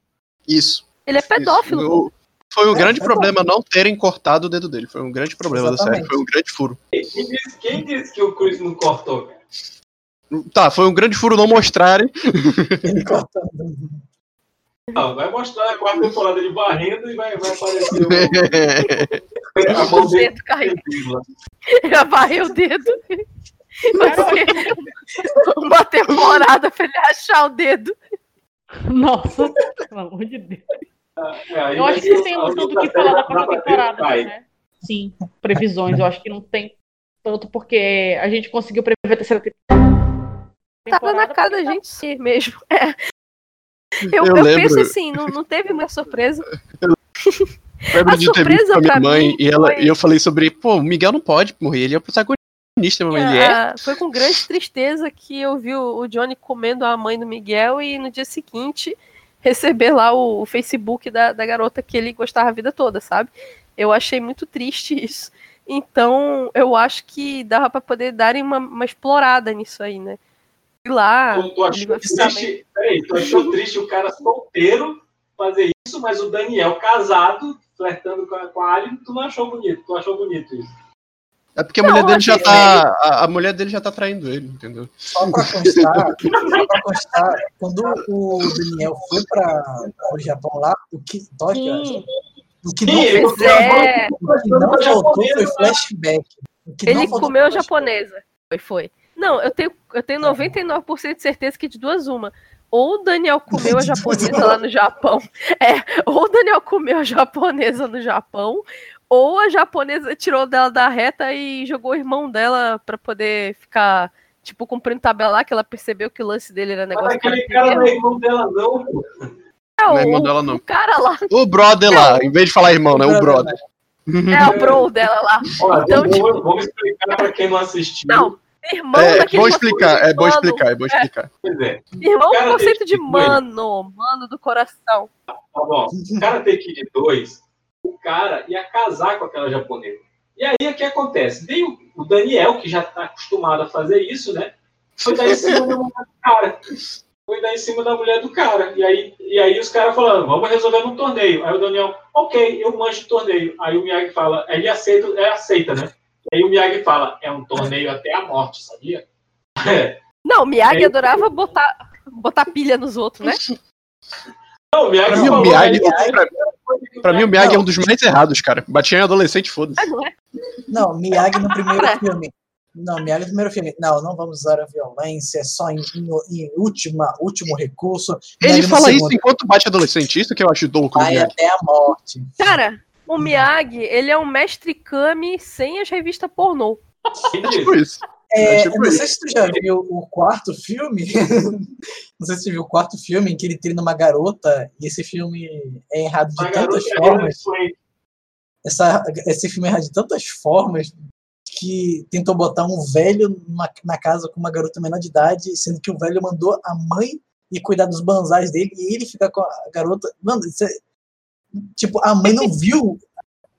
Speaker 7: Isso.
Speaker 6: Ele é pedófilo.
Speaker 7: Isso. Foi um
Speaker 9: É,
Speaker 7: grande
Speaker 9: é
Speaker 7: problema não terem cortado o dedo dele. Foi um grande problema da série.
Speaker 9: Exatamente.
Speaker 7: Foi um grande furo.
Speaker 3: Quem disse, quem disse que o Chris não cortou, cara?
Speaker 7: Tá, foi um grande furo não mostrarem.
Speaker 9: Ele cortando.
Speaker 3: Não, vai mostrar a quarta temporada de barrendo e vai, vai aparecer o, a mão
Speaker 6: O dedo caindo. Ele varreu o dedo. Vai ser uma temporada pra ele achar o dedo.
Speaker 5: Nossa, pelo amor de Deus.
Speaker 3: É,
Speaker 5: Eu acho que noção do
Speaker 3: outra
Speaker 5: que falar da quarta temporada,
Speaker 3: vai.
Speaker 5: né? Sim, previsões. Eu acho que não tem tanto porque a gente conseguiu prever a terceira te- temporada.
Speaker 6: Tava na cara da gente ser mesmo. É. Eu,
Speaker 7: Eu
Speaker 6: eu
Speaker 7: lembro-
Speaker 6: penso assim, não, não teve uma surpresa.
Speaker 7: Lembro
Speaker 6: A
Speaker 7: de ter visto
Speaker 6: surpresa
Speaker 7: com a minha
Speaker 6: pra
Speaker 7: mãe
Speaker 6: mim
Speaker 7: e, ela,
Speaker 6: foi-
Speaker 7: e eu falei sobre, pô, o Miguel não pode morrer, ele é o protagonista, mas ele é.
Speaker 6: Ah, Foi com grande tristeza que eu vi o, o Johnny comendo a mãe do Miguel e no dia seguinte receber lá o, o Facebook da, da garota que ele gostava a vida toda, sabe? Eu achei muito triste isso. Então, eu acho que dava pra poder darem uma, uma explorada nisso aí, né? E lá,
Speaker 3: Tu, achou triste, peraí, tu achou triste o cara solteiro fazer isso, mas o Daniel casado, flertando com a, com a Ali, tu não achou bonito, tu achou bonito isso.
Speaker 7: É porque a
Speaker 6: Não,
Speaker 7: mulher dele já
Speaker 6: achei
Speaker 7: tá. A, a mulher dele já tá traindo ele, entendeu?
Speaker 9: Só pra constar, só pra constar, quando o Daniel foi para o Japão lá, o que
Speaker 5: Sim,
Speaker 9: o que
Speaker 3: Sim,
Speaker 9: não,
Speaker 6: é,
Speaker 9: o que não faltou foi flashback. O que não
Speaker 6: ele comeu a japonesa. Foi, foi. Não, eu tenho, eu tenho 99% de certeza que de duas uma. Ou o Daniel comeu a japonesa lá no Japão. É, ou o Daniel comeu a japonesa no Japão, ou a japonesa tirou dela da reta e jogou o irmão dela para poder ficar, tipo, cumprindo tabelar, que ela percebeu que o lance dele era negócio.
Speaker 3: Mas
Speaker 6: aquele
Speaker 3: cara não é irmão dela, não, pô.
Speaker 6: É,
Speaker 7: não é irmão dela, não.
Speaker 6: O cara lá.
Speaker 7: O brother lá, em vez de falar irmão, né? O brother.
Speaker 6: É, o bro dela lá. Então,
Speaker 3: vamos,
Speaker 6: tipo...
Speaker 3: explicar pra quem não assistiu.
Speaker 6: Não. Irmão
Speaker 7: é, bom é explicar, é bom explicar, é bom explicar.
Speaker 3: É.
Speaker 6: Irmão conceito de mano, mano do coração.
Speaker 3: Tá bom. Karate Kid 2 o cara ia casar com aquela japonesa. E aí o que acontece? Veio o Daniel, que já tá acostumado a fazer isso, né? Foi dar em cima da mulher do cara. Foi dar em cima da mulher do cara. E aí, e aí os caras falando, vamos resolver no torneio. Aí o Daniel, ok, eu manjo o torneio. Aí o Miyagi fala, ele aceita, é, aceita, né? Aí o Miyagi fala, é um torneio até a morte, sabia?
Speaker 6: Não, Miyagi
Speaker 3: É.
Speaker 6: adorava botar, botar pilha nos outros, né?
Speaker 3: Não, o Miyagi
Speaker 7: Pra mim, o Miyagi, pra, pra mim, o Miyagi é um dos mais errados, cara. Batia em adolescente, foda-se.
Speaker 6: Não é?
Speaker 9: Não, Miyagi no primeiro filme. Não, Miyagi no primeiro filme. Não, não vamos usar a violência, só em, em, em última, último recurso.
Speaker 7: Ele fala isso enquanto bate adolescente, isso que eu acho louco.
Speaker 9: Vai até a morte.
Speaker 6: Cara, o Miyagi, ele é um mestre Kami sem as revistas pornô.
Speaker 7: É tipo isso.
Speaker 9: É,
Speaker 7: É tipo
Speaker 9: eu não sei
Speaker 7: isso.
Speaker 9: se tu já viu o quarto filme. não sei se tu viu o quarto filme em que ele treina uma garota e esse filme é errado de
Speaker 3: A
Speaker 9: tantas
Speaker 3: é
Speaker 9: formas.
Speaker 3: Swank.
Speaker 9: Essa, esse filme é errado de tantas formas que tentou botar um velho numa- na casa com uma garota menor de idade, sendo que o velho mandou a mãe ir cuidar dos banzais dele e ele ficar com a garota. Mano, isso é- tipo, a mãe não viu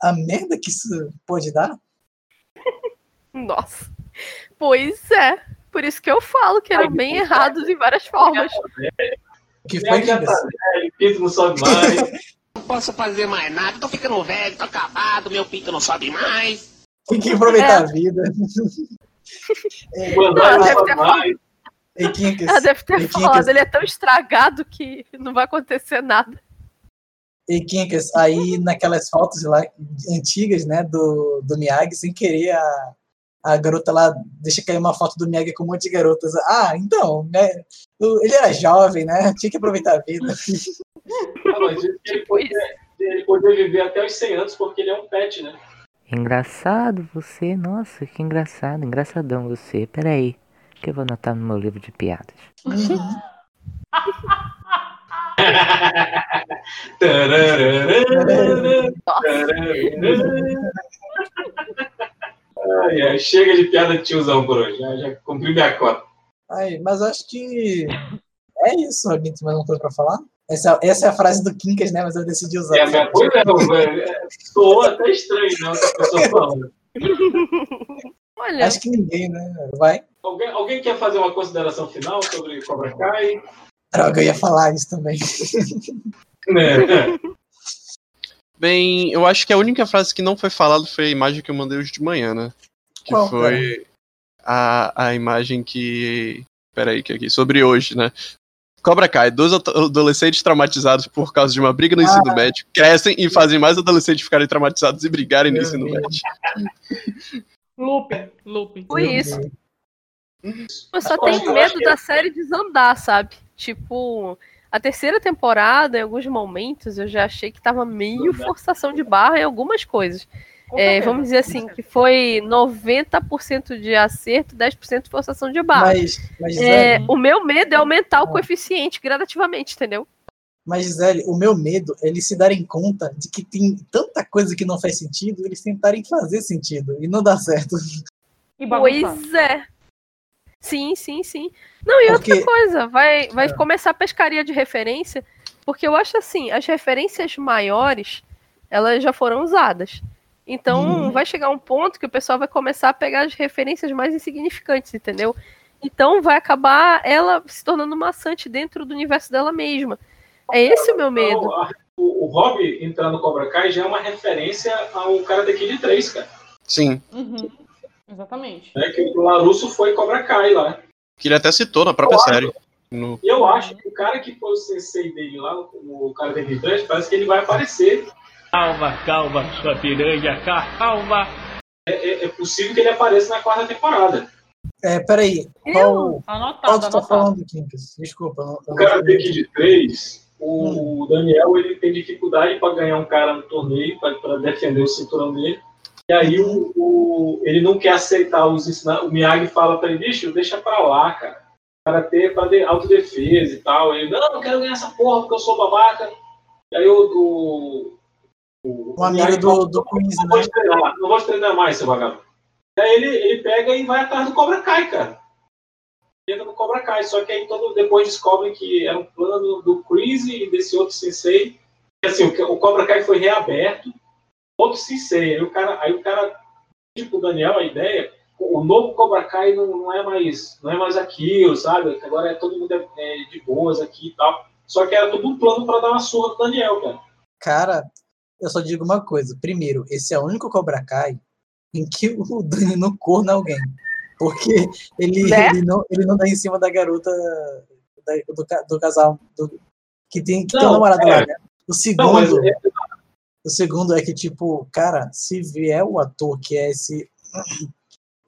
Speaker 9: a merda que isso pode dar?
Speaker 6: Nossa. Pois é. Por isso que eu falo que eram bem errados em várias formas.
Speaker 9: Que
Speaker 3: foi tá velho, pinto não sobe mais.
Speaker 17: Não posso fazer mais nada, tô ficando velho, tô acabado, meu pinto não sobe mais.
Speaker 9: Tem que aproveitar
Speaker 6: É.
Speaker 9: a vida. É,
Speaker 6: Não, ela deve ter falado,
Speaker 9: Ei, Kinkas,
Speaker 6: ela deve ter falado, ele é tão estragado que não vai acontecer nada.
Speaker 9: ei, Kinkas, aí naquelas fotos lá antigas, né, do, do Miyagi, sem querer, a, a garota lá deixa cair uma foto do Miyagi com um monte de garotas. Ah, então, né, ele era jovem, né, tinha que aproveitar a vida.
Speaker 3: Ah, ele podia, ele podia viver até os 100 anos porque ele é um pet, né?
Speaker 2: Engraçado você, nossa, que engraçado, engraçadão você. Peraí, que eu vou anotar no meu livro de piadas.
Speaker 3: Ai, ai, chega de piada de tiozão por hoje. Já, já cumpri minha cota.
Speaker 9: Ai, mas acho que é isso, alguém tem mais alguma coisa pra falar? Essa, essa é a frase do Kinkas, né, mas eu decidi usar.
Speaker 3: É, minha coisa é, é, soou até estranho, né? Outra pessoa falando.
Speaker 6: Olha,
Speaker 9: Acho que ninguém, né, vai.
Speaker 3: Alguém, alguém quer fazer uma consideração final sobre Cobra Kai?
Speaker 9: Droga, eu ia falar isso também.
Speaker 3: Né?
Speaker 7: Bem, eu acho que a única frase que não foi falada foi a imagem que eu mandei hoje de manhã, né? Que
Speaker 9: Qual,
Speaker 7: foi a, a imagem que. Peraí, que aqui. Sobre hoje, né? Cobra Kai, dois ado- adolescentes traumatizados por causa de uma briga no ensino
Speaker 9: Ah.
Speaker 7: médio crescem e fazem mais adolescentes ficarem traumatizados e brigarem no ensino
Speaker 9: Deus.
Speaker 7: médio.
Speaker 5: Looping, looping.
Speaker 6: Foi isso. Eu só tenho medo da série desandar, sabe? Tipo, a terceira temporada, em alguns momentos, eu já achei que tava meio forçação de barra em algumas coisas. É, vamos dizer assim, que foi 90% de acerto, 10% de forçação de barra.
Speaker 9: Mas, mas
Speaker 6: É,
Speaker 9: Gisele,
Speaker 6: o meu medo é aumentar o coeficiente gradativamente, entendeu?
Speaker 9: mas, Gisele, o meu medo é eles se darem conta de que tem tanta coisa que não faz sentido, eles tentarem fazer sentido e não dá certo.
Speaker 5: E bagunçar.
Speaker 6: Pois é. Sim, sim, sim. Não, e
Speaker 9: Porque-
Speaker 6: outra coisa, vai, vai
Speaker 9: É.
Speaker 6: começar a pescaria de referência, porque eu acho assim, as referências maiores, elas já foram usadas. Então,
Speaker 9: Uhum.
Speaker 6: vai chegar um ponto que o pessoal vai começar a pegar as referências mais insignificantes, entendeu? Então, vai acabar ela se tornando maçante dentro do universo dela mesma. É esse o meu medo.
Speaker 3: A- o, o Rob entrar no Cobra Kai já é uma referência ao Karate Kid 3, cara.
Speaker 7: Sim.
Speaker 5: Uhum. Exatamente.
Speaker 3: Né? Que o Larusso foi Cobra Kai lá.
Speaker 7: Que ele até citou na própria
Speaker 3: Claro.
Speaker 7: série. No-
Speaker 3: E eu acho que o cara que foi o sensei dele lá, o, Karate Kid 3, parece que ele vai aparecer.
Speaker 18: Calma, calma, sua piranha, calma.
Speaker 3: É, é- é possível que ele apareça na quarta temporada.
Speaker 9: É, peraí, qual,
Speaker 5: Anotado,
Speaker 9: qual tu tá
Speaker 5: anotado.
Speaker 9: falando, Kinkas? Desculpa. Não,
Speaker 3: O Karate Kid 3, o Daniel ele tem dificuldade para ganhar um cara no torneio, para defender o cinturão dele. E aí o, o- ele não quer aceitar os ensinamentos. O Miyagi fala para ele, bicho, deixa pra lá, cara. Karate é pra de- autodefesa e tal. Ele, não, não quero ganhar essa porra porque eu sou babaca. E aí o. o, o,
Speaker 9: amigo do,
Speaker 3: fala,
Speaker 9: do Quiz,
Speaker 3: não
Speaker 9: né?
Speaker 3: treinar, não vou treinar mais, seu vagabundo. Daí ele, ele pega e vai atrás do Cobra Kai, cara. Entra no Cobra Kai, só que aí todo, depois descobrem que era um plano do Chris e desse outro sensei. E, assim, o, o Cobra Kai foi reaberto, outro sensei. Aí o cara, aí o cara tipo o Daniel, a ideia, o novo Cobra Kai não, não é mais não é mais aquilo, sabe? Agora é todo mundo é, é de boas aqui e tal. Só que era tudo um plano para dar uma surra do Daniel, cara.
Speaker 9: Cara, eu só digo uma coisa. Primeiro, esse é o único Cobra Kai em que o Dani não corna alguém. Porque ele,
Speaker 6: Né?
Speaker 9: ele, não, ele não dá em cima da garota da- do, do casal do- que tem, que tem um
Speaker 3: Não,
Speaker 9: namorado
Speaker 3: é.
Speaker 9: lá, né? O
Speaker 3: Não, mas
Speaker 9: segundo,
Speaker 3: é-
Speaker 9: o segundo é que, tipo, cara, se vier o ator que é esse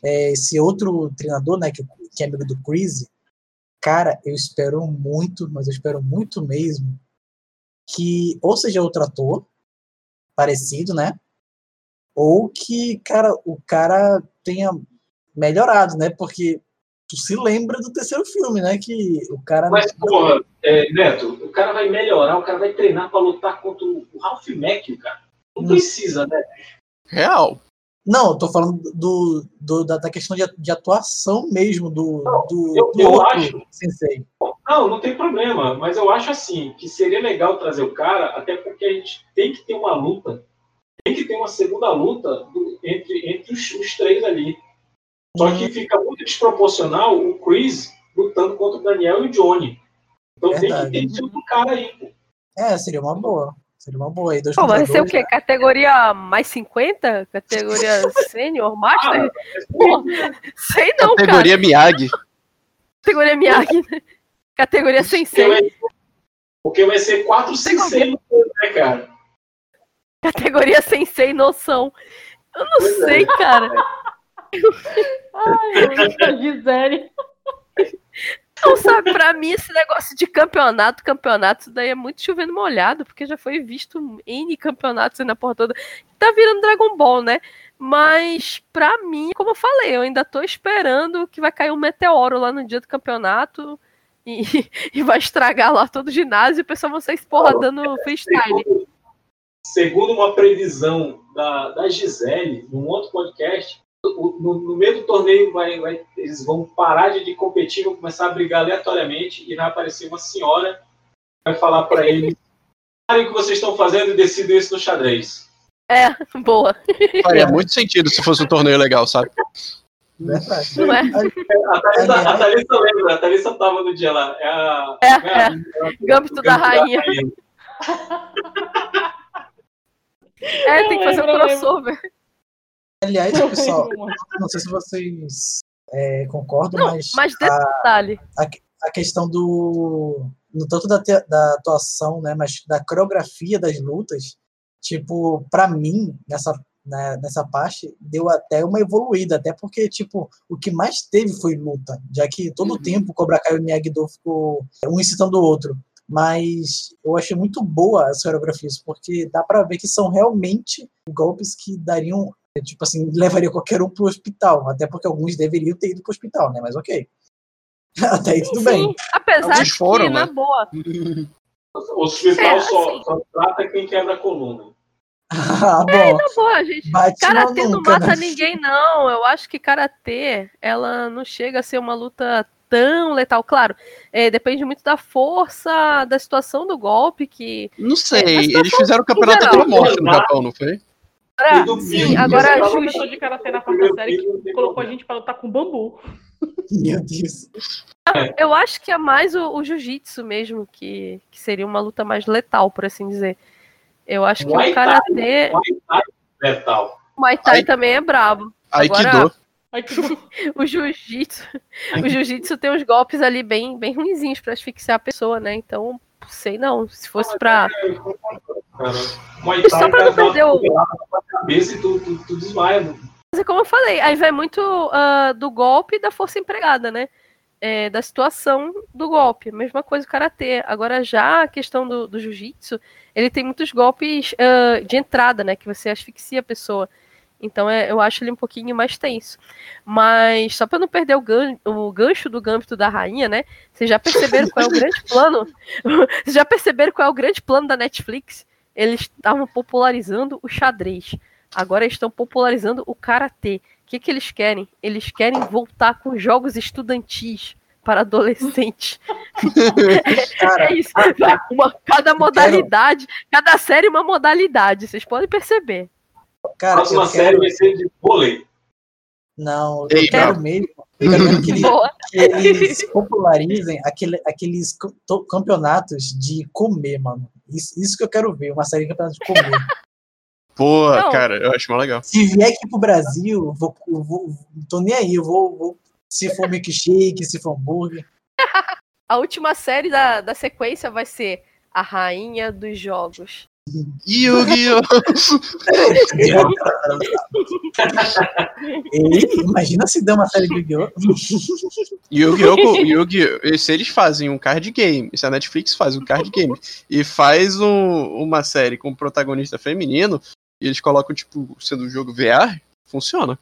Speaker 9: é, esse outro treinador, né, que, que é amigo do Chris, cara, eu espero muito, mas eu espero muito mesmo que ou seja outro ator parecido, né? Ou que, cara, o cara tenha melhorado, né? Porque tu se lembra do terceiro filme, né? Que o cara.
Speaker 3: Mas, porra, é, Neto, o cara vai melhorar, o cara vai treinar pra lutar contra o Ralph Macchio, cara. Não precisa, né?
Speaker 7: Real.
Speaker 9: Não, eu tô falando do, do- da, da questão de, de atuação mesmo do, do,
Speaker 3: eu-
Speaker 9: do
Speaker 3: eu
Speaker 9: outro
Speaker 3: acho-
Speaker 9: sensei.
Speaker 3: Não, não tem problema, mas eu acho assim, que seria legal trazer o cara, até porque a gente tem que ter uma luta, tem que ter uma segunda luta do- entre, entre os, os três ali. Só que fica muito desproporcional o Chris lutando contra o Daniel e o Johnny. Então tem que
Speaker 9: Verdade.
Speaker 3: ter outro cara aí, pô.
Speaker 9: É, seria uma boa. Seria uma boa aí. Dois
Speaker 6: Pô, vai ser o quê?
Speaker 9: né?
Speaker 6: Categoria mais 50? Categoria sênior, master? Pô, sei não,
Speaker 7: Categoria
Speaker 6: cara.
Speaker 7: Miyagi.
Speaker 6: Categoria Miyagi. né? Categoria sensei.
Speaker 3: Porque vai ser 4 6 6 né, cara?
Speaker 6: Categoria sensei noção. Eu não
Speaker 3: Pois é.
Speaker 6: sei, cara.
Speaker 5: Ai, a Gisele.
Speaker 6: Não, sabe, pra mim esse negócio de campeonato, campeonato, isso daí é muito chovendo molhado, porque já foi visto N campeonatos aí na porra toda. Tá virando Dragon Ball, né? Mas, pra mim, como eu falei, eu ainda tô esperando que vai cair um meteoro lá no dia do campeonato e, e vai estragar lá todo o ginásio e o pessoal vai sair porra dando freestyle.
Speaker 3: Segundo uma previsão da, da Gisele, num outro podcast, no, no meio do torneio vai, vai- eles vão parar de, de competir, vão começar a brigar aleatoriamente e vai aparecer uma senhora que vai falar para eles parem o que vocês estão fazendo e decidam isso no xadrez.
Speaker 6: É, boa.
Speaker 7: Faria muito sentido se fosse um torneio legal, sabe?
Speaker 9: Verdade.
Speaker 6: Não é?
Speaker 3: A Thalissa, a Thalissa lembra, a Thalissa tava no dia lá. É a,
Speaker 6: É,
Speaker 3: a-
Speaker 6: é. Gâmbito da rainha. É, tem que fazer um crossover.
Speaker 9: Aliás, pessoal, não sei se vocês é, concordam,
Speaker 6: Não,
Speaker 9: mas,
Speaker 6: mas
Speaker 9: a,
Speaker 6: detalhe.
Speaker 9: a, a questão do. No tanto da, te- da atuação, né, mas da coreografia das lutas, tipo, pra mim, nessa, né, nessa parte, deu até uma evoluída, até porque, tipo, o que mais teve foi luta, já que todo o tempo Cobra Kai e o Miyagi-Do ficou um incitando o outro. Mas eu achei muito boa as coreografias, porque dá pra ver que são realmente golpes que dariam, tipo assim, levaria qualquer um pro hospital, até porque alguns deveriam ter ido pro hospital, né? Mas ok. Até aí tudo
Speaker 6: Sim,
Speaker 9: bem.
Speaker 6: apesar
Speaker 7: Alguns
Speaker 6: de
Speaker 7: foram,
Speaker 6: que, na
Speaker 7: né?
Speaker 6: boa.
Speaker 3: O hospital
Speaker 6: É,
Speaker 3: só,
Speaker 6: assim.
Speaker 3: só trata quem quebra a coluna.
Speaker 9: Ah,
Speaker 6: É,
Speaker 9: bom.
Speaker 6: na boa, gente.
Speaker 9: Bate
Speaker 6: Karatê não mata
Speaker 9: né?
Speaker 6: ninguém, não. Eu acho que Karatê, ela não chega a ser uma luta tão letal. Claro, é, depende muito da força, da situação do golpe, que...
Speaker 7: Não sei,
Speaker 6: É, a
Speaker 7: eles fizeram o campeonato
Speaker 6: em
Speaker 7: pela
Speaker 6: geral.
Speaker 7: morte no Japão, não foi?
Speaker 6: Agora, sim, agora
Speaker 5: A professor de karatê na quarta série que colocou a gente pra lutar com bambu.
Speaker 9: Meu Deus.
Speaker 6: eu acho que é mais o, o jiu-jitsu mesmo, que, que seria uma luta mais letal, por assim dizer. Eu acho que
Speaker 3: Muay
Speaker 6: o karatê,
Speaker 3: Thai letal.
Speaker 6: o Muay Thai
Speaker 7: Ai-
Speaker 6: também é brabo.
Speaker 7: Aikido.
Speaker 6: Agora, o jiu-jitsu, o jiu-jitsu tem uns golpes ali bem, bem ruinzinhos pra asfixiar a pessoa, né? Então, sei não, se fosse pra
Speaker 3: Cara, Muay
Speaker 6: E só
Speaker 3: cara
Speaker 6: não perder o-
Speaker 3: cabeça e tu, tu, tu desmaia.
Speaker 6: Mas é como eu falei, aí vai muito ah, do golpe e da força empregada, né? É, da situação do golpe. Mesma coisa o karatê. Agora, já a questão do, do jiu-jitsu, ele tem muitos golpes ah, de entrada, né? Que você asfixia a pessoa. Então é, eu acho ele um pouquinho mais tenso. Mas só para não perder o, gan o gancho do gâmbito da rainha, né? Vocês já perceberam qual é o grande plano? Vocês já perceberam qual é o grande plano da Netflix? Eles estavam popularizando o xadrez. Agora estão popularizando o karatê. O que, que eles querem? Eles querem voltar com jogos estudantis para adolescentes.
Speaker 9: Cara,
Speaker 6: é isso. Uma- cada modalidade, cada série uma modalidade. Vocês podem perceber.
Speaker 3: A
Speaker 9: cara,
Speaker 3: próxima
Speaker 9: eu
Speaker 3: série
Speaker 9: quero...
Speaker 3: vai ser de vôlei.
Speaker 9: Não, eu
Speaker 7: Ei,
Speaker 9: quero
Speaker 7: não.
Speaker 9: mesmo. Eu quero que, ele- que eles popularizem aquele, aqueles campeonatos de comer, mano. Isso, isso que eu quero ver, uma série de campeonatos de comer.
Speaker 7: Pô,
Speaker 6: Não.
Speaker 7: cara, eu acho mais legal.
Speaker 9: Se vier aqui pro Brasil, vou, eu vou, tô nem aí, eu vou, vou- se for milkshake, se for hambúrguer.
Speaker 6: A última série da, da sequência vai ser A Rainha dos Jogos.
Speaker 7: Yu-Gi-Oh!
Speaker 9: Imagina se der uma série de Yu-Gi-Oh!
Speaker 7: Yu-Gi-Oh! Yu-Gi-Oh! Se eles fazem um card game, se a Netflix faz um card game e faz um- uma série com um protagonista feminino, e eles colocam, tipo, sendo um jogo VR, funciona.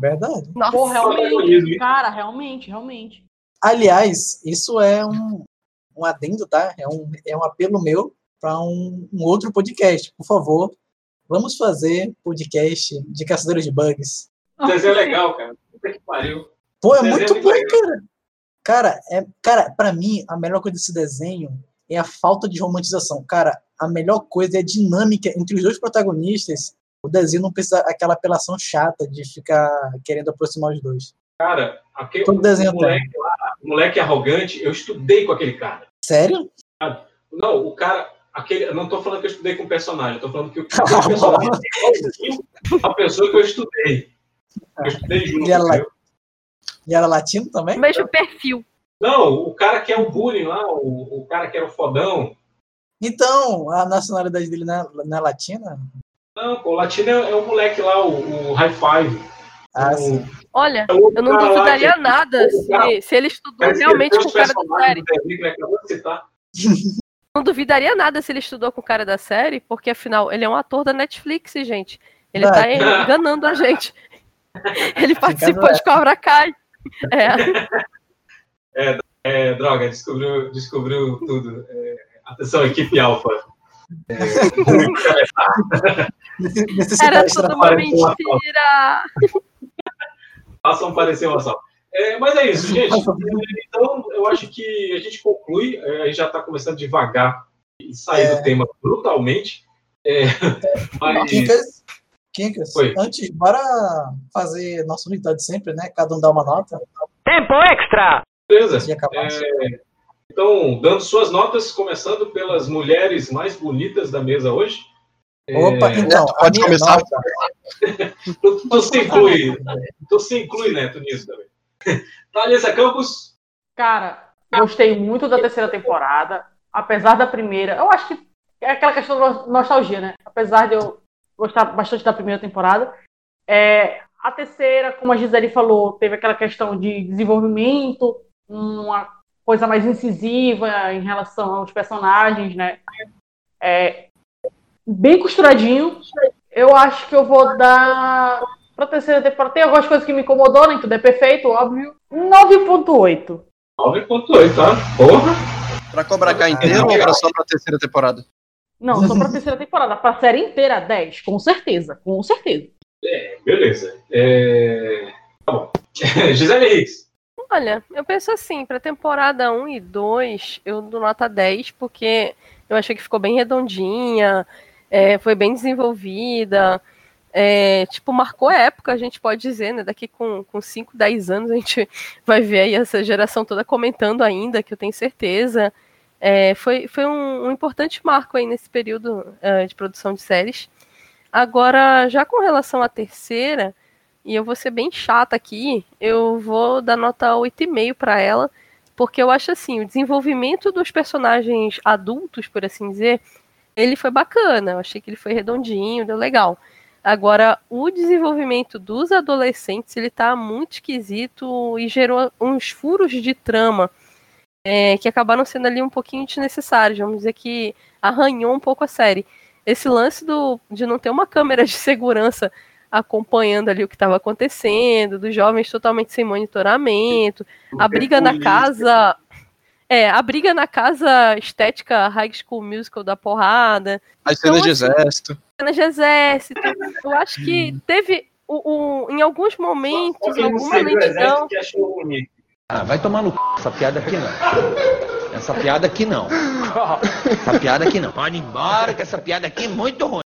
Speaker 9: Verdade.
Speaker 5: Pô, realmente, cara, realmente, realmente.
Speaker 9: Aliás, isso é um, um adendo, tá? É um, é um apelo meu para um, um outro podcast. Por favor, vamos fazer podcast de caçadores de bugs.
Speaker 3: O desenho é legal, cara. Puta que pariu.
Speaker 9: Pô, é
Speaker 3: Desenho
Speaker 9: muito bom,
Speaker 3: legal.
Speaker 9: cara. Cara, é, cara, para mim, a melhor coisa desse desenho é a falta de romantização. Cara, a melhor coisa é a dinâmica entre os dois protagonistas. O desenho não precisa aquela apelação chata de ficar querendo aproximar os dois.
Speaker 3: Cara, aquele,
Speaker 9: Todo desenho
Speaker 3: o moleque lá, o moleque arrogante, eu estudei com aquele cara.
Speaker 9: Sério?
Speaker 3: Não, o cara. Aquele, não tô falando que eu estudei com o personagem, eu tô falando que o personagem é a pessoa que eu estudei. Eu estudei junto.
Speaker 9: Ele era, la- ele era latino também?
Speaker 6: Mesmo perfil.
Speaker 3: Não, o cara que é o bullying lá, o, o cara que era o fodão.
Speaker 9: Então, a nacionalidade dele não é, não é latina?
Speaker 3: Não, pô, o latino é, é o moleque lá, o, o High Five.
Speaker 9: Ah,
Speaker 3: o,
Speaker 9: sim.
Speaker 6: Olha,
Speaker 3: É
Speaker 6: eu não
Speaker 3: cara lá
Speaker 6: duvidaria
Speaker 3: que-
Speaker 6: nada se, se ele estudou realmente com o cara série.
Speaker 3: do ele acabou de citar.
Speaker 6: Não duvidaria nada se ele estudou com o cara da série, porque afinal ele é um ator da Netflix, gente. Ele tá
Speaker 9: Vai.
Speaker 6: enganando a gente. Ele participou de Cobra Kai. É.
Speaker 3: É, é, droga, descobriu, descobriu tudo. É, atenção, equipe Alpha. É.
Speaker 6: Era tudo uma
Speaker 3: um
Speaker 6: mentira.
Speaker 3: Façam parecer uma só. É, mas é isso, gente. Então, eu acho que a gente conclui. é, a gente já está começando devagar e sair
Speaker 9: É.
Speaker 3: do tema brutalmente. É, mas,
Speaker 9: Quincas, Quincas, antes, bora fazer nosso ritual de sempre, né? Cada um dá uma nota.
Speaker 18: Tempo extra!
Speaker 3: beleza. É, então, dando suas notas, começando pelas mulheres mais bonitas da mesa hoje.
Speaker 9: Opa,
Speaker 3: É,
Speaker 9: então,
Speaker 7: Pode começar.
Speaker 9: nota,
Speaker 3: Tu, tu se inclui, tu se inclui, Neto, nisso também. Thalissa Campos,
Speaker 5: Cara, gostei muito da terceira temporada. Apesar da primeira, eu acho que é aquela questão da nostalgia, né? Apesar de eu gostar bastante da primeira temporada. É, a terceira, como a Gisele falou, teve aquela questão de desenvolvimento, uma coisa mais incisiva em relação aos personagens, né? É, bem costuradinho. Eu acho que eu vou dar pra terceira temporada. Tem algumas coisas que me incomodou, nem tudo é perfeito, óbvio. 9.8.
Speaker 3: 9.8, tá? Porra!
Speaker 7: Pra Cobra Kai inteiro ou pra só pra terceira temporada?
Speaker 5: Não, só pra terceira temporada. Pra série inteira, 10. Com certeza. Com certeza.
Speaker 3: É, beleza. É... Tá bom. Gisele Hicks.
Speaker 6: Olha, eu penso assim, pra temporada 1 e 2, eu dou nota 10, porque eu achei que ficou bem redondinha, é, foi bem desenvolvida, é, tipo, marcou a época, a gente pode dizer, né? Daqui com, com 5, 10 anos a gente vai ver aí essa geração toda comentando ainda, que eu tenho certeza. É, foi foi um, um importante marco aí nesse período é, de produção de séries. Agora, já com relação à terceira, e eu vou ser bem chata aqui, eu vou dar nota 8,5 para ela, porque eu acho assim, o desenvolvimento dos personagens adultos, por assim dizer, ele foi bacana, eu achei que ele foi redondinho, deu legal. Agora, o desenvolvimento dos adolescentes, ele tá muito esquisito e gerou uns furos de trama é, que acabaram sendo ali um pouquinho desnecessários, vamos dizer que arranhou um pouco a série. Esse lance do, de não ter uma câmera de segurança acompanhando ali o que estava acontecendo, dos jovens totalmente sem monitoramento, a briga na casa. É, a briga na casa estética High School Musical da porrada.
Speaker 7: As cenas de
Speaker 6: assim,
Speaker 7: exército.
Speaker 6: Cenas de exército. Eu acho que teve o, o- em alguns momentos alguma
Speaker 3: o
Speaker 6: lentidão.
Speaker 12: Ah, vai tomar no c... essa piada aqui não. Essa piada aqui não. Essa piada aqui não. Pode ir embora que essa piada aqui é muito ruim.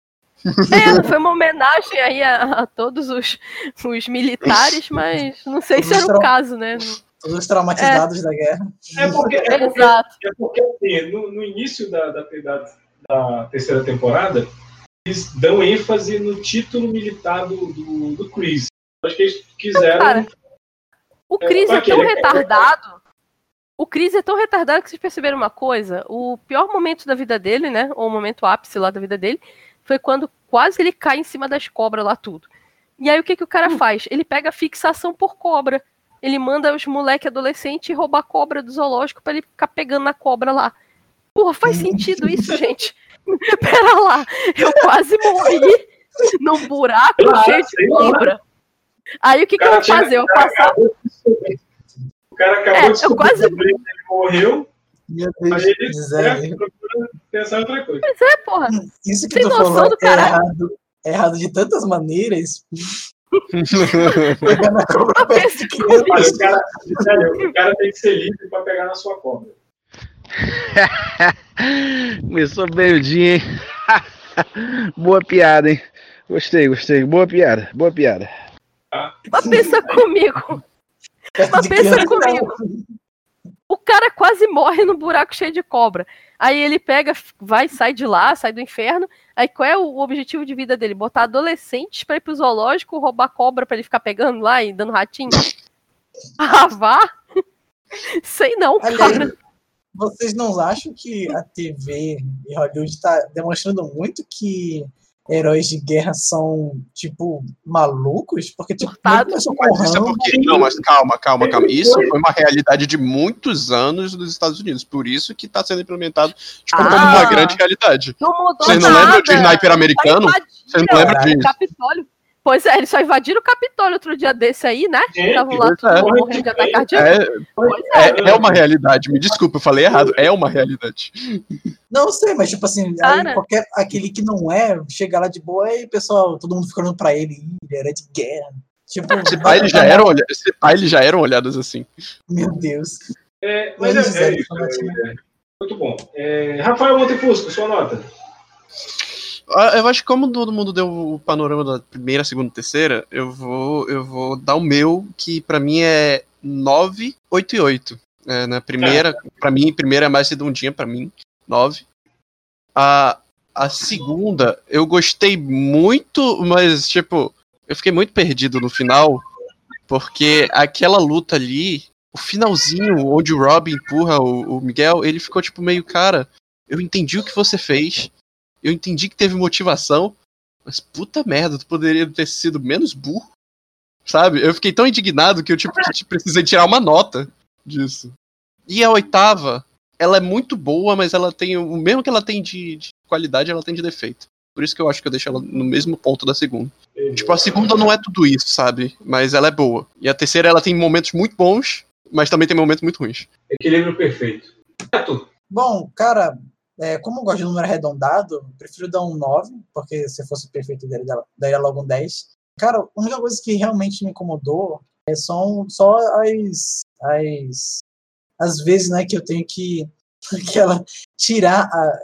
Speaker 6: É, foi uma homenagem aí a, a todos os, os militares, mas não sei se era o caso, né?
Speaker 9: Todos os traumatizados da guerra.
Speaker 3: É porque, é porque,
Speaker 6: Exato.
Speaker 3: é porque assim, no, no início da, da, da- da terceira temporada, eles dão ênfase no título militar do, do, do Chris. Acho que eles quiseram.
Speaker 6: Cara, O Chris
Speaker 3: pra
Speaker 6: é
Speaker 3: quê?
Speaker 6: tão retardado. O Chris é tão retardado que vocês perceberam uma coisa? O pior momento da vida dele, né? Ou o momento ápice lá da vida dele, foi quando quase ele cai em cima das cobras lá tudo. E aí o que, que o cara faz? Ele pega fixação por cobra. Ele manda os moleque adolescente roubar cobra do zoológico pra ele ficar pegando na cobra lá. Porra, faz sentido isso, gente? Pera lá, eu quase morri num buraco
Speaker 3: Claro,
Speaker 6: cheio de cobra. Aí o que, que eu vou fazer? Eu
Speaker 3: o cara
Speaker 6: passar.
Speaker 3: acabou de descobrir. O cara acabou
Speaker 6: É,
Speaker 3: de
Speaker 6: quase-
Speaker 3: Blake morreu.
Speaker 9: Meu
Speaker 3: Aí
Speaker 9: Deus
Speaker 3: ele
Speaker 9: céu.
Speaker 3: né, procura pensar em outra coisa.
Speaker 6: Pois é, porra.
Speaker 9: Isso que
Speaker 6: Tem
Speaker 9: tu
Speaker 6: noção
Speaker 9: falou
Speaker 6: do
Speaker 9: é
Speaker 6: caralho?
Speaker 9: errado, é errado de tantas maneiras. Pegando a cobra perto de criança.
Speaker 3: Mas o cara, o cara tem que ser livre pra pegar na sua cobra.
Speaker 19: Começou bem o dia, hein? Boa piada, hein? Gostei, gostei. Boa piada, boa piada.
Speaker 6: Mas pensa comigo. Mas pensa
Speaker 9: criança,
Speaker 6: comigo. O cara quase morre no buraco cheio de cobra. Aí ele pega, vai, sai de lá, sai do inferno. Aí qual é o objetivo de vida dele? Botar adolescentes pra ir pro zoológico, roubar cobra pra ele ficar pegando lá e dando ratinho? Ah, vá? Sei não,
Speaker 9: Aliás,
Speaker 6: cara.
Speaker 9: Vocês não acham que a TV e Hollywood está demonstrando muito que heróis de guerra são, tipo, malucos? Porque, tipo, com
Speaker 7: Mas isso é porque. Não, mas calma, calma, calma. Isso foi uma realidade de muitos anos nos Estados Unidos. Por isso que está sendo implementado tipo, como
Speaker 6: Ah.
Speaker 7: uma grande realidade.
Speaker 6: Não mudou
Speaker 7: Vocês não
Speaker 6: nada.
Speaker 7: lembram de sniper americano?
Speaker 6: Só
Speaker 7: Vocês não lembram disso?
Speaker 6: Capitólio. Pois é, eles só invadiram o Capitólio outro dia desse aí, né? Estavam lá tudo
Speaker 7: é.
Speaker 6: morrendo de ataque cardíaco.
Speaker 7: É, é, é uma realidade. Me desculpa, eu falei errado. É uma realidade.
Speaker 9: Não sei, mas tipo assim, qualquer, aquele que não é, chega lá de boa e o pessoal, todo mundo fica olhando pra ele, "Ih, ele era de guerra. Tipo,
Speaker 7: Se pá, eles já eram, olha- se eles já eram olhados assim.
Speaker 9: Meu Deus.
Speaker 3: É, mas
Speaker 9: Eles
Speaker 3: é, é é, é. Muito bom. É, Rafael Montefusco, sua nota.
Speaker 7: Ah, Eu acho que como todo mundo deu o panorama da primeira, segunda e terceira, eu vou, eu vou dar o meu, que pra mim é 9, 8 e 8. É, na primeira, pra mim, primeira é mais redondinha pra mim, 9. A, a segunda, eu gostei muito, mas, tipo, eu fiquei muito perdido no final, porque aquela luta ali, o finalzinho, onde o Rob empurra o, o Miguel, ele ficou, tipo, meio, cara, eu entendi o que você fez, eu entendi que teve motivação, mas puta merda, tu poderia ter sido menos burro. Sabe? Eu fiquei tão indignado que eu tipo, que precisei tirar uma nota disso. E a oitava, ela é muito boa, mas ela tem o mesmo que ela tem de, de qualidade, ela tem de defeito. Por isso que eu acho que eu deixo ela no mesmo ponto da segunda. Tipo, a segunda não é tudo isso, sabe? Mas ela é boa. E a terceira, ela tem momentos muito bons, mas também tem momentos muito ruins.
Speaker 3: Equilíbrio perfeito.
Speaker 9: Bom, cara, é, como eu gosto de número arredondado, eu prefiro dar um 9, porque se fosse perfeito, daria, daria logo um 10. Cara, a única coisa que realmente me incomodou é são só as, as, as vezes né, que eu tenho que, que ela tirar, a,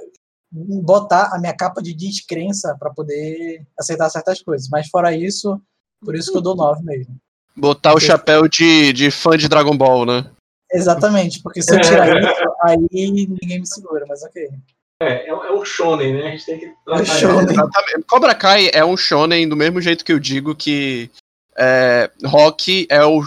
Speaker 9: botar a minha capa de descrença para poder aceitar certas coisas. Mas fora isso, por isso que eu dou 9 mesmo.
Speaker 7: Botar o chapéu de, de fã de Dragon Ball, né?
Speaker 9: Exatamente, porque se eu tirar isso, aí ninguém me segura, mas ok.
Speaker 3: É, é, é um shonen, né? A gente tem que tratar
Speaker 9: shonen.
Speaker 7: Exatamente. Cobra Kai é um shonen do mesmo jeito que eu digo que é, Rock é o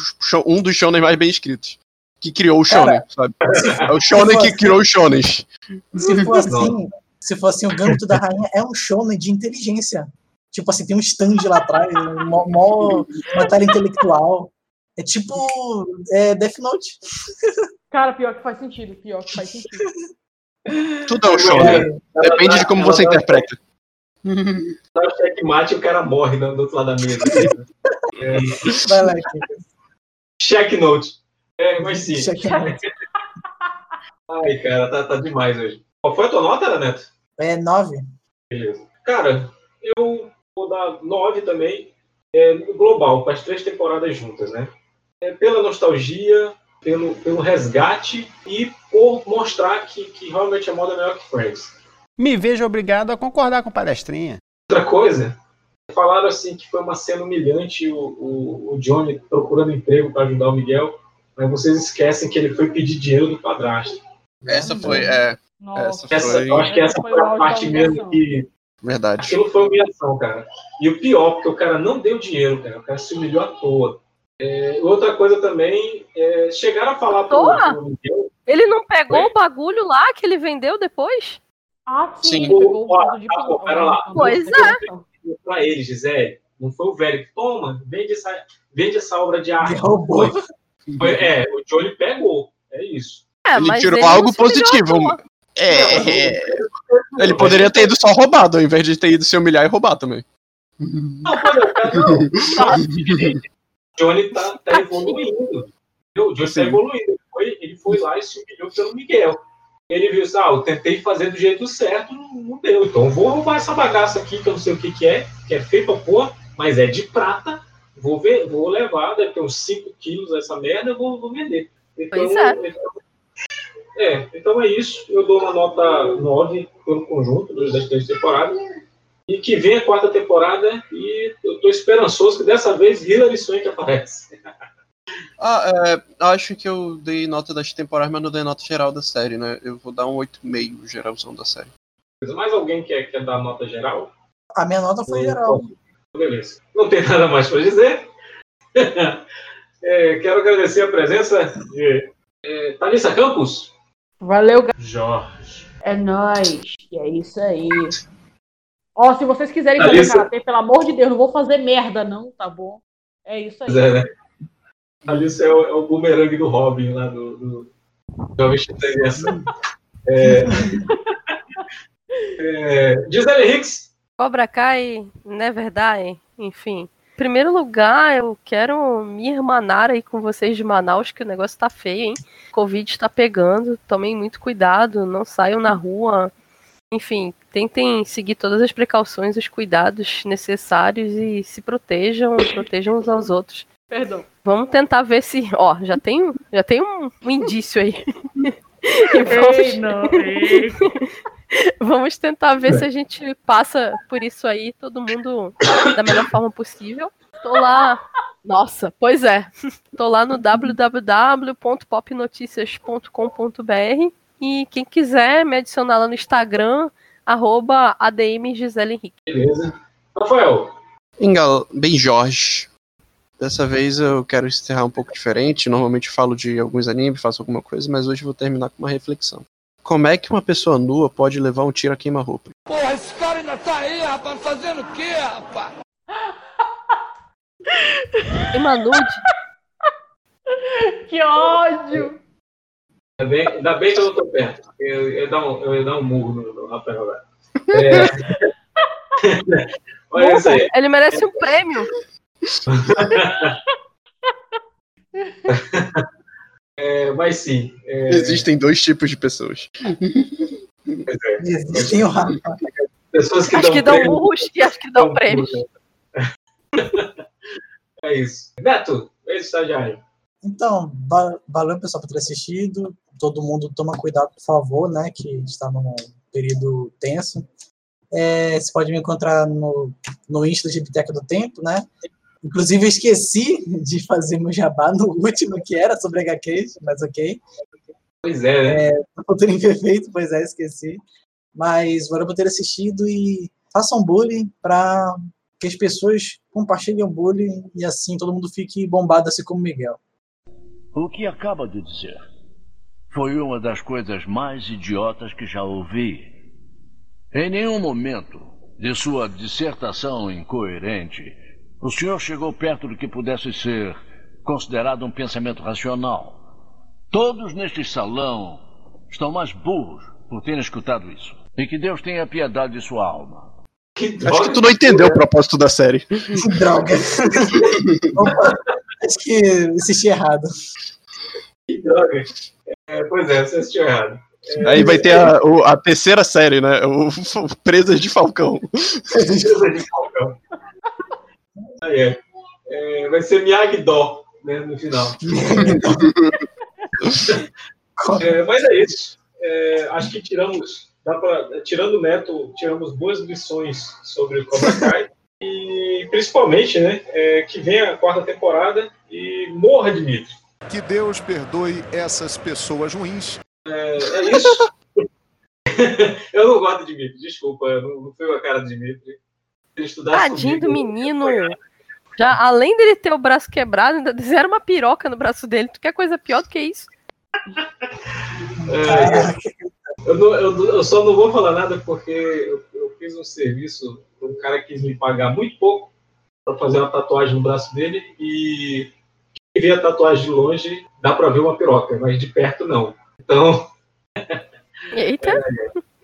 Speaker 7: um dos shonen mais bem escritos. Que criou o shonen, sabe? É o shonen que criou os shonens.
Speaker 9: Se for assim, se for assim, o Gâmbito da Rainha é um shonen de inteligência. Tipo assim, tem um stand lá atrás, um mó, mó batalha intelectual. É tipo é Death Note.
Speaker 5: Cara, pior que faz sentido, pior que faz sentido.
Speaker 7: Tudo é um shonen. Depende de como você interpreta.
Speaker 3: Dá o checkmate e o cara morre do, do outro lado da mesa. É,
Speaker 9: Vai lá,
Speaker 3: checknote. É, mas sim.
Speaker 9: Checkmate.
Speaker 3: Ai, cara, tá, tá demais hoje. Qual foi a tua nota, Neto?
Speaker 9: É 9.
Speaker 3: Beleza. Cara, eu vou dar 9 também, é, global, para as três temporadas juntas, né? É, pela nostalgia, pelo, pelo resgate e por mostrar que, que realmente a moda é melhor que Friends.
Speaker 16: Me vejo obrigado a concordar com palestrinha.
Speaker 3: Outra coisa, falaram assim que foi uma cena humilhante o, o, o Johnny procurando emprego para ajudar o Miguel, mas vocês esquecem que ele foi pedir dinheiro do padrasto.
Speaker 7: Essa foi, é. Essa
Speaker 3: Essa,
Speaker 7: foi.
Speaker 3: eu acho que essa foi a parte mesmo que
Speaker 7: Verdade.
Speaker 3: Aquilo foi humilhação, cara. E o pior, porque o cara não deu dinheiro, cara. O cara se humilhou à toa. É, outra coisa também, é, chegaram a falar pro, pro Miguel.
Speaker 6: Ele não pegou o bagulho lá que ele vendeu depois?
Speaker 5: Ah,
Speaker 7: sim.
Speaker 5: ele pegou o
Speaker 3: Ó,
Speaker 5: fundo de
Speaker 3: ah, pô, pera lá.
Speaker 6: Pois é.
Speaker 3: Pra ele, Gisele. Não foi o velho que toma, vende essa, vende essa obra de arte.
Speaker 9: roubou.
Speaker 3: Foi- foi- é, o Johnny pegou. É isso.
Speaker 6: É,
Speaker 7: ele
Speaker 6: mas
Speaker 7: tirou
Speaker 6: ele
Speaker 7: algo positivo.
Speaker 6: toa.
Speaker 7: É, é. Ele poderia ter ido só roubado, ao invés de ter ido se humilhar e roubar também.
Speaker 3: Não, não, cara, não. O Johnny tá, tá evoluindo. entendeu? O Johnny tá evoluindo. Ele foi, ele foi lá e se humilhou pelo Miguel. Ele viu assim, ah, eu tentei fazer do jeito certo, não, não deu. Então vou roubar essa bagaça aqui, que eu não sei o que, que é, que é feito a porra, mas é de prata. Vou, ver, vou levar, deve ter uns 5 quilos essa merda, eu vou, vou vender. Então,
Speaker 6: Pois é.
Speaker 3: então- é, então é isso. Eu dou uma nota 9 pelo conjunto das três temporadas. E que vem a quarta temporada e eu tô esperançoso que dessa vez Hilary Swank aparece.
Speaker 7: Ah, é, acho que eu dei nota das temporadas, mas não dei nota geral da série, né? Eu vou dar um 8,5 geralzão da série.
Speaker 3: Mais alguém quer, quer dar nota geral?
Speaker 9: A minha nota foi geral.
Speaker 3: Beleza. Não tem nada mais para dizer. É, quero agradecer a presença de é, Thalissa Campos.
Speaker 5: Valeu.
Speaker 3: Jorge.
Speaker 5: É nóis. E é isso aí. Ó, se vocês quiserem fazer
Speaker 3: Alissa.
Speaker 5: karatê, pelo amor de Deus, não vou fazer merda, não, tá bom? É isso aí.
Speaker 3: É, né? Thalissa é o, é o bumerangue do Robin lá do, do Jovem Chitanessa. É, é, Gisele Hicks.
Speaker 6: Cobra Kai, Never Die, enfim. Em primeiro lugar, eu quero me irmanar aí com vocês de Manaus, que o negócio tá feio, hein? Covid tá pegando, tomem muito cuidado, não saiam na rua. Enfim, tentem seguir todas as precauções, os cuidados necessários e se protejam, protejam uns aos outros.
Speaker 5: Perdão.
Speaker 6: Vamos tentar ver se. Ó, já tem, já tem um, um indício aí. Vamos-
Speaker 5: Ei, não, ei.
Speaker 6: Vamos tentar ver se a gente passa por isso aí, todo mundo da melhor forma possível. Tô lá. Nossa, pois é. Tô lá no www.popnoticias.com.br e quem quiser me adicionar lá no Instagram, arroba ADM Gisele Henrique.
Speaker 3: Beleza. Rafael.
Speaker 7: Engal, bem Jorge. Dessa vez eu quero encerrar um pouco diferente. Normalmente falo de alguns animes, faço alguma coisa, mas hoje eu vou terminar com uma reflexão. Como é que uma pessoa nua pode levar um tiro a queima-roupa?
Speaker 11: Porra, esse cara ainda tá aí, rapaz, fazendo o quê, rapaz?
Speaker 6: Uma nude.
Speaker 5: Que ódio!
Speaker 3: Ainda bem, ainda bem que eu não tô perto. Eu, eu, ia dar um, eu ia dar um murro no, no Rafael agora. É... Olha isso aí.
Speaker 6: Ele merece um prêmio.
Speaker 3: É, mas sim. é,
Speaker 7: Existem dois tipos de pessoas.
Speaker 3: é.
Speaker 9: Existem o.
Speaker 3: Pessoas que
Speaker 6: Acho
Speaker 3: dão
Speaker 6: que dão murros e acho que dão prêmios.
Speaker 3: É isso. Neto, esse estagiário.
Speaker 9: Então, va- valeu pessoal por ter assistido. Todo mundo toma cuidado, por favor, né? Que está num período tenso. É, você pode me encontrar no, no Insta de Biblioteca do Tempo, né? Inclusive, eu esqueci de fazer meu jabá no último, que era sobre HQs, mas ok.
Speaker 3: Pois é, né?
Speaker 9: É, Imperfeito, pois é, esqueci. Mas valeu por ter assistido e façam bullying para que as pessoas compartilhem o bullying e assim todo mundo fique bombado, assim como o Miguel.
Speaker 20: O que acaba de dizer foi uma das coisas mais idiotas que já ouvi. Em nenhum momento de sua dissertação incoerente, o senhor chegou perto do que pudesse ser considerado um pensamento racional. Todos neste salão estão mais burros por terem escutado isso. E que Deus tenha piedade de sua alma.
Speaker 7: Acho que tu não entendeu o propósito da série.
Speaker 9: Que droga. Opa, acho que assisti errado.
Speaker 3: Que droga. É, pois é, você assistiu errado. É,
Speaker 7: Aí vai ter a, o- a terceira série, né? O, o Presas de Falcão.
Speaker 3: Beleza de Falcão. Aí é. É, vai ser Miyagi-Do, né, no final. É, mas é isso. É, acho que tiramos, pra, tirando o Neto, tiramos boas lições sobre o Cobra Kai. E principalmente, né, é, que venha a quarta temporada e morra Dimitri.
Speaker 14: Que Deus perdoe essas pessoas ruins.
Speaker 3: É, é isso. eu não gosto de Dimitri, desculpa, não, não foi a cara do Dimitri.
Speaker 6: Tadinho do menino. Já, além dele ter o braço quebrado, ainda fizeram uma piroca no braço dele. Tu quer coisa pior do que isso?
Speaker 3: É, eu, não- eu- eu só não vou falar nada porque eu, eu fiz um serviço para um cara que quis me pagar muito pouco para fazer uma tatuagem no braço dele e vê a tatuagem de longe dá para ver uma piroca, mas de perto não. Então,
Speaker 6: Eita.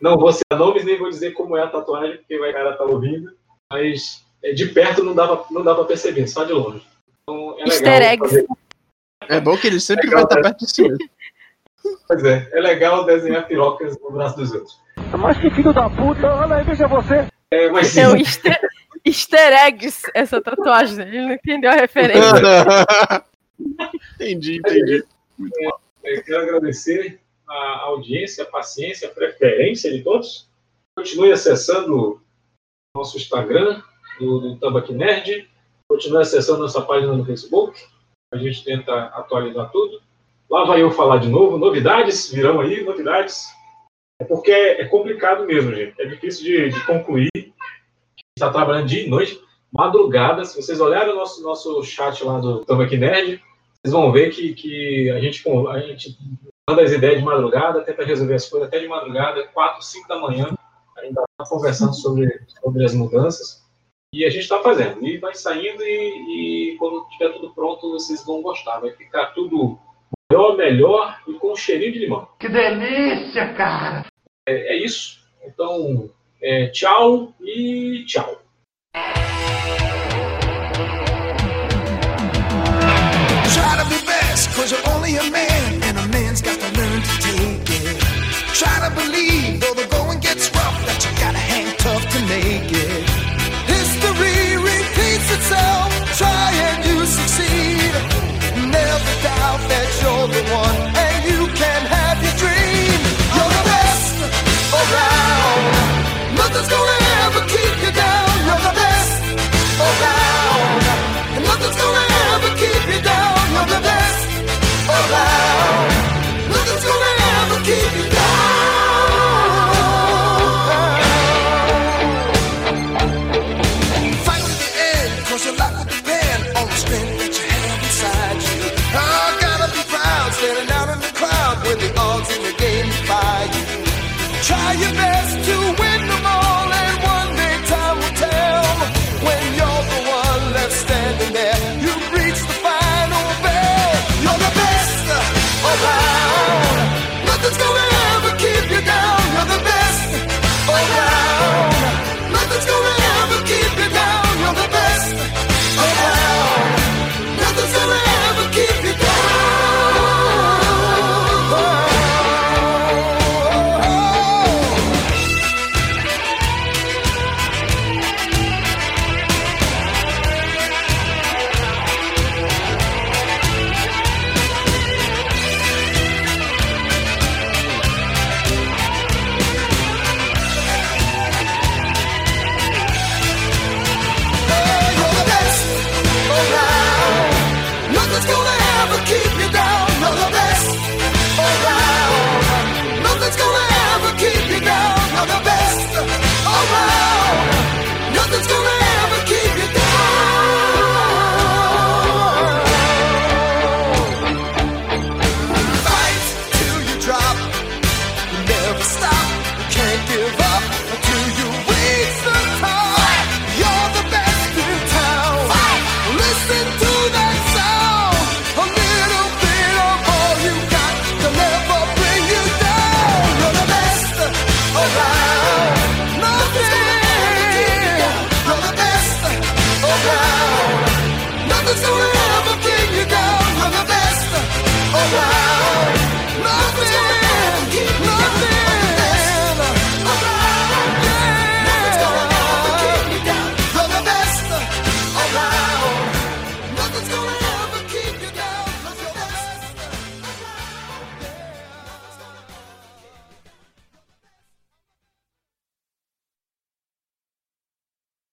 Speaker 3: não vou citar nomes nem vou dizer como é a tatuagem porque vai cara tá ouvindo, mas é, de perto não dá pra, não dá para perceber, só de longe. Então, é legal
Speaker 6: Easter eggs.
Speaker 3: fazer-
Speaker 7: É bom que ele sempre
Speaker 3: Legal,
Speaker 7: vai estar
Speaker 3: né?
Speaker 7: perto de si mesmo.
Speaker 3: Pois é, é legal desenhar pirocas no braço dos outros.
Speaker 18: Mas que filho da puta, olha aí, veja você.
Speaker 3: É, mas
Speaker 6: É o easter, easter eggs, essa tatuagem. Ele não entendeu a referência.
Speaker 7: entendi, entendi.
Speaker 3: É, quero agradecer a audiência, a paciência, a preferência de todos. Continue acessando nosso Instagram, do, do Nerd. Continue acessando nossa página no Facebook. A gente tenta atualizar tudo. Lá vai eu falar de novo. Novidades virão aí, novidades. É porque é complicado mesmo, gente. É difícil de, de concluir. Está trabalhando dia e noite, madrugada. Se vocês olharem o nosso, nosso chat lá do Tambaqui Nerd, vocês vão ver que, que a, gente, a gente manda as ideias de madrugada, tenta resolver as coisas até de madrugada, 4, 5 da manhã, ainda está conversando sobre, sobre as mudanças. E a gente está fazendo. E vai saindo e, e quando tiver tudo pronto, vocês vão gostar. Vai ficar tudo maior, melhor e com um cheirinho de limão.
Speaker 18: Que delícia, cara.
Speaker 3: É, é isso. Então, é, tchau e tchau.
Speaker 11: Try to be best, cause you're only a man,